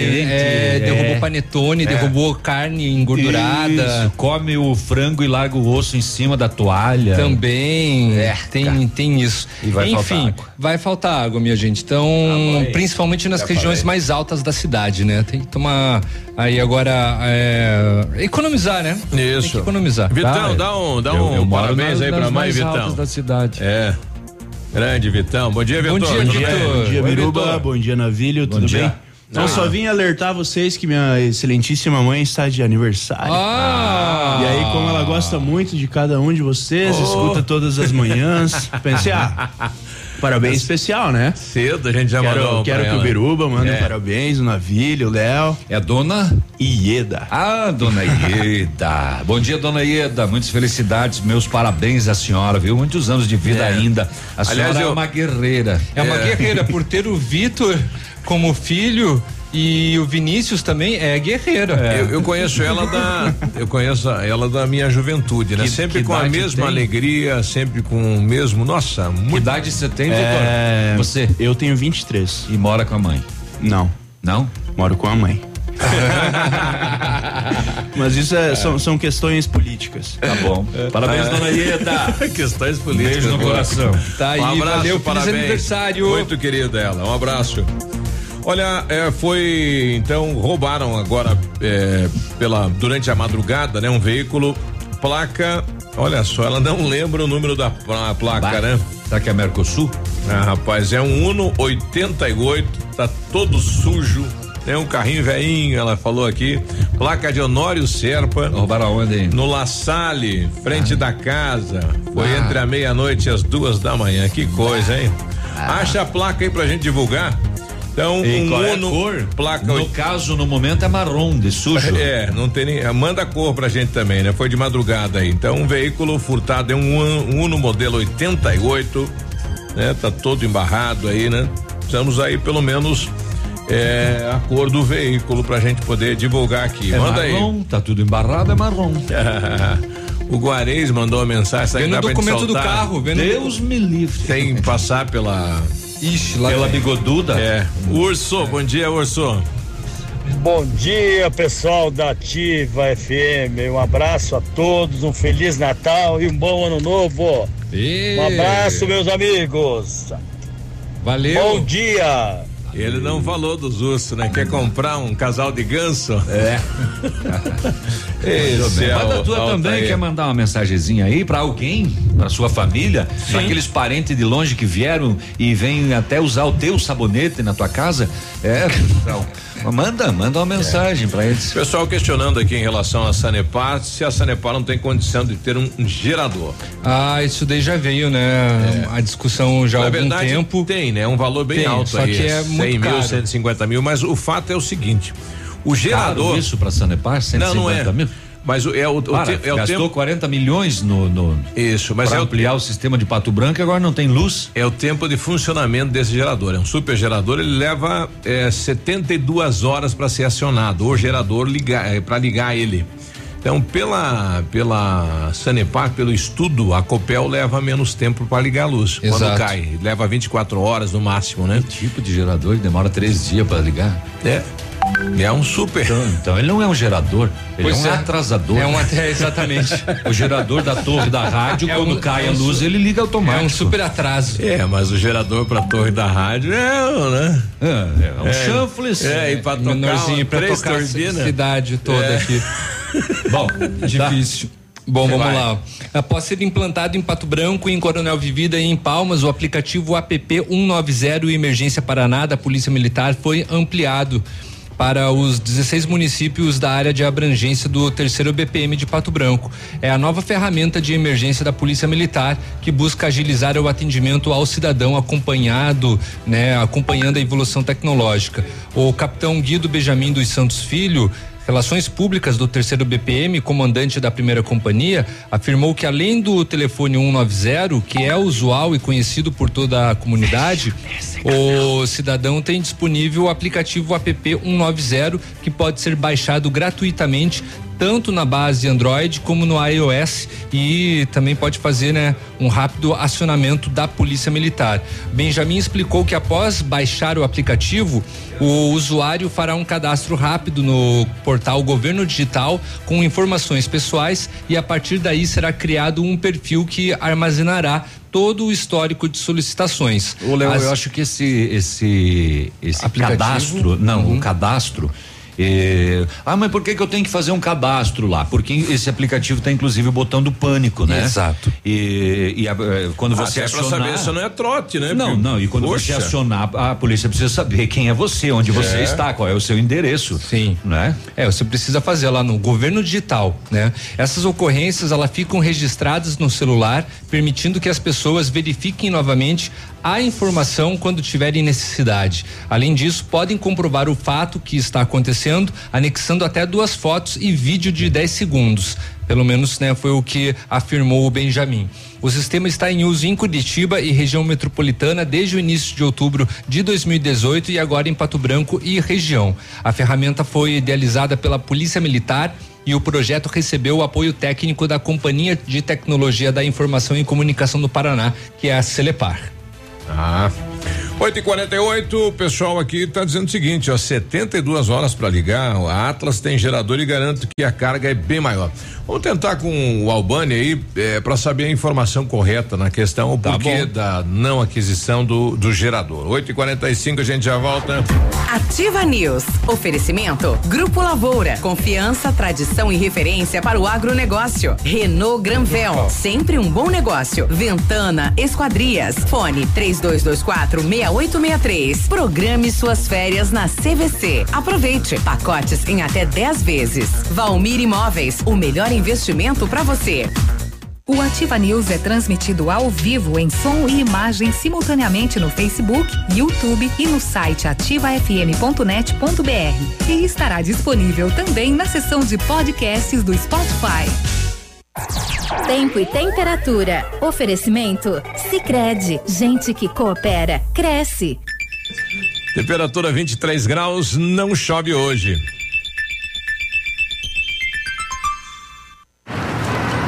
é, é. derrubou panetone, É. derrubou carne engordurada. Isso, come o frango e larga o osso em cima da toalha. Também tem, tem isso. E vai faltar Enfim, água. vai faltar água, minha gente. Então, principalmente nas Já regiões falei. mais altas da cidade, né? Tem que tomar aí agora é, economizar, né? Tem Isso. que economizar. Vitão, dá um, dá Eu- um eu parabéns aí pra nas mãe, mais Vitão. altas da cidade. É. Grande, Vitão. Bom dia, Bom Vitor. dia, bem? Bom dia. Vitor. Bom dia, Navilho. Bom Tudo dia. bem? Então, Ah. só vim alertar vocês que minha excelentíssima mãe está de aniversário. Ah! E aí, como ela gosta muito de cada um de vocês, Oh. escuta todas as manhãs, pensei, ah, parabéns especial, né? Cedo a gente já quero, mandou Quero que o ela. Biruba mande É. um parabéns, o Navilho, o Léo. É a dona Ieda. Ah, dona Ieda. Bom dia, dona Ieda. Muitas felicidades, meus parabéns à senhora, viu? Muitos anos de vida É. ainda. A Aliás, senhora é eu- uma guerreira. É uma guerreira por ter o Vitor como filho e o Vinícius também é guerreira. Eu, eu conheço ela da, eu conheço ela da minha juventude, né? Que- sempre que com a mesma tem? alegria, sempre com o mesmo, nossa, Que muito idade você tem, Vitor? É, Você? Eu tenho 23. E mora com a mãe? Não, Não? moro com a mãe. Mas isso é- são, são questões políticas. Tá bom. Parabéns, dona Ieda. questões políticas. Beijo no coração. Tá aí, um abraço, valeu, feliz parabéns. aniversário. Muito querida ela, um abraço. Olha, é, foi então roubaram agora é, pela durante a madrugada, né, um veículo placa. Olha só, ela não lembra o número da pla- placa, Bah. né? Será que é Mercosul? Ah, rapaz, é um Uno 88, tá todo sujo. É um carrinho velhinho, ela falou aqui. Placa de Honório Serpa. Roubaram aonde, hein? No La Salle, frente da casa. Foi Ah. entre a meia-noite e as duas da manhã. Que coisa, hein? Acha a placa aí pra gente divulgar. Então, E um qual é a cor? placa No caso, no momento é marrom, de sujo. É, não tem nem. Manda a cor pra gente também, né? Foi de madrugada aí. Então, um veículo furtado é um, Un- um Uno modelo 88, né? Tá todo embarrado aí, né? Precisamos aí pelo menos é, a cor do veículo pra gente poder divulgar aqui. É Manda marrom, tá tudo embarrado, é marrom. aí. o Guarez mandou uma mensagem. Vendo o documento do carro, Deus me livre. Tem que passar pela. Ixi, lá Pela vem. bigoduda? É. Urso, bom dia, Urso. Bom dia, pessoal da Ativa FM. Um abraço a todos, um feliz Natal e um bom ano novo. Ê, Um abraço, meus amigos. Valeu. Bom dia. Ele não falou dos ursos, né? Quer comprar um casal de ganso? É. Esse é Mas a tua também Altair. quer mandar uma mensagenzinha aí pra alguém, pra sua família, pra aqueles parentes de longe que vieram e vêm até usar o teu sabonete na tua casa? É, então, manda, manda uma mensagem pra eles. Pessoal questionando aqui em relação à Sanepar, se a Sanepar não tem condição de ter um, gerador. Ah, isso daí já veio, né? A discussão já há Na algum verdade, tempo. tem, né? Um valor bem Tem, alto só aí. que é 100 muito mil, caro. 150 mil, mas o fato é o seguinte: o gerador. Caro isso pra Sanepar, 150 não, não é. mil? Mas o- é o, o Para, te- é o gastou tempo. 40 milhões no, no Isso, mas é o, ampliar o sistema de Pato Branco e agora não tem luz. é o tempo de funcionamento desse gerador. É um super gerador, ele leva é, 72 horas para ser acionado. O gerador ligar, é, para ligar ele. Então, pela pela Sanepar, pelo estudo, a Copel leva menos tempo para ligar a luz. Quando Exato. cai, leva 24 horas no máximo, né? Que tipo de gerador que demora três dias pra ligar? É. É um super. Então, então ele não é um gerador, ele Pois é um é. atrasador. É um até exatamente. O gerador da torre da rádio, É quando um- cai é a um luz, su- ele liga É automático. um super atraso. É, mas o gerador para torre da rádio é, né? É, é um É. chanfles. É, e para tocar Menorzinho pra três tocar a cidade toda É. aqui. Bom, Difícil. Bom, Você vamos vai. lá. Após ser implantado em Pato Branco, em Coronel Vivida e em Palmas, o aplicativo APP 190 Emergência Paraná da Polícia Militar foi ampliado para os 16 municípios da área de abrangência do terceiro BPM de Pato Branco. É a nova ferramenta de emergência da Polícia Militar que busca agilizar o atendimento ao cidadão acompanhado, né, acompanhando a evolução tecnológica. O capitão Guido Benjamin dos Santos Filho Relações Públicas do terceiro BPM, comandante da primeira companhia, afirmou que além do telefone 190, que é usual e conhecido por toda a comunidade, o cidadão tem disponível o aplicativo app 190, que pode ser baixado gratuitamente tanto na base Android como no iOS e também pode fazer né, um rápido acionamento da Polícia Militar. Benjamin explicou que após baixar o aplicativo, o usuário fará um cadastro rápido no portal Governo Digital com informações pessoais e a partir daí será criado um perfil que armazenará todo o histórico de solicitações. Ô, Léo, As- eu acho que esse esse esse Aplicativo? cadastro, não, o cadastro eh, ah, mas por que que eu tenho que fazer um cadastro lá? Porque esse aplicativo tem inclusive o botão do pânico, né? Exato. E, e a- eh, quando você Até pra acionar saber se não é trote, né? Não, não, e quando Poxa. você acionar, a polícia precisa saber quem é você, onde você É. está, qual é o seu endereço. Sim. Né? É, você precisa fazer lá no governo digital, né? Essas ocorrências, elas ficam registradas no celular, permitindo que as pessoas verifiquem novamente a informação quando tiverem necessidade. Além disso, podem comprovar o fato que está acontecendo, anexando até duas fotos e vídeo de 10 segundos. Pelo menos, né, foi o que afirmou o Benjamin. O sistema está em uso em Curitiba e região metropolitana desde o início de outubro de 2018 e agora em Pato Branco e região. A ferramenta foi idealizada pela Polícia Militar e o projeto recebeu o apoio técnico da Companhia de Tecnologia da Informação e Comunicação do Paraná, que é a Celepar. Ah. 8 e 48 o pessoal aqui tá dizendo o seguinte, ó, 72 horas para ligar, a Atlas tem gerador e garanto que a carga é bem maior. Vamos tentar com o Albani aí é, para saber a informação correta na questão, o Tá porquê bom. da não aquisição do, do gerador. 8 e 45 a gente já volta. Ativa News. Oferecimento. Grupo Lavoura. Confiança, tradição e referência para o agronegócio. Renault Granvel. Sempre um bom negócio. Ventana Esquadrias. Fone 3224 6863. Programe suas férias na CVC. Aproveite. Pacotes em até 10 vezes. Valmir Imóveis. O melhor investimento para você. O Ativa News é transmitido ao vivo em som e imagem simultaneamente no Facebook, YouTube e no site ativafm.net.br. E estará disponível também na seção de podcasts do Spotify. Tempo e temperatura. Oferecimento? Sicredi Gente que coopera, cresce. Temperatura 23 graus, não chove hoje.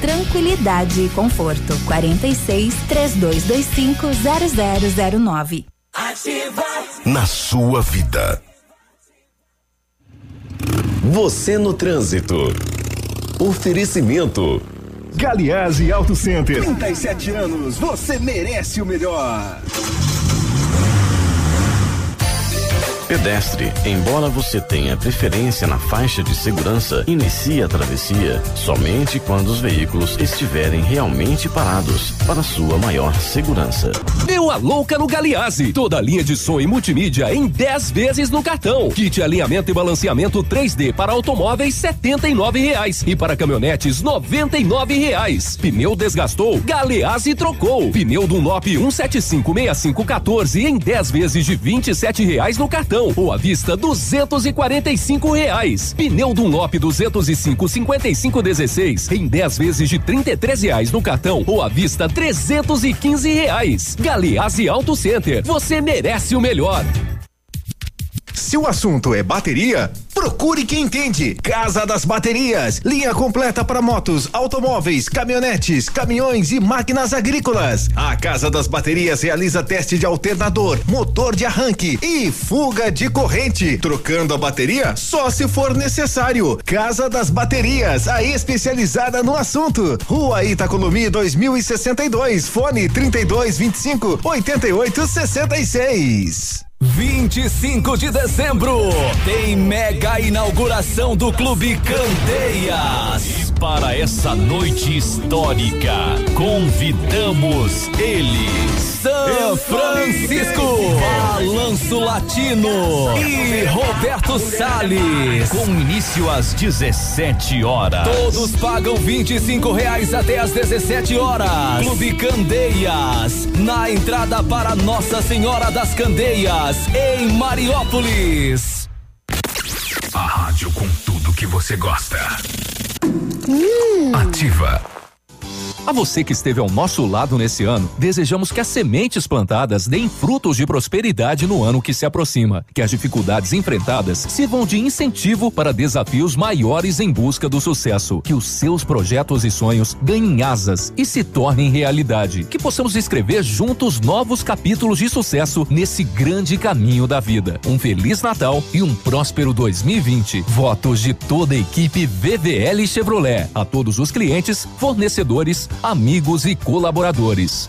tranquilidade e conforto. 46 3225 0009. Ativa. Na sua vida. Você no trânsito. Oferecimento. Galiase Auto Center. 37 anos, você merece o melhor. Pedestre. Embora você tenha preferência na faixa de segurança, inicie a travessia somente quando os veículos estiverem realmente parados para sua maior segurança. Deu a louca no Galiase. Toda a linha de som e multimídia em 10 vezes no cartão. Kit alinhamento e balanceamento 3D para automóveis 79 reais e para caminhonetes 99 reais. Pneu desgastou, Galeazzi trocou. Pneu Dunlop 1756514 em 10 vezes de 27 reais no cartão ou à vista 245 reais. Pneu Dunlop 205 5516 em 10 vezes de 33 reais no cartão ou à vista 315 reais. Galeazzi Auto Center, você merece o melhor. Se o assunto é bateria, procure quem entende. Casa das Baterias, linha completa para motos, automóveis, caminhonetes, caminhões e máquinas agrícolas. A Casa das Baterias realiza teste de alternador, motor de arranque e fuga de corrente, trocando a bateria só se for necessário. Casa das Baterias, a especializada no assunto. Rua Itacolomi 2062, fone 3225 8866. 25 de dezembro tem mega inauguração do Clube Candeias. E para essa noite histórica, convidamos ele, São Francisco, Balanço Latino e Roberto Salles. Com início às 17 horas. Todos pagam 25 reais até às 17 horas. Clube Candeias, na entrada para Nossa Senhora das Candeias em Mariópolis. A rádio com tudo que você gosta. Ativa. A você que esteve ao nosso lado nesse ano, desejamos que as sementes plantadas deem frutos de prosperidade no ano que se aproxima. Que as dificuldades enfrentadas sirvam de incentivo para desafios maiores em busca do sucesso. Que os seus projetos e sonhos ganhem asas e se tornem realidade. Que possamos escrever juntos novos capítulos de sucesso nesse grande caminho da vida. Um Feliz Natal e um próspero 2020. Votos de toda a equipe VVL Chevrolet. A todos os clientes, fornecedores, amigos e colaboradores.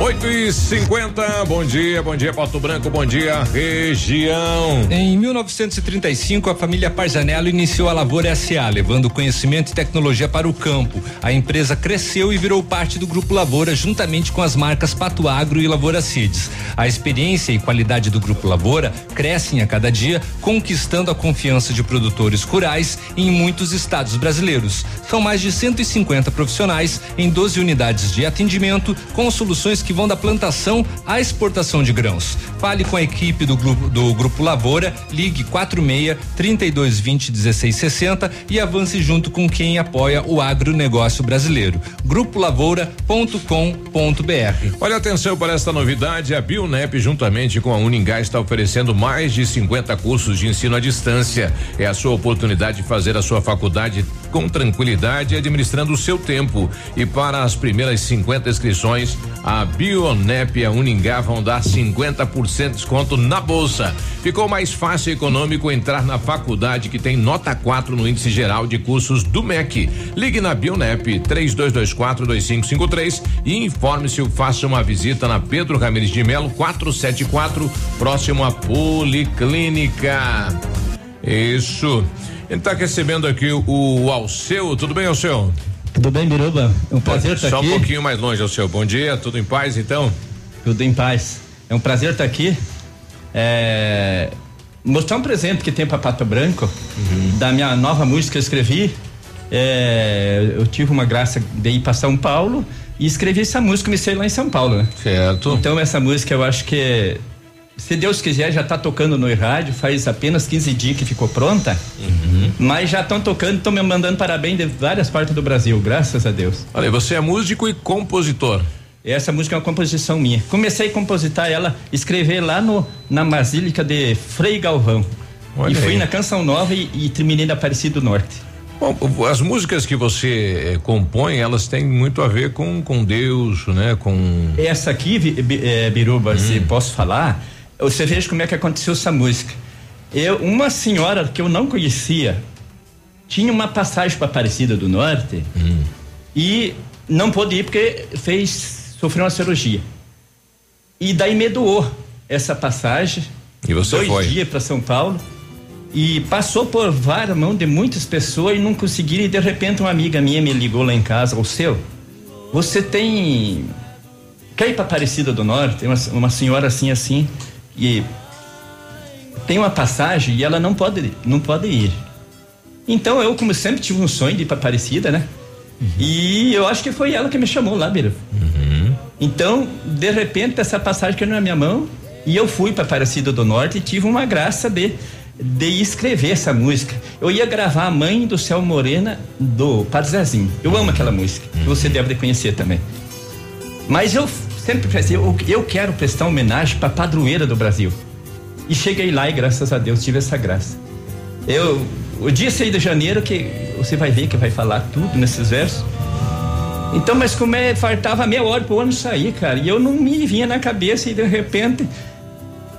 8 e 50 bom dia, bom dia Pato Branco, bom dia região. Em 1935, a família Parzanello iniciou a Lavoura SA, levando conhecimento e tecnologia para o campo. A empresa cresceu e virou parte do Grupo Lavoura, juntamente com as marcas Pato Agro e Lavoura Seeds. A experiência e qualidade do Grupo Lavoura crescem a cada dia, conquistando a confiança de produtores rurais em muitos estados brasileiros. São mais de 150 profissionais em 12 unidades de atendimento, com soluções que vão da plantação à exportação de grãos. Fale com a equipe do grupo, do grupo Lavoura, ligue 46 3220 1660 e avance junto com quem apoia o agronegócio brasileiro. Grupolavoura.com.br. Olha atenção para esta novidade, a Bionep juntamente com a Uningá está oferecendo mais de 50 cursos de ensino à distância. É a sua oportunidade de fazer a sua faculdade com tranquilidade e administrando o seu tempo. E para as primeiras 50 inscrições, a Bionep e a Uningá vão dar 50% de desconto na bolsa. Ficou mais fácil e econômico entrar na faculdade que tem nota 4 no índice geral de cursos do MEC. Ligue na Bionep 3224 2553 e informe-se ou faça uma visita na Pedro Ramirez de Melo 474, próximo à Policlínica. Isso. A gente tá recebendo aqui o, o Alceu. Tudo bem, Alceu? Tudo bem, Biruba? É um prazer estar Só aqui. um pouquinho mais longe, é seu. Bom dia, tudo em paz então? Tudo em paz. É um prazer estar aqui. É, mostrar um presente que tem para Pato Branco, Uhum. da minha nova música que eu escrevi. É, eu tive uma graça de ir para São Paulo e escrevi essa música, comecei lá em São Paulo, né? Certo. Então essa música eu acho que se Deus quiser já tá tocando no rádio, faz apenas 15 dias que ficou pronta. Uhum. Mas já estão tocando, estão me mandando parabéns de várias partes do Brasil, graças a Deus. Olha, você é músico e compositor. Essa música é uma composição minha. Comecei a compositar ela, escrever lá no, na Basílica de Frei Galvão. Olha e fui aí. na Canção Nova e, e terminei na Aparecido Norte. Bom, as músicas que você eh, compõe, elas têm muito a ver com, com Deus, né? Com. Essa aqui, eh, Biruba, se posso falar, você veja como é que aconteceu essa música. Eu, uma senhora que eu não conhecia tinha uma passagem para Aparecida do Norte e não pôde ir porque fez sofreu uma cirurgia. E daí me doou essa passagem. E você dois foi? dias para São Paulo e passou por várias mãos de muitas pessoas e não conseguiram. E de repente uma amiga minha me ligou lá em casa, o seu, você tem quer ir para Aparecida do Norte? Tem uma, uma senhora assim assim e tem uma passagem e ela não pode não pode ir. Então eu como sempre tive um sonho de ir para Aparecida, né? E eu acho que foi ela que me chamou lá, Bira. Então, de repente, essa passagem caiu na minha mão e eu fui para Aparecida do Norte e tive uma graça de, de escrever essa música. Eu ia gravar a Mãe do Céu Morena do Padre Zezinho. Eu amo aquela música, que você deve de conhecer também. Mas eu sempre pensei, eu, eu quero prestar homenagem para a padroeira do Brasil. E cheguei lá e graças a Deus tive essa graça. Eu, o dia 6 de janeiro, que você vai ver que vai falar tudo nesses versos. Então, mas como é, faltava meia hora pro ano sair, cara, e eu não me vinha na cabeça e de repente,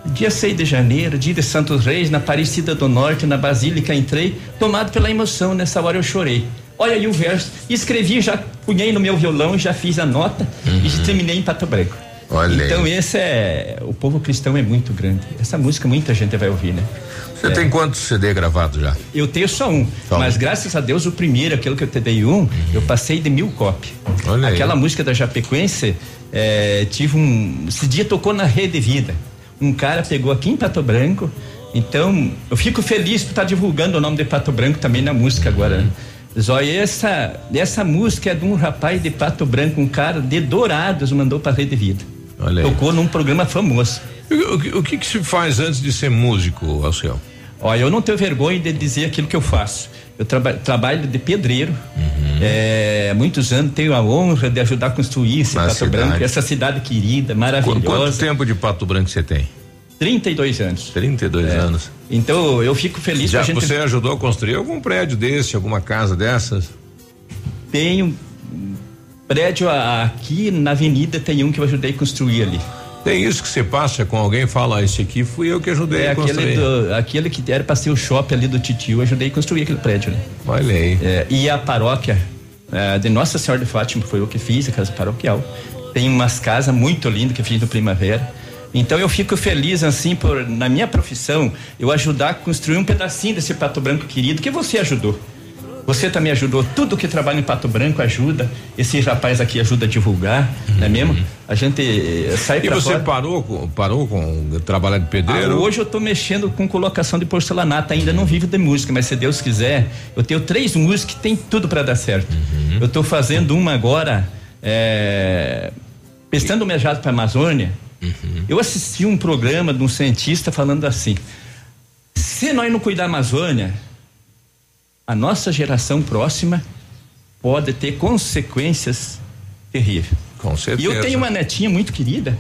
dia 6 de janeiro, dia de Santos Reis, na Aparecida do Norte, na Basílica, entrei, tomado pela emoção, nessa hora eu chorei. Olha aí o verso, escrevi, já punhei no meu violão, já fiz a nota e terminei em Pato Branco. Olha aí. então esse é, o povo cristão é muito grande. Essa música muita gente vai ouvir, né? Você tem quantos CD gravados já? Eu tenho só um, mas graças a Deus o primeiro, aquele que eu te dei um, eu passei de mil cópias. Olha aí. Aquela música da Japequense, eh, tive um, esse dia tocou na Rede Vida. Um cara pegou aqui em Pato Branco, então eu fico feliz por estar divulgando o nome de Pato Branco também na música agora. Né? Zóia, essa, essa música é de um rapaz de Pato Branco, um cara de Dourados, mandou para Rede Vida. Olha aí. Tocou num programa famoso. O, que- o que que se faz antes de ser músico, Alceu? Olha, eu não tenho vergonha de dizer aquilo que eu faço. Eu traba- trabalho de pedreiro. Uhum. É, muitos anos tenho a honra de ajudar a construir esse Na Pato cidade. Branco, essa cidade querida, Qu- maravilhosa. Quanto tempo de Pato Branco você tem? 32 anos. 32 É. anos. Então eu fico feliz Já gente você ajudou a construir algum prédio desse, alguma casa dessas? tem um prédio aqui na avenida, tem um que eu ajudei a construir ali. Tem isso que você passa com alguém fala, ah, esse aqui fui eu que ajudei É a aquele, construir. do, aquele que era para ser o shopping ali do Titio, eu ajudei a construir aquele prédio, né? Olha aí. É, e a paróquia é, de Nossa Senhora de Fátima, foi eu que fiz, a casa paroquial. Tem umas casas muito lindas que eu fiz no Primavera. Então eu fico feliz assim por na minha profissão eu ajudar a construir um pedacinho desse Pato Branco querido que você ajudou. Você também ajudou, tudo que trabalha em Pato Branco ajuda. Esse rapaz aqui ajuda a divulgar, não é mesmo? A gente eh, sai Uhum. E você fora. parou, com- parou com trabalhar de pedreiro? Ah, hoje eu estou mexendo com colocação de porcelanato, ainda não vivo de música, mas se Deus quiser, eu tenho três músicas que tem tudo para dar certo. Uhum. Eu estou fazendo uma agora, é, prestando homenageado para a Amazônia. Uhum. Eu assisti um programa de um cientista falando assim: se nós não cuidar da Amazônia, a nossa geração próxima pode ter consequências terríveis. Com E certeza. eu tenho uma netinha muito querida.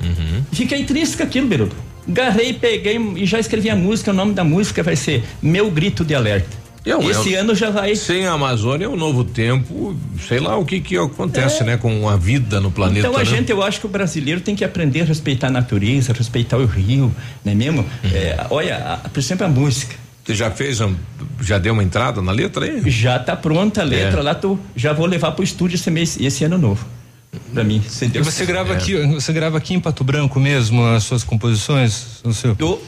E Fiquei triste com aquilo, Biruba. Garrei, peguei e já escrevi a música. O nome da música vai ser Meu Grito de Alerta. E é um- Esse é um- ano já vai. Sem a Amazônia é um novo tempo, sei lá o que que acontece, né, com a vida no planeta. então a né? gente, eu acho que o brasileiro tem que aprender a respeitar a natureza, respeitar o rio, não é mesmo? É, olha, a- por exemplo, a música. Você já fez, um- já deu uma entrada na letra aí? Já tá pronta a letra É. lá, tô, já vou levar pro estúdio esse mês, esse ano novo. Pra mim, E você quiser. grava aqui, você grava aqui em Pato Branco mesmo as suas composições, o seu? Eu,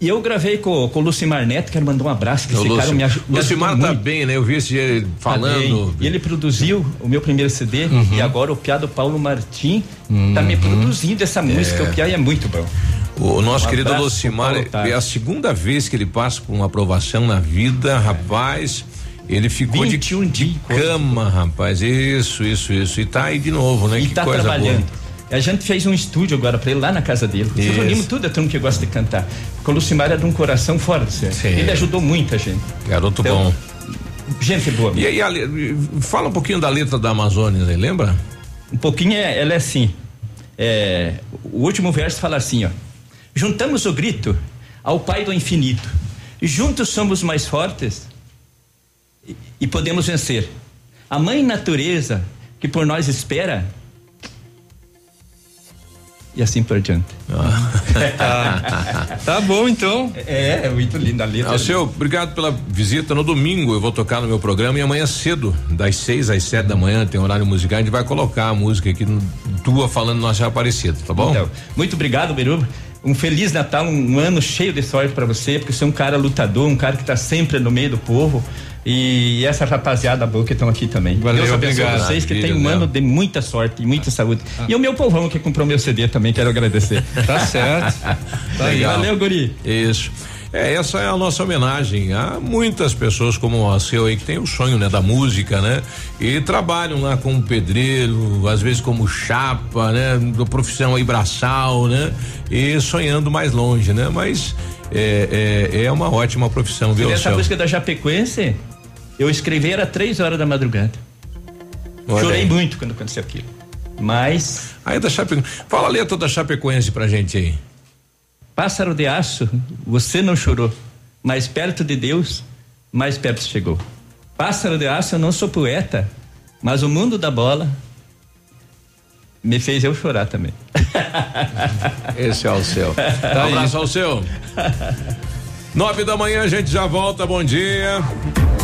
E eu gravei com, com o Lucimar Neto, quero mandar um abraço, que esse Lúcio- cara me, Lucimar ajudou tá muito. bem, né? Eu vi esse ele falando. Tá bem. Ele produziu o meu primeiro CD Uhum. e agora o Piado Paulo Martim tá me produzindo essa música. O Piá é muito bom. O nosso Um querido Lucimar, é a segunda vez que ele passa por uma aprovação na vida, rapaz. Ele ficou de, de cama, rapaz. Isso, isso, isso. E tá aí de novo, né? E que tá coisa trabalhando. boa. A gente fez um estúdio agora pra ele lá na casa dele. Isso. Reunimos toda a turma que gosta de cantar. Porque o Lucimar é de um coração fora sério. Ele ajudou muita gente. Garoto Então, bom. Gente boa. E aí, a fala um pouquinho da letra da Amazônia, né? lembra? Um pouquinho é- ela é assim. É, o último verso fala assim, ó. Juntamos o grito ao Pai do infinito. Juntos somos mais fortes e, e podemos vencer. A mãe natureza que por nós espera. E assim por diante. tá bom então. É, é muito linda a letra. Ah, seu, obrigado pela visita. No domingo eu vou tocar no meu programa e amanhã cedo, das seis às sete da manhã, tem horário musical, a gente vai colocar a música aqui no, tua falando Nossa Aparecida, tá bom? Então, muito obrigado, Biruba. Um feliz Natal, um ano cheio de sorte pra você, porque você é um cara lutador, um cara que tá sempre no meio do povo. E essa rapaziada boa que estão aqui também. Valeu, Deus abençoe obrigado. vocês, que tem um ano de muita sorte e muita saúde. E o meu povão que comprou meu CD também, quero agradecer. Tá certo. Tá legal. Valeu, Guri. Isso. É, essa é a nossa homenagem a muitas pessoas como a seu aí que tem o sonho, né, da música, né? E trabalham lá como pedreiro, às vezes como chapa, né? Da profissão aí braçal, né? E sonhando mais longe, né? Mas é, é, é uma ótima profissão, viu, Essa música da Chapecoense, eu escrevi era três horas da madrugada. Olha Chorei aí. muito quando aconteceu aquilo. Mas. Aí da Chapecoense. Fala a letra da Chapecoense pra gente aí. Pássaro de aço, você não chorou, mas perto de Deus, mais perto chegou. Pássaro de aço, eu não sou poeta, mas o mundo da bola me fez eu chorar também. Esse é o seu. um abraço ao seu. Nove da manhã a gente já volta. Bom dia.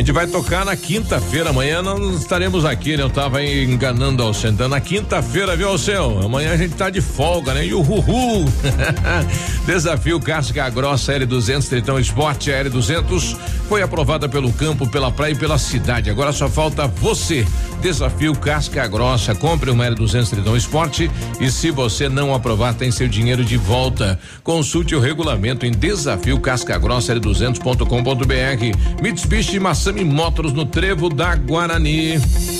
gente vai tocar na quinta-feira. Amanhã nós estaremos aqui, né? Eu tava enganando ao Santana. Na quinta-feira, viu, Alceu? Amanhã a gente tá de folga, né? E o Ruhu. Desafio Casca Grossa L200 Tritão Esporte a L200 foi aprovada pelo campo, pela praia e pela cidade. Agora só falta você. Desafio Casca Grossa. Compre uma L200 Tritão Esporte e se você não aprovar, tem seu dinheiro de volta. Consulte o regulamento em desafio casca grossa L200.com.br. Mitsubishi Massami Motors no Trevo da Guarani.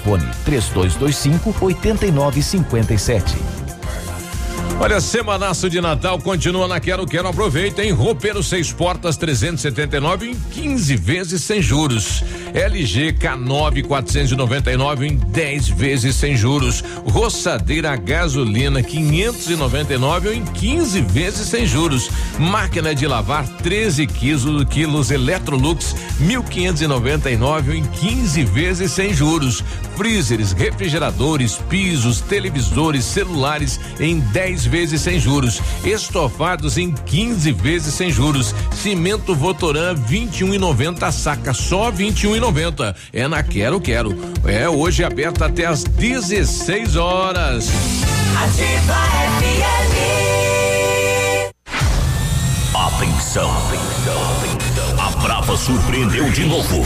3225 8957. Olha, semanaço de Natal continua na Quero Quero. Aproveita, hein? Roupeiro seis portas 379 em 15 vezes sem juros. LG K9 499 em 10 vezes sem juros. Roçadeira gasolina 599 em 15 vezes sem juros. Máquina de lavar 13 quilos, quilos Electrolux 1599 em 15 vezes sem juros. Freezers, refrigeradores, pisos, televisores, celulares em 10 vezes sem juros. Estofados em 15 vezes sem juros. Cimento Votoran 21,90 a saca, só 21,90. É na Quero Quero. É hoje aberta até às 16 horas. Ativa FM. Atenção, atenção, atenção. A Brava surpreendeu de novo.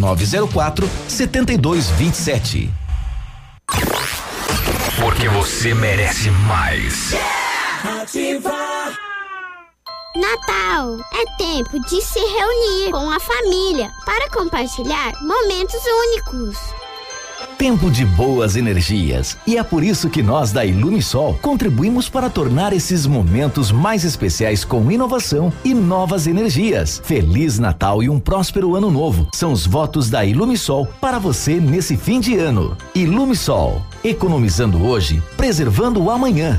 9904 7227. Porque você merece mais. Ativa. Natal é tempo de se reunir com a família para compartilhar momentos únicos. Tempo de boas energias. E é por isso que nós da Ilumisol contribuímos para tornar esses momentos mais especiais com inovação e novas energias. Feliz Natal e um próspero ano novo. São os votos da Ilumisol para você nesse fim de ano. Ilumisol, economizando hoje, preservando o amanhã.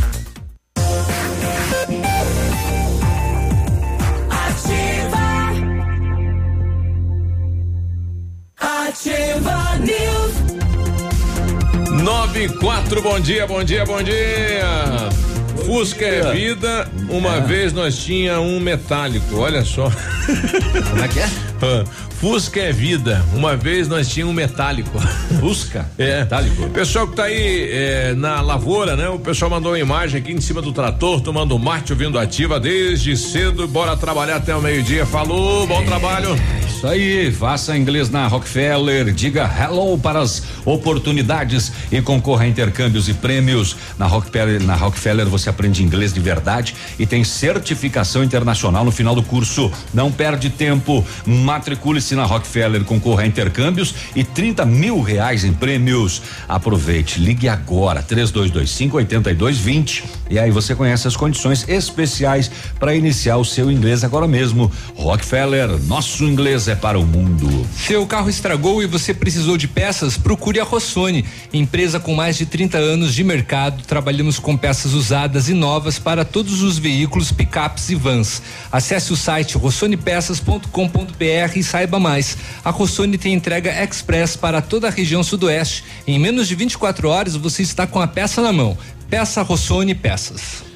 Ativa News. 9 e 4, bom dia, bom dia, bom dia. Fusca é vida, uma vez nós tinha um metálico, olha só. Como é que é? Fusca é vida, uma vez nós tinha um metálico. Fusca? É. Metálico. Pessoal que tá aí é, na lavoura, né? O pessoal mandou uma imagem aqui em cima do trator, tomando mate, ouvindo ativa desde cedo. Bora trabalhar até o meio-dia. Falou, bom trabalho. Isso aí, faça inglês na Rockefeller, diga hello para as oportunidades e concorra a intercâmbios e prêmios. Na Rockefeller, na Rockefeller você aprende inglês de verdade e tem certificação internacional no final do curso. Não perde tempo, matricule-se na Rockefeller, concorra a intercâmbios e 30 mil reais em prêmios. Aproveite, ligue agora, 3225 8220 e aí você conhece as condições especiais para iniciar o seu inglês agora mesmo. Rockefeller, nosso inglês é para o mundo. Seu carro estragou e você precisou de peças? Procure a Rossoni, empresa com mais de 30 anos de mercado. Trabalhamos com peças usadas e novas para todos os veículos, picapes e vans. Acesse o site rossonepeças.com.br e saiba mais. A Rossoni tem entrega express para toda a região sudoeste. Em menos de 24 horas você está com a peça na mão. Peça Rossoni Peças.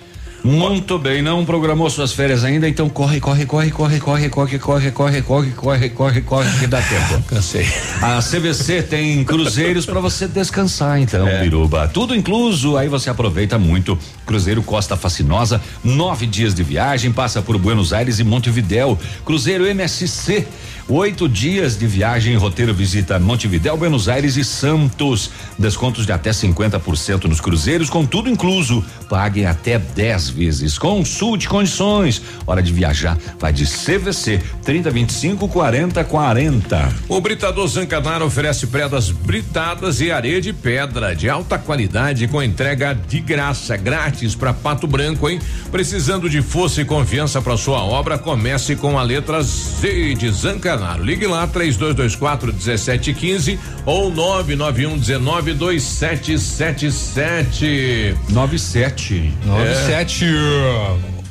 Muito bem, não programou suas férias ainda, então corre, corre, corre, corre, corre, corre, corre, corre, corre, corre, corre, corre, que dá tempo. Cansei. A CVC tem cruzeiros para você descansar, então, Biruba. Tudo incluso, aí você aproveita muito. Cruzeiro Costa Fascinosa, nove dias de viagem, passa por Buenos Aires e Montevidéu. Cruzeiro MSC, Oito dias de viagem, roteiro visita Montevidéu, Buenos Aires e Santos. Descontos de até 50% nos cruzeiros, com tudo incluso. Pague até 10 vezes. Consulte condições. Hora de viajar. Vai de CVC 3025 40 40. O Britador Zancanaro oferece predas britadas e areia de pedra de alta qualidade com entrega de graça, grátis para Pato Branco, hein? Precisando de força e confiança para sua obra, comece com a letra Z de Zancanaro. Ligue lá 3224 1715 ou 991 19 2777. 97. 97.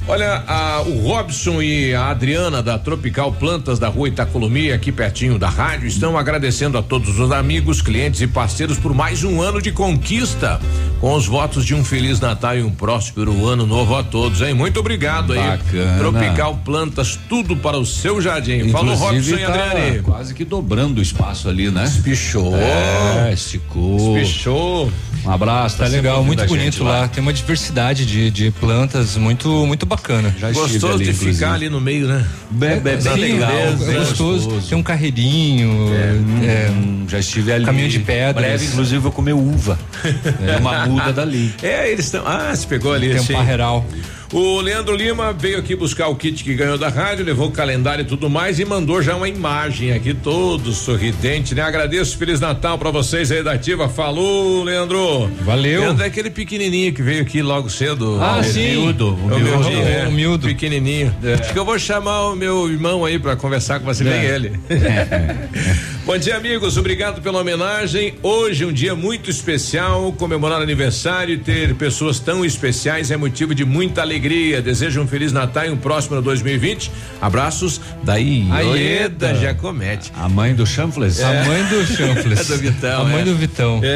Olha, a, o Robson e a Adriana da Tropical Plantas da Rua Itacolomi, aqui pertinho da rádio, estão agradecendo a todos os amigos, clientes e parceiros por mais um ano de conquista. Com os votos de um Feliz Natal e um próspero ano novo a todos, hein? Muito obrigado aí. Bacana. Tropical Plantas, tudo para o seu jardim. Falou Robson e tá Adriane. Quase que dobrando o espaço ali, né? Espichou. É, esticou. Espichou. Um abraço. Tá sempre legal, muito bonito lá. Tem uma diversidade de, de plantas muito muito bacana. Já Gostoso ali, de inclusive. ficar ali no meio, né? Bem, bem, Sim, bem legal. é, é gostoso. Tem um carreirinho, é, Hum, já estive ali. caminho de pedras. Breve, inclusive, vou comer uva. É uma muda dali. É, eles estão. Ah, se pegou ali. tem um parreiral. O Leandro Lima veio aqui buscar o kit que ganhou da rádio, levou o calendário e tudo mais e mandou já uma imagem aqui, todo sorridente, né? Agradeço, Feliz Natal pra vocês aí da Ativa. Falou, Leandro. Valeu. Leandro é aquele pequenininho que veio aqui logo cedo. Ah, sim. Miúdo. O miúdo. é, o miúdo. Pequenininho. Acho que eu vou chamar o meu irmão aí pra conversar com você, bem É. Bom dia, amigos. Obrigado pela homenagem. Hoje um dia muito especial, comemorar aniversário e ter pessoas tão especiais é motivo de muita alegria. Desejo um feliz Natal e um próspero 2020. Abraços da Ieda Jacomete. A mãe do Chanfles. A mãe do Chanfles. É do Vitão. A mãe é. do Vitão. É, é,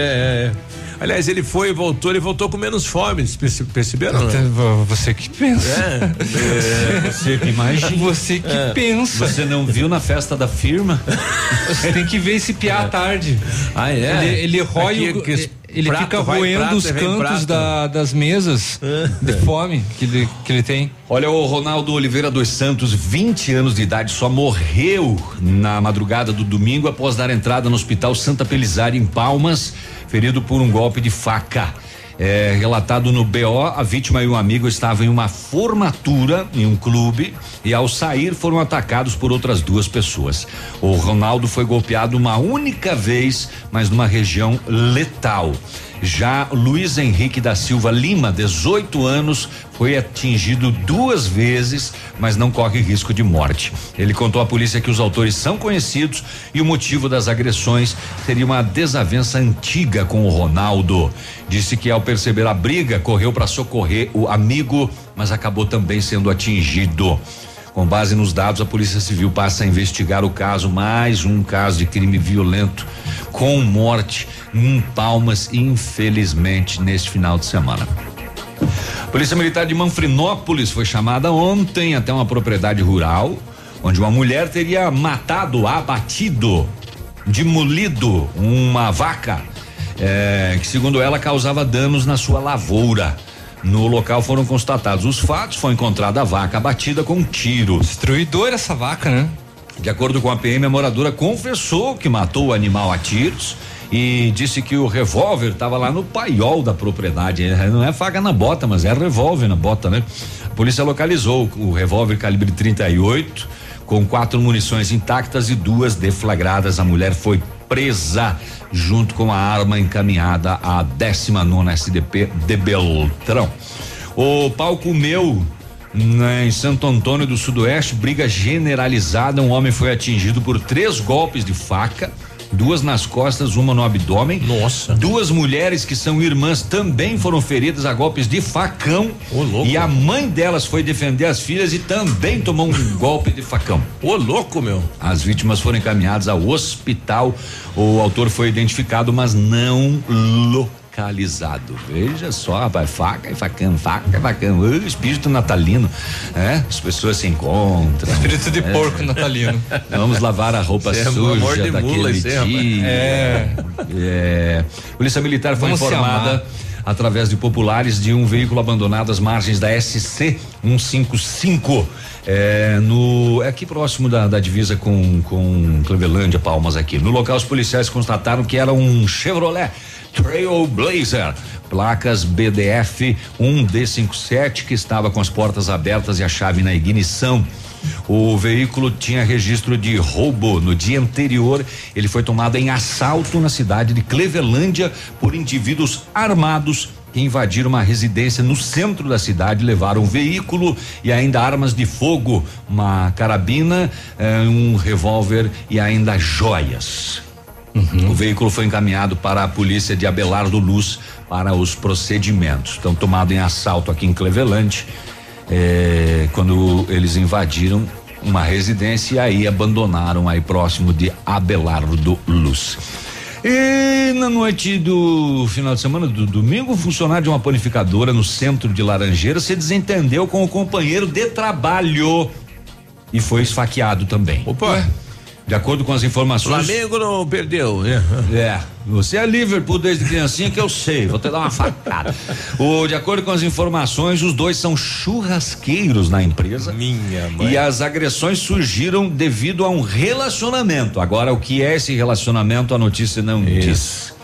é. Aliás, ele foi e voltou, ele voltou com menos fome, vocês perceberam? não? Você que pensa. É. Você que imagina. Você que É. pensa. Você não viu na festa da firma? Você tem que ver esse piá à tarde. Ah, é? Ele, ele rói Aqui, o, que ele prato fica roendo prato, os vem cantos da- das mesas de fome que ele, que ele tem. Olha, o Ronaldo Oliveira dos Santos, 20 anos de idade, só morreu na madrugada do domingo após dar entrada no Hospital Santa Pelizari, em Palmas, ferido por um golpe de faca. É, relatado no BO, a vítima e um amigo estavam em uma formatura em um clube e ao sair foram atacados por outras duas pessoas. O Ronaldo foi golpeado uma única vez, mas numa região letal. Já Luiz Henrique da Silva Lima, 18 anos, foi atingido duas vezes, mas não corre risco de morte. Ele contou à polícia que os autores são conhecidos e o motivo das agressões seria uma desavença antiga com o Ronaldo. Disse que ao perceber a briga, correu para socorrer o amigo, mas acabou também sendo atingido. Com base nos dados, a Polícia Civil passa a investigar o caso, mais um caso de crime violento com morte em Palmas, infelizmente, neste final de semana. Polícia Militar de Manfrinópolis foi chamada ontem até uma propriedade rural, onde uma mulher teria matado, abatido, demolido uma vaca, eh, que segundo ela causava danos na sua lavoura. No local foram constatados os fatos, foi encontrada a vaca abatida com um tiro. Destruidor essa vaca, né? De acordo com a PM, a moradora confessou que matou o animal a tiros e disse que o revólver estava lá no paiol da propriedade. É, Não é faca na bota, mas é revólver na bota, né? A polícia localizou o revólver calibre 38 com quatro munições intactas e duas deflagradas. A mulher foi presa junto com a arma encaminhada à 19 SDP de Beltrão. O palco meu né, em Santo Antônio do Sudoeste, briga generalizada. Um homem foi atingido por três golpes de faca, duas nas costas, uma no abdômen. Nossa. Duas mulheres que são irmãs também foram feridas a golpes de facão. Ô, louco. E a mãe delas foi defender as filhas e também tomou um golpe de facão. Ô, louco, meu. As vítimas foram encaminhadas ao hospital. O autor foi identificado, mas não localizado. Veja só, rapaz, faca e facão, faca e facão. Espírito natalino, é? As pessoas se encontram. Espírito de É. porco natalino. Vamos lavar a roupa é suja amor de daquele mula, rapaz. dia. É. É. Polícia Militar foi Vamos informada através de populares de um veículo abandonado às margens da SC 155. É, no, é aqui próximo da, da divisa com, com Clevelândia, Palmas aqui. No local, os policiais constataram que era um Chevrolet Trailblazer, placas BDF 1D57, que estava com as portas abertas e a chave na ignição. O veículo tinha registro de roubo. No dia anterior, ele foi tomado em assalto na cidade de Clevelândia por indivíduos armados que invadiram uma residência no centro da cidade, levaram um veículo e ainda armas de fogo, uma carabina, eh, um revólver e ainda joias. O veículo foi encaminhado para a polícia de Abelardo Luz para os procedimentos. Estão tomado em assalto aqui em Cleveland, eh, quando eles invadiram uma residência e aí abandonaram aí próximo de Abelardo Luz. E na noite do final de semana, do domingo, um funcionário de uma panificadora no centro de Laranjeira se desentendeu com o companheiro de trabalho e foi esfaqueado também. Opa! De acordo com as informações. Flamengo não perdeu, né? É, você é Liverpool desde criancinha que eu sei, vou te dar uma facada. o, de acordo com as informações, os dois são churrasqueiros na empresa. Minha mãe. E as agressões surgiram devido a um relacionamento. Agora, o que é esse relacionamento, a notícia não diz.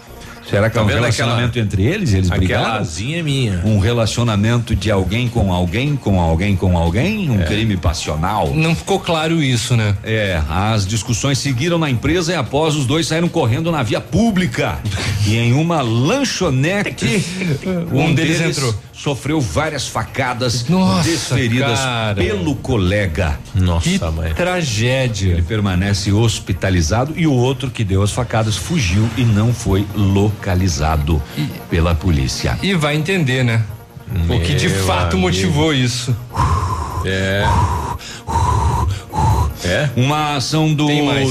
Será que Tá é um relacionamento aquela- entre eles? Eles Aquela brigaram? asinha é minha. Um relacionamento de alguém com alguém, com alguém com alguém? Um crime passional? Não ficou claro isso, né? É, as discussões seguiram na empresa e após os dois saíram correndo na via pública. e em uma lanchonete, Um deles entrou. Sofreu várias facadas Nossa, desferidas cara. pelo colega. Nossa, Que mãe. tragédia. Ele permanece hospitalizado e o outro que deu as facadas fugiu e não foi localizado pela polícia. E vai entender, né? o que de Meu fato amigo. motivou isso. É. É? Uma ação do.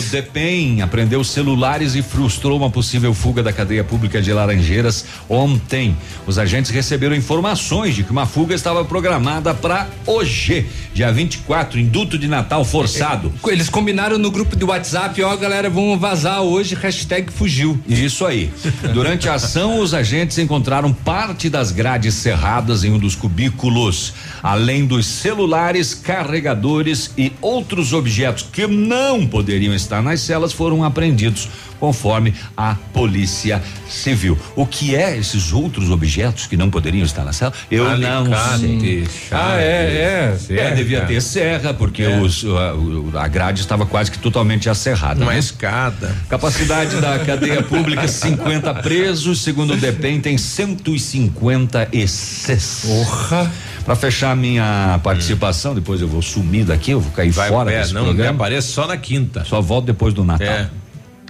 DEPEN apreendeu celulares e frustrou uma possível fuga da cadeia pública de Laranjeiras ontem. Os agentes receberam informações de que uma fuga estava programada para hoje, dia 24, induto de Natal forçado. Eles combinaram no grupo de WhatsApp, ó, galera, vamos vazar hoje, hashtag fugiu. Isso aí. Durante a ação, os agentes encontraram parte das grades cerradas em um dos cubículos, além dos celulares, carregadores e outros objetos que não poderiam estar nas celas foram apreendidos, conforme a Polícia Civil. O que é esses outros objetos que não poderiam estar na cela? Eu não sei. Ah, é, é. É, devia ter serra, porque os, a, a grade estava quase que totalmente acerrada. Uma né? escada. Capacidade da cadeia pública 50 presos, segundo o DEPEN tem 156. Porra. Para fechar minha participação, depois eu vou sumir daqui, eu vou cair Vai fora é, desse não, programa. aparece só na quinta. Só volto depois do Natal. É.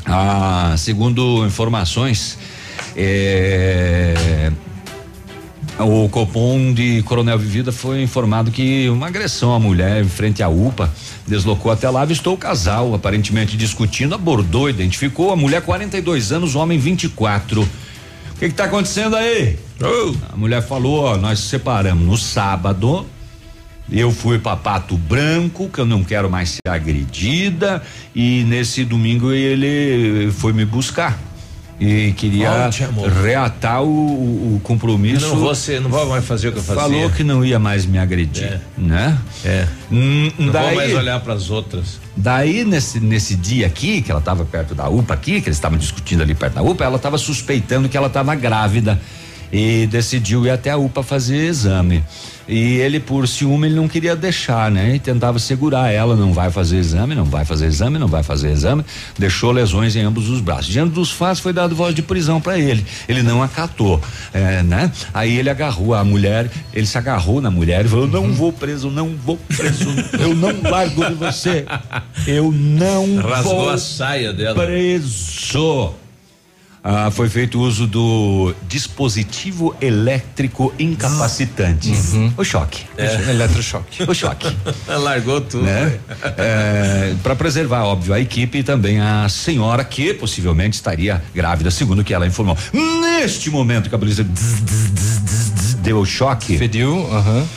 Ah, segundo informações, é, o Copom de Coronel Vivida foi informado que uma agressão à mulher em frente à UPA deslocou até lá, avistou o casal, aparentemente discutindo, abordou, identificou a mulher 42 anos, o homem 24. O que que tá acontecendo aí? A mulher falou, ó, nós se separamos no sábado. Eu fui pra Pato Branco, que eu não quero mais ser agredida, e nesse domingo ele foi me buscar. E queria reatar o, o- compromisso. Não vou ser- não vou mais fazer o que eu fazia. Falou que não ia mais me agredir, É. né? É. Hum, Não daí, vou mais olhar para as outras. Daí, nesse, nesse dia aqui, que ela estava perto da UPA aqui, que eles estavam discutindo ali perto da UPA, ela estava suspeitando que ela estava grávida e decidiu ir até a UPA fazer exame. E ele, por ciúme, ele não queria deixar, né? E tentava segurar ela, não vai fazer exame, não vai fazer exame, não vai fazer exame. Deixou lesões em ambos os braços. Diante dos fatos, foi dado voz de prisão para ele. Ele não acatou, é, né? Aí ele agarrou a mulher, ele se agarrou na mulher e falou: não vou preso, não vou preso, eu não largo de você. Eu não Rasgou vou a saia dela. preso. Ah, foi feito uso do dispositivo elétrico incapacitante. O choque. É. Eletrochoque. O choque. Largou tudo. né? Para preservar, óbvio, a equipe e também a senhora que possivelmente estaria grávida, segundo o que ela informou. Neste momento que a polícia deu o choque, Fediu, aham.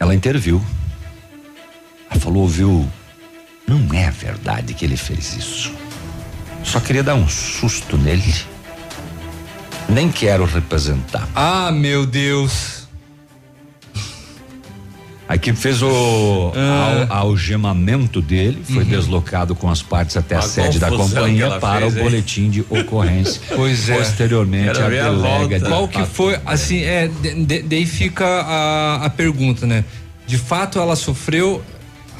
ela interviu. Ela falou, viu? Não é verdade que ele fez isso. Só queria dar um susto nele. Nem quero representar. Ah, meu Deus. A equipe fez o Ah. al- algemamento dele, foi deslocado com as partes até a, A sede da companhia para fez, o hein? boletim de ocorrência. Pois é. Posteriormente, Quero a delega de Qual que foi, assim, é, de- de- daí fica a, a pergunta, né? De fato ela sofreu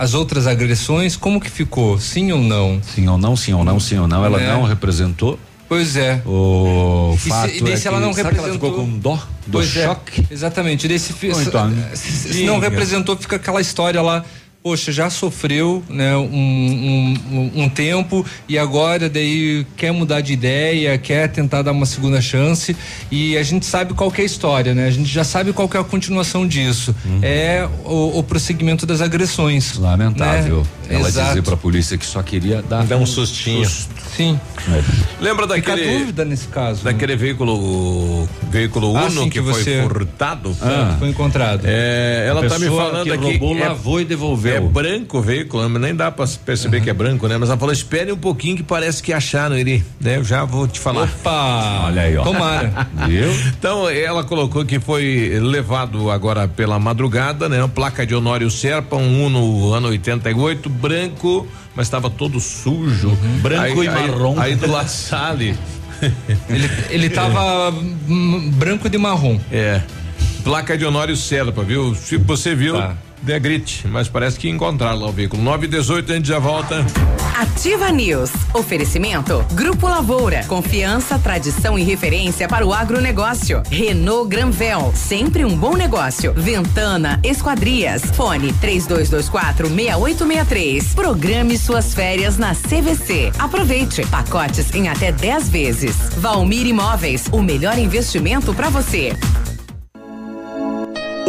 as outras agressões, como que ficou? Sim ou não? Sim ou não, sim ou não, sim ou não. Ela É. não representou. Pois é. O E fato se, e daí é se ela que- não que representou. ela ficou com dó do Pois é, choque. exatamente. Daí se, então, se, se não representou, fica aquela história lá. Poxa, já sofreu né, um, um, um- um tempo e agora daí quer mudar de ideia, quer tentar dar uma segunda chance e a gente sabe qual que é a história, né? A gente já sabe qual que é a continuação disso. Uhum. É o, o prosseguimento das agressões. Lamentável. Né? Ela Exato. dizer pra polícia que só queria dar Dá um sustinho. Sim. Lembra Fica a daquele dúvida nesse caso. né? daquele veículo veículo Ah, Uno sim, que, que foi você- furtado? Ah, foi encontrado. É, ela A tá me falando que aqui roubou, é, lavou e devolveu. É branco o veículo, mas nem dá pra perceber que é branco, né? Mas ela falou: "Espere um pouquinho que parece que acharam ele", né? Eu já vou te falar. Opa! Olha aí, ó. Tomara. Viu? Então, ela colocou que foi levado agora pela madrugada, né? Placa de Honório Serpa, um Uno ano 88, branco, mas estava todo sujo. Branco Aí- e aí- marrom. Aí do La Salle. Ele, ele tava hum, branco de marrom. É. Placa de Honório Serpa, viu? Se você viu, Tá. Dê grite, mas parece que encontraram lá o veículo. 9 e 18 a gente já volta. Ativa News. Oferecimento. Grupo Lavoura. Confiança, tradição e referência para o agronegócio. Renault Granvel. Sempre um bom negócio. Ventana Esquadrias. Fone 3224 6863. Programe suas férias na CVC. Aproveite. Pacotes em até 10 vezes. Valmir Imóveis. O melhor investimento para você.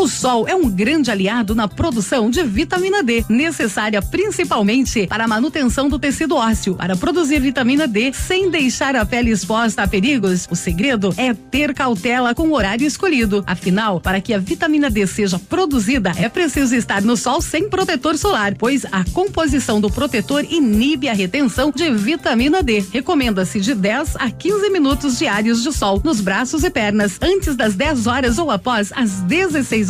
O sol é um grande aliado na produção de vitamina D, necessária principalmente para a manutenção do tecido ósseo. Para produzir vitamina D sem deixar a pele exposta a perigos, o segredo é ter cautela com o horário escolhido. Afinal, para que a vitamina D seja produzida, é preciso estar no sol sem protetor solar, pois a composição do protetor inibe a retenção de vitamina D. Recomenda-se de 10 a 15 minutos diários de sol nos braços e pernas, antes das 10 horas ou após as 16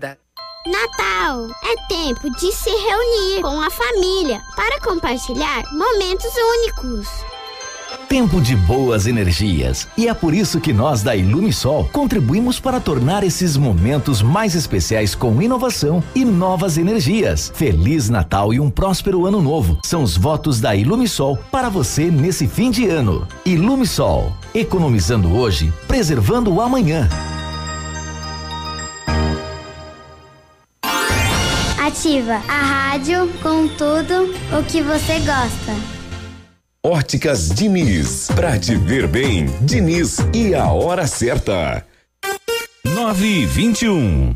Natal é tempo de se reunir com a família para compartilhar momentos únicos. Tempo de boas energias. E é por isso que nós da Ilumisol contribuímos para tornar esses momentos mais especiais com inovação e novas energias. Feliz Natal e um próspero ano novo. São os votos da Ilumisol para você nesse fim de ano. Ilumisol, economizando hoje, preservando o amanhã. Ativa a rádio com tudo o que você gosta. Óticas Diniz. Pra te ver bem, Diniz e a hora certa. 921.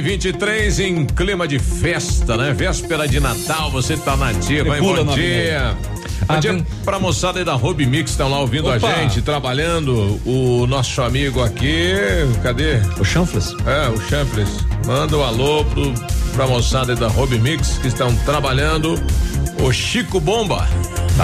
2023 em clima de festa, né? Véspera de Natal, você tá na ativa, hein? Bom dia. Bom dia pra moçada aí da Hobby Mix, estão lá ouvindo Opa. a gente, trabalhando. O nosso amigo aqui, cadê? O Chanfles? É, o Chanfles. Manda um alô pro, pra moçada aí da Hobby Mix que estão trabalhando. O Chico Bomba.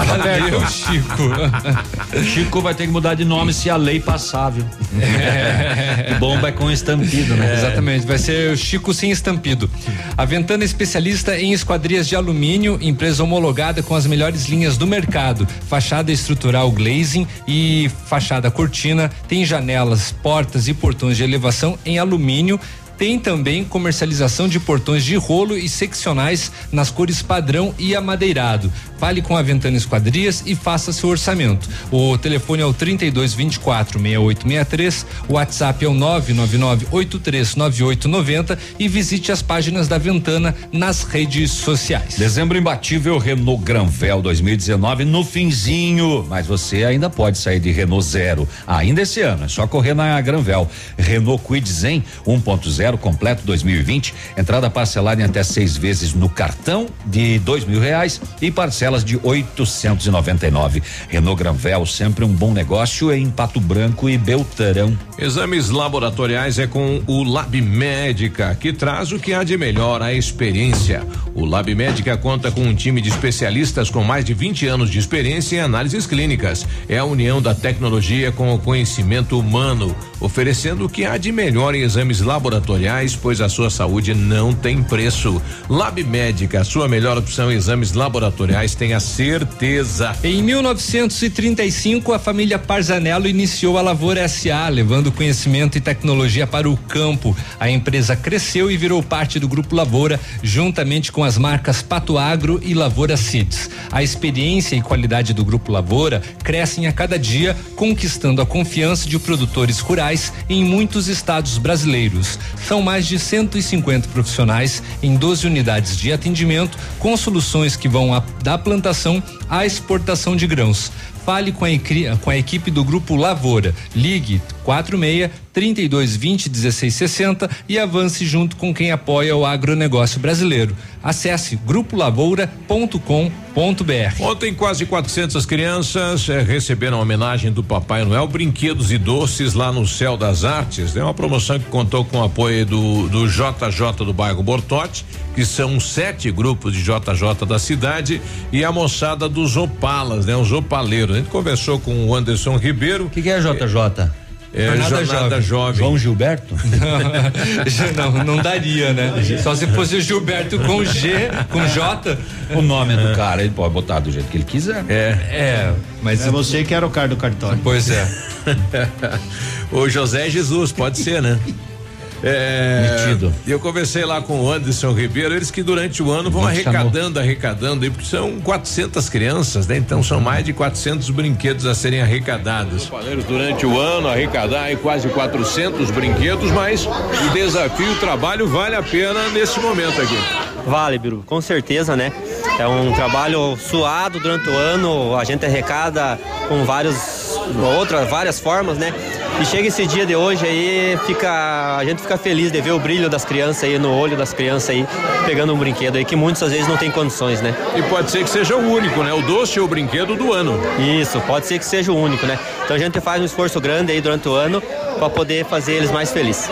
Valeu, Chico. Chico vai ter que mudar de nome se a lei passar, viu? É. Bomba é com estampido, né? Exatamente, vai ser o Chico sem estampido. A Ventana é especialista em esquadrias de alumínio, empresa homologada com as melhores linhas do mercado. Fachada estrutural glazing e fachada cortina, tem janelas, portas e portões de elevação em alumínio. Tem também comercialização de portões de rolo e seccionais nas cores padrão e amadeirado. Fale com a Ventana Esquadrias e faça seu orçamento. O telefone é o 32 24 6863, o WhatsApp é o 999 839890 e visite as páginas da Ventana nas redes sociais. Dezembro imbatível Renault Granvel 2019 no finzinho, mas você ainda pode sair de Renault Zero ainda esse ano, é só correr na Granvel. Renault Kwid Zen 1.0 completo 2020, entrada parcelada em até seis vezes no cartão de dois mil reais e parcelas de 899. Renault Granvel sempre um bom negócio em Pato Branco e Belterão. Exames laboratoriais é com o Lab Médica, que traz o que há de melhor a experiência. O Lab Médica conta com um time de especialistas com mais de 20 anos de experiência em análises clínicas. É a união da tecnologia com o conhecimento humano, oferecendo o que há de melhor em exames laboratoriais, pois a sua saúde não tem preço. Lab Médica, sua melhor opção em exames laboratoriais, tenha certeza. Em 1935, a família Parzanello iniciou a Lavoura SA, levando conhecimento e tecnologia para o campo. A empresa cresceu e virou parte do Grupo Lavoura, juntamente com as marcas Pato Agro e Lavoura Seeds. A experiência e qualidade do Grupo Lavoura crescem a cada dia, conquistando a confiança de produtores rurais em muitos estados brasileiros. São mais de 150 profissionais em 12 unidades de atendimento, com soluções que vão a, da plantação à exportação de grãos. Fale com a, com a, equipe do Grupo Lavoura. Ligue 46 3220 1660 e avance junto com quem apoia o agronegócio brasileiro. Acesse grupolavoura.com.br. Ontem, quase 400 crianças eh, receberam a homenagem do Papai Noel, brinquedos e doces lá no Céu das Artes. É uma promoção que contou com o apoio do, do JJ do bairro Bortote, que são sete grupos de JJ da cidade, e a moçada dos Opalas, né? Os opaleiros. A gente conversou com o Anderson Ribeiro. O que, que é JJ? É, Jornada Jornada Jovem. João Gilberto? não, não daria, né? Só se fosse o Gilberto com G, com J. O nome é do cara, ele pode botar do jeito que ele quiser. É. É, mas. É você que era o cara do cartório. Pois é. o José Jesus, pode ser, né? É, Metido. E eu conversei lá com o Anderson Ribeiro, eles que durante o ano vão Não arrecadando, arrecadando, aí, porque são 400 crianças, né? Então são mais de 400 brinquedos a serem arrecadados. Durante o ano arrecadar aí quase 400 brinquedos, mas o desafio, o trabalho vale a pena nesse momento aqui. Vale, Biru, com certeza, né? É um trabalho suado durante o ano, a gente arrecada com vários outras várias formas, né? E chega esse dia de hoje aí, fica a gente fica feliz de ver o brilho das crianças aí no olho das crianças aí, pegando um brinquedo aí que muitas vezes não tem condições, né? E pode ser que seja o único, né? O doce ou o brinquedo do ano. Isso, pode ser que seja o único, né? Então a gente faz um esforço grande aí durante o ano para poder fazer eles mais felizes.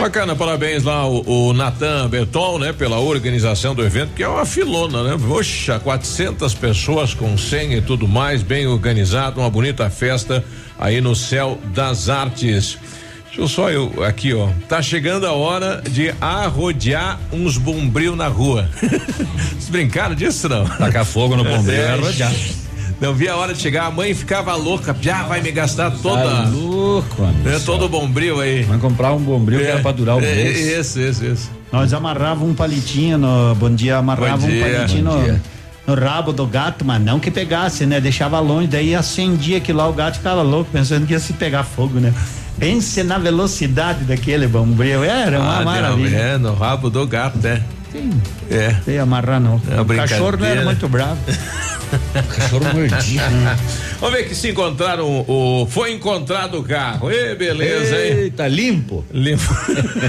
Bacana, parabéns lá o, o Natan Berton, né, pela organização do evento, que é uma filona, né? Poxa, 400 pessoas com senha e tudo mais, bem organizado, uma bonita festa aí no céu das artes. Deixa eu só eu aqui, ó. Tá chegando a hora de arrodear uns bombril na rua. Vocês brincaram disso não? Tacar fogo no bombril é arrodear. Não vi a hora de chegar, a mãe ficava louca, já vai me gastar toda. Tá louco, é, todo o bombril aí. Vai comprar um bombril que era pra durar um é, mês. Isso, isso, isso. Nós amarrava um palitinho no. Bom dia, amarrava Bom um dia, palitinho bom no, dia. no rabo do gato, mas não que pegasse, né? Deixava longe, daí acendia que lá o gato ficava louco, pensando que ia se pegar fogo, né? Pense na velocidade daquele bombril. Era uma Ah, maravilha. não, É, no rabo do gato, né? Sim. É. Ia amarrar, não. É o cachorro não era muito bravo. cachorro mordia. Vamos ver que se encontraram o. Foi encontrado o carro. Ê, beleza, hein? Eita, limpo. Limpo.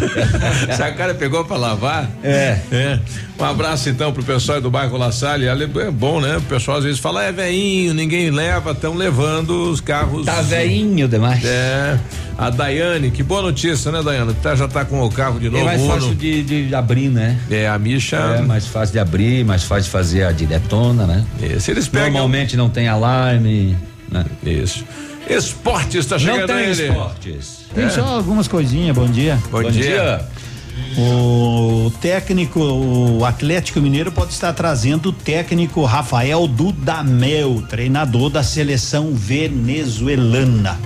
Essa cara pegou pra lavar? É. É. Um abraço então pro pessoal do bairro La Salle. É bom, né? O pessoal às vezes fala, é veinho, ninguém leva, estão levando os carros. Tá veinho demais. É. A Daiane, que boa notícia, né, Daiane? Tá, já tá com o carro de novo. É mais fácil de, de abrir, né? É, a Misha. É mais fácil de abrir, mais fácil de fazer a diretona, né? Isso, eles pegam. Normalmente não tem alarme, né? Isso. Esportes tá chegando Não tem ele. esportes. Tem só algumas coisinhas, bom dia. Bom, dia. O técnico, o Atlético Mineiro pode estar trazendo o técnico Rafael Dudamel, treinador da seleção venezuelana.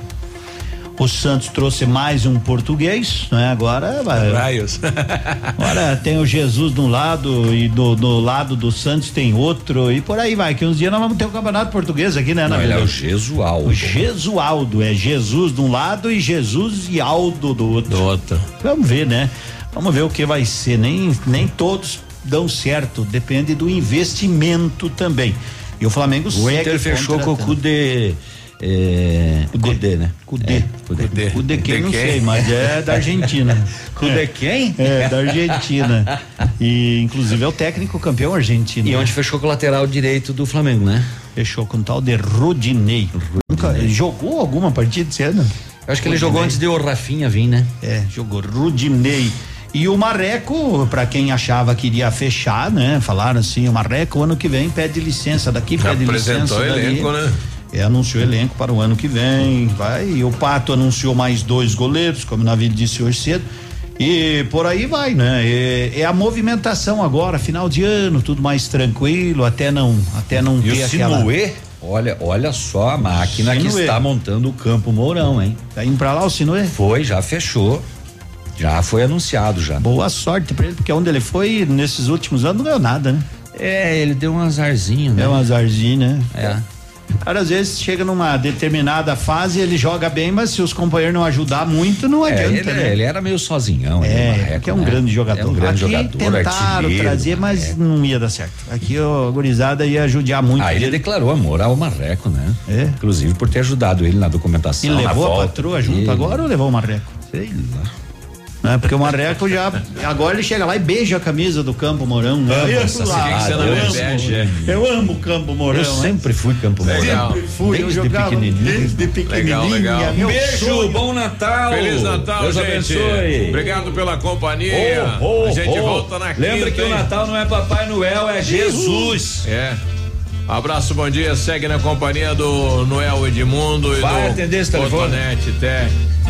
O Santos trouxe mais um português, né? Agora vai. Raios. Agora tem o Jesus de um lado e do, do lado do Santos tem outro e por aí vai. Que uns dias nós vamos ter o campeonato português aqui, né? Não, na ele é o? Jesualdo. O Jesualdo, é Jesus de um lado e Jesus e Aldo do outro. Do outro. Vamos ver, né? Vamos ver o que vai ser. Nem, nem todos dão certo, depende do investimento também. E o Flamengo O segue Inter fechou com o. Cudê. É, Cudê, né? Cudê. É, Cudê. Cudê quem? Não sei, mas é da Argentina. Cudê quem? É, da Argentina. E inclusive é o técnico campeão argentino. E né? onde fechou com o lateral direito do Flamengo, né? Fechou com o tal de Rodinei. Ele jogou alguma partida esse ano? Eu acho que ele jogou antes de o Rafinha vir, né? É, jogou Rudinei. E o Marreco, pra quem achava que iria fechar, né? Falaram assim, o Marreco ano que vem pede licença daqui, pede Apresentou licença dali. elenco, né? É, anunciou elenco para o ano que vem, vai. E o Pato anunciou mais dois goleiros, como o Navilho disse hoje cedo. E por aí vai, né? É, é a movimentação agora, final de ano, tudo mais tranquilo, até não, até não E ter o aquela. Sinuê, olha, olha só a máquina que Sinuê. está montando o Campo Mourão, hein? Tá indo pra lá o Sinuê? Foi, já fechou. Já foi anunciado já. Boa sorte pra ele, porque onde ele foi nesses últimos anos não ganhou nada, né? É, ele deu um azarzinho, né? É um azarzinho, né? É. Cara, às vezes chega numa determinada fase, ele joga bem, mas se os companheiros não ajudar muito, não É, adianta, ele, né? ele era meio sozinhão. ele, É, Marreco, que é um né? grande jogador. É um grande Aqui jogador, tentaram trazer, mas não ia dar certo. Aqui o gurizada ia judiar muito. Ah, ele declarou amor ao Marreco, né? É. Inclusive por ter ajudado ele na documentação. E levou a patroa junto Ele- agora ou levou o Marreco? Sei lá. Né? Porque o Marreco já. Agora ele chega lá e beija a camisa do Campo Mourão. Né? Eu amo, cidade, eu eu amo, amo. Eu amo o Campo Mourão. Eu sempre fui Campo Mourão. Sempre fui, eu Desde jogava pequenininho. desde pequenininho. Legal, legal. meu Beijo, sonho. bom Natal. Feliz Natal, Deus gente. abençoe. Obrigado pela companhia. Oh, oh, a gente oh. volta na quinta. Lembra que o hein? Natal não é Papai Noel, é Jesus. É. Abraço, bom dia. Segue na companhia do Noel Edmundo e Vai do atender esse telefone. Cotonete.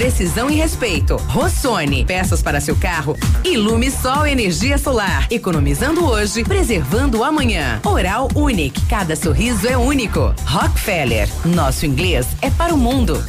precisão e respeito. Rossoni. Peças para seu carro. Ilume Sol Energia Solar. Economizando hoje, preservando amanhã. Oral Unique. Cada sorriso é único. Rockefeller. Nosso inglês é para o mundo.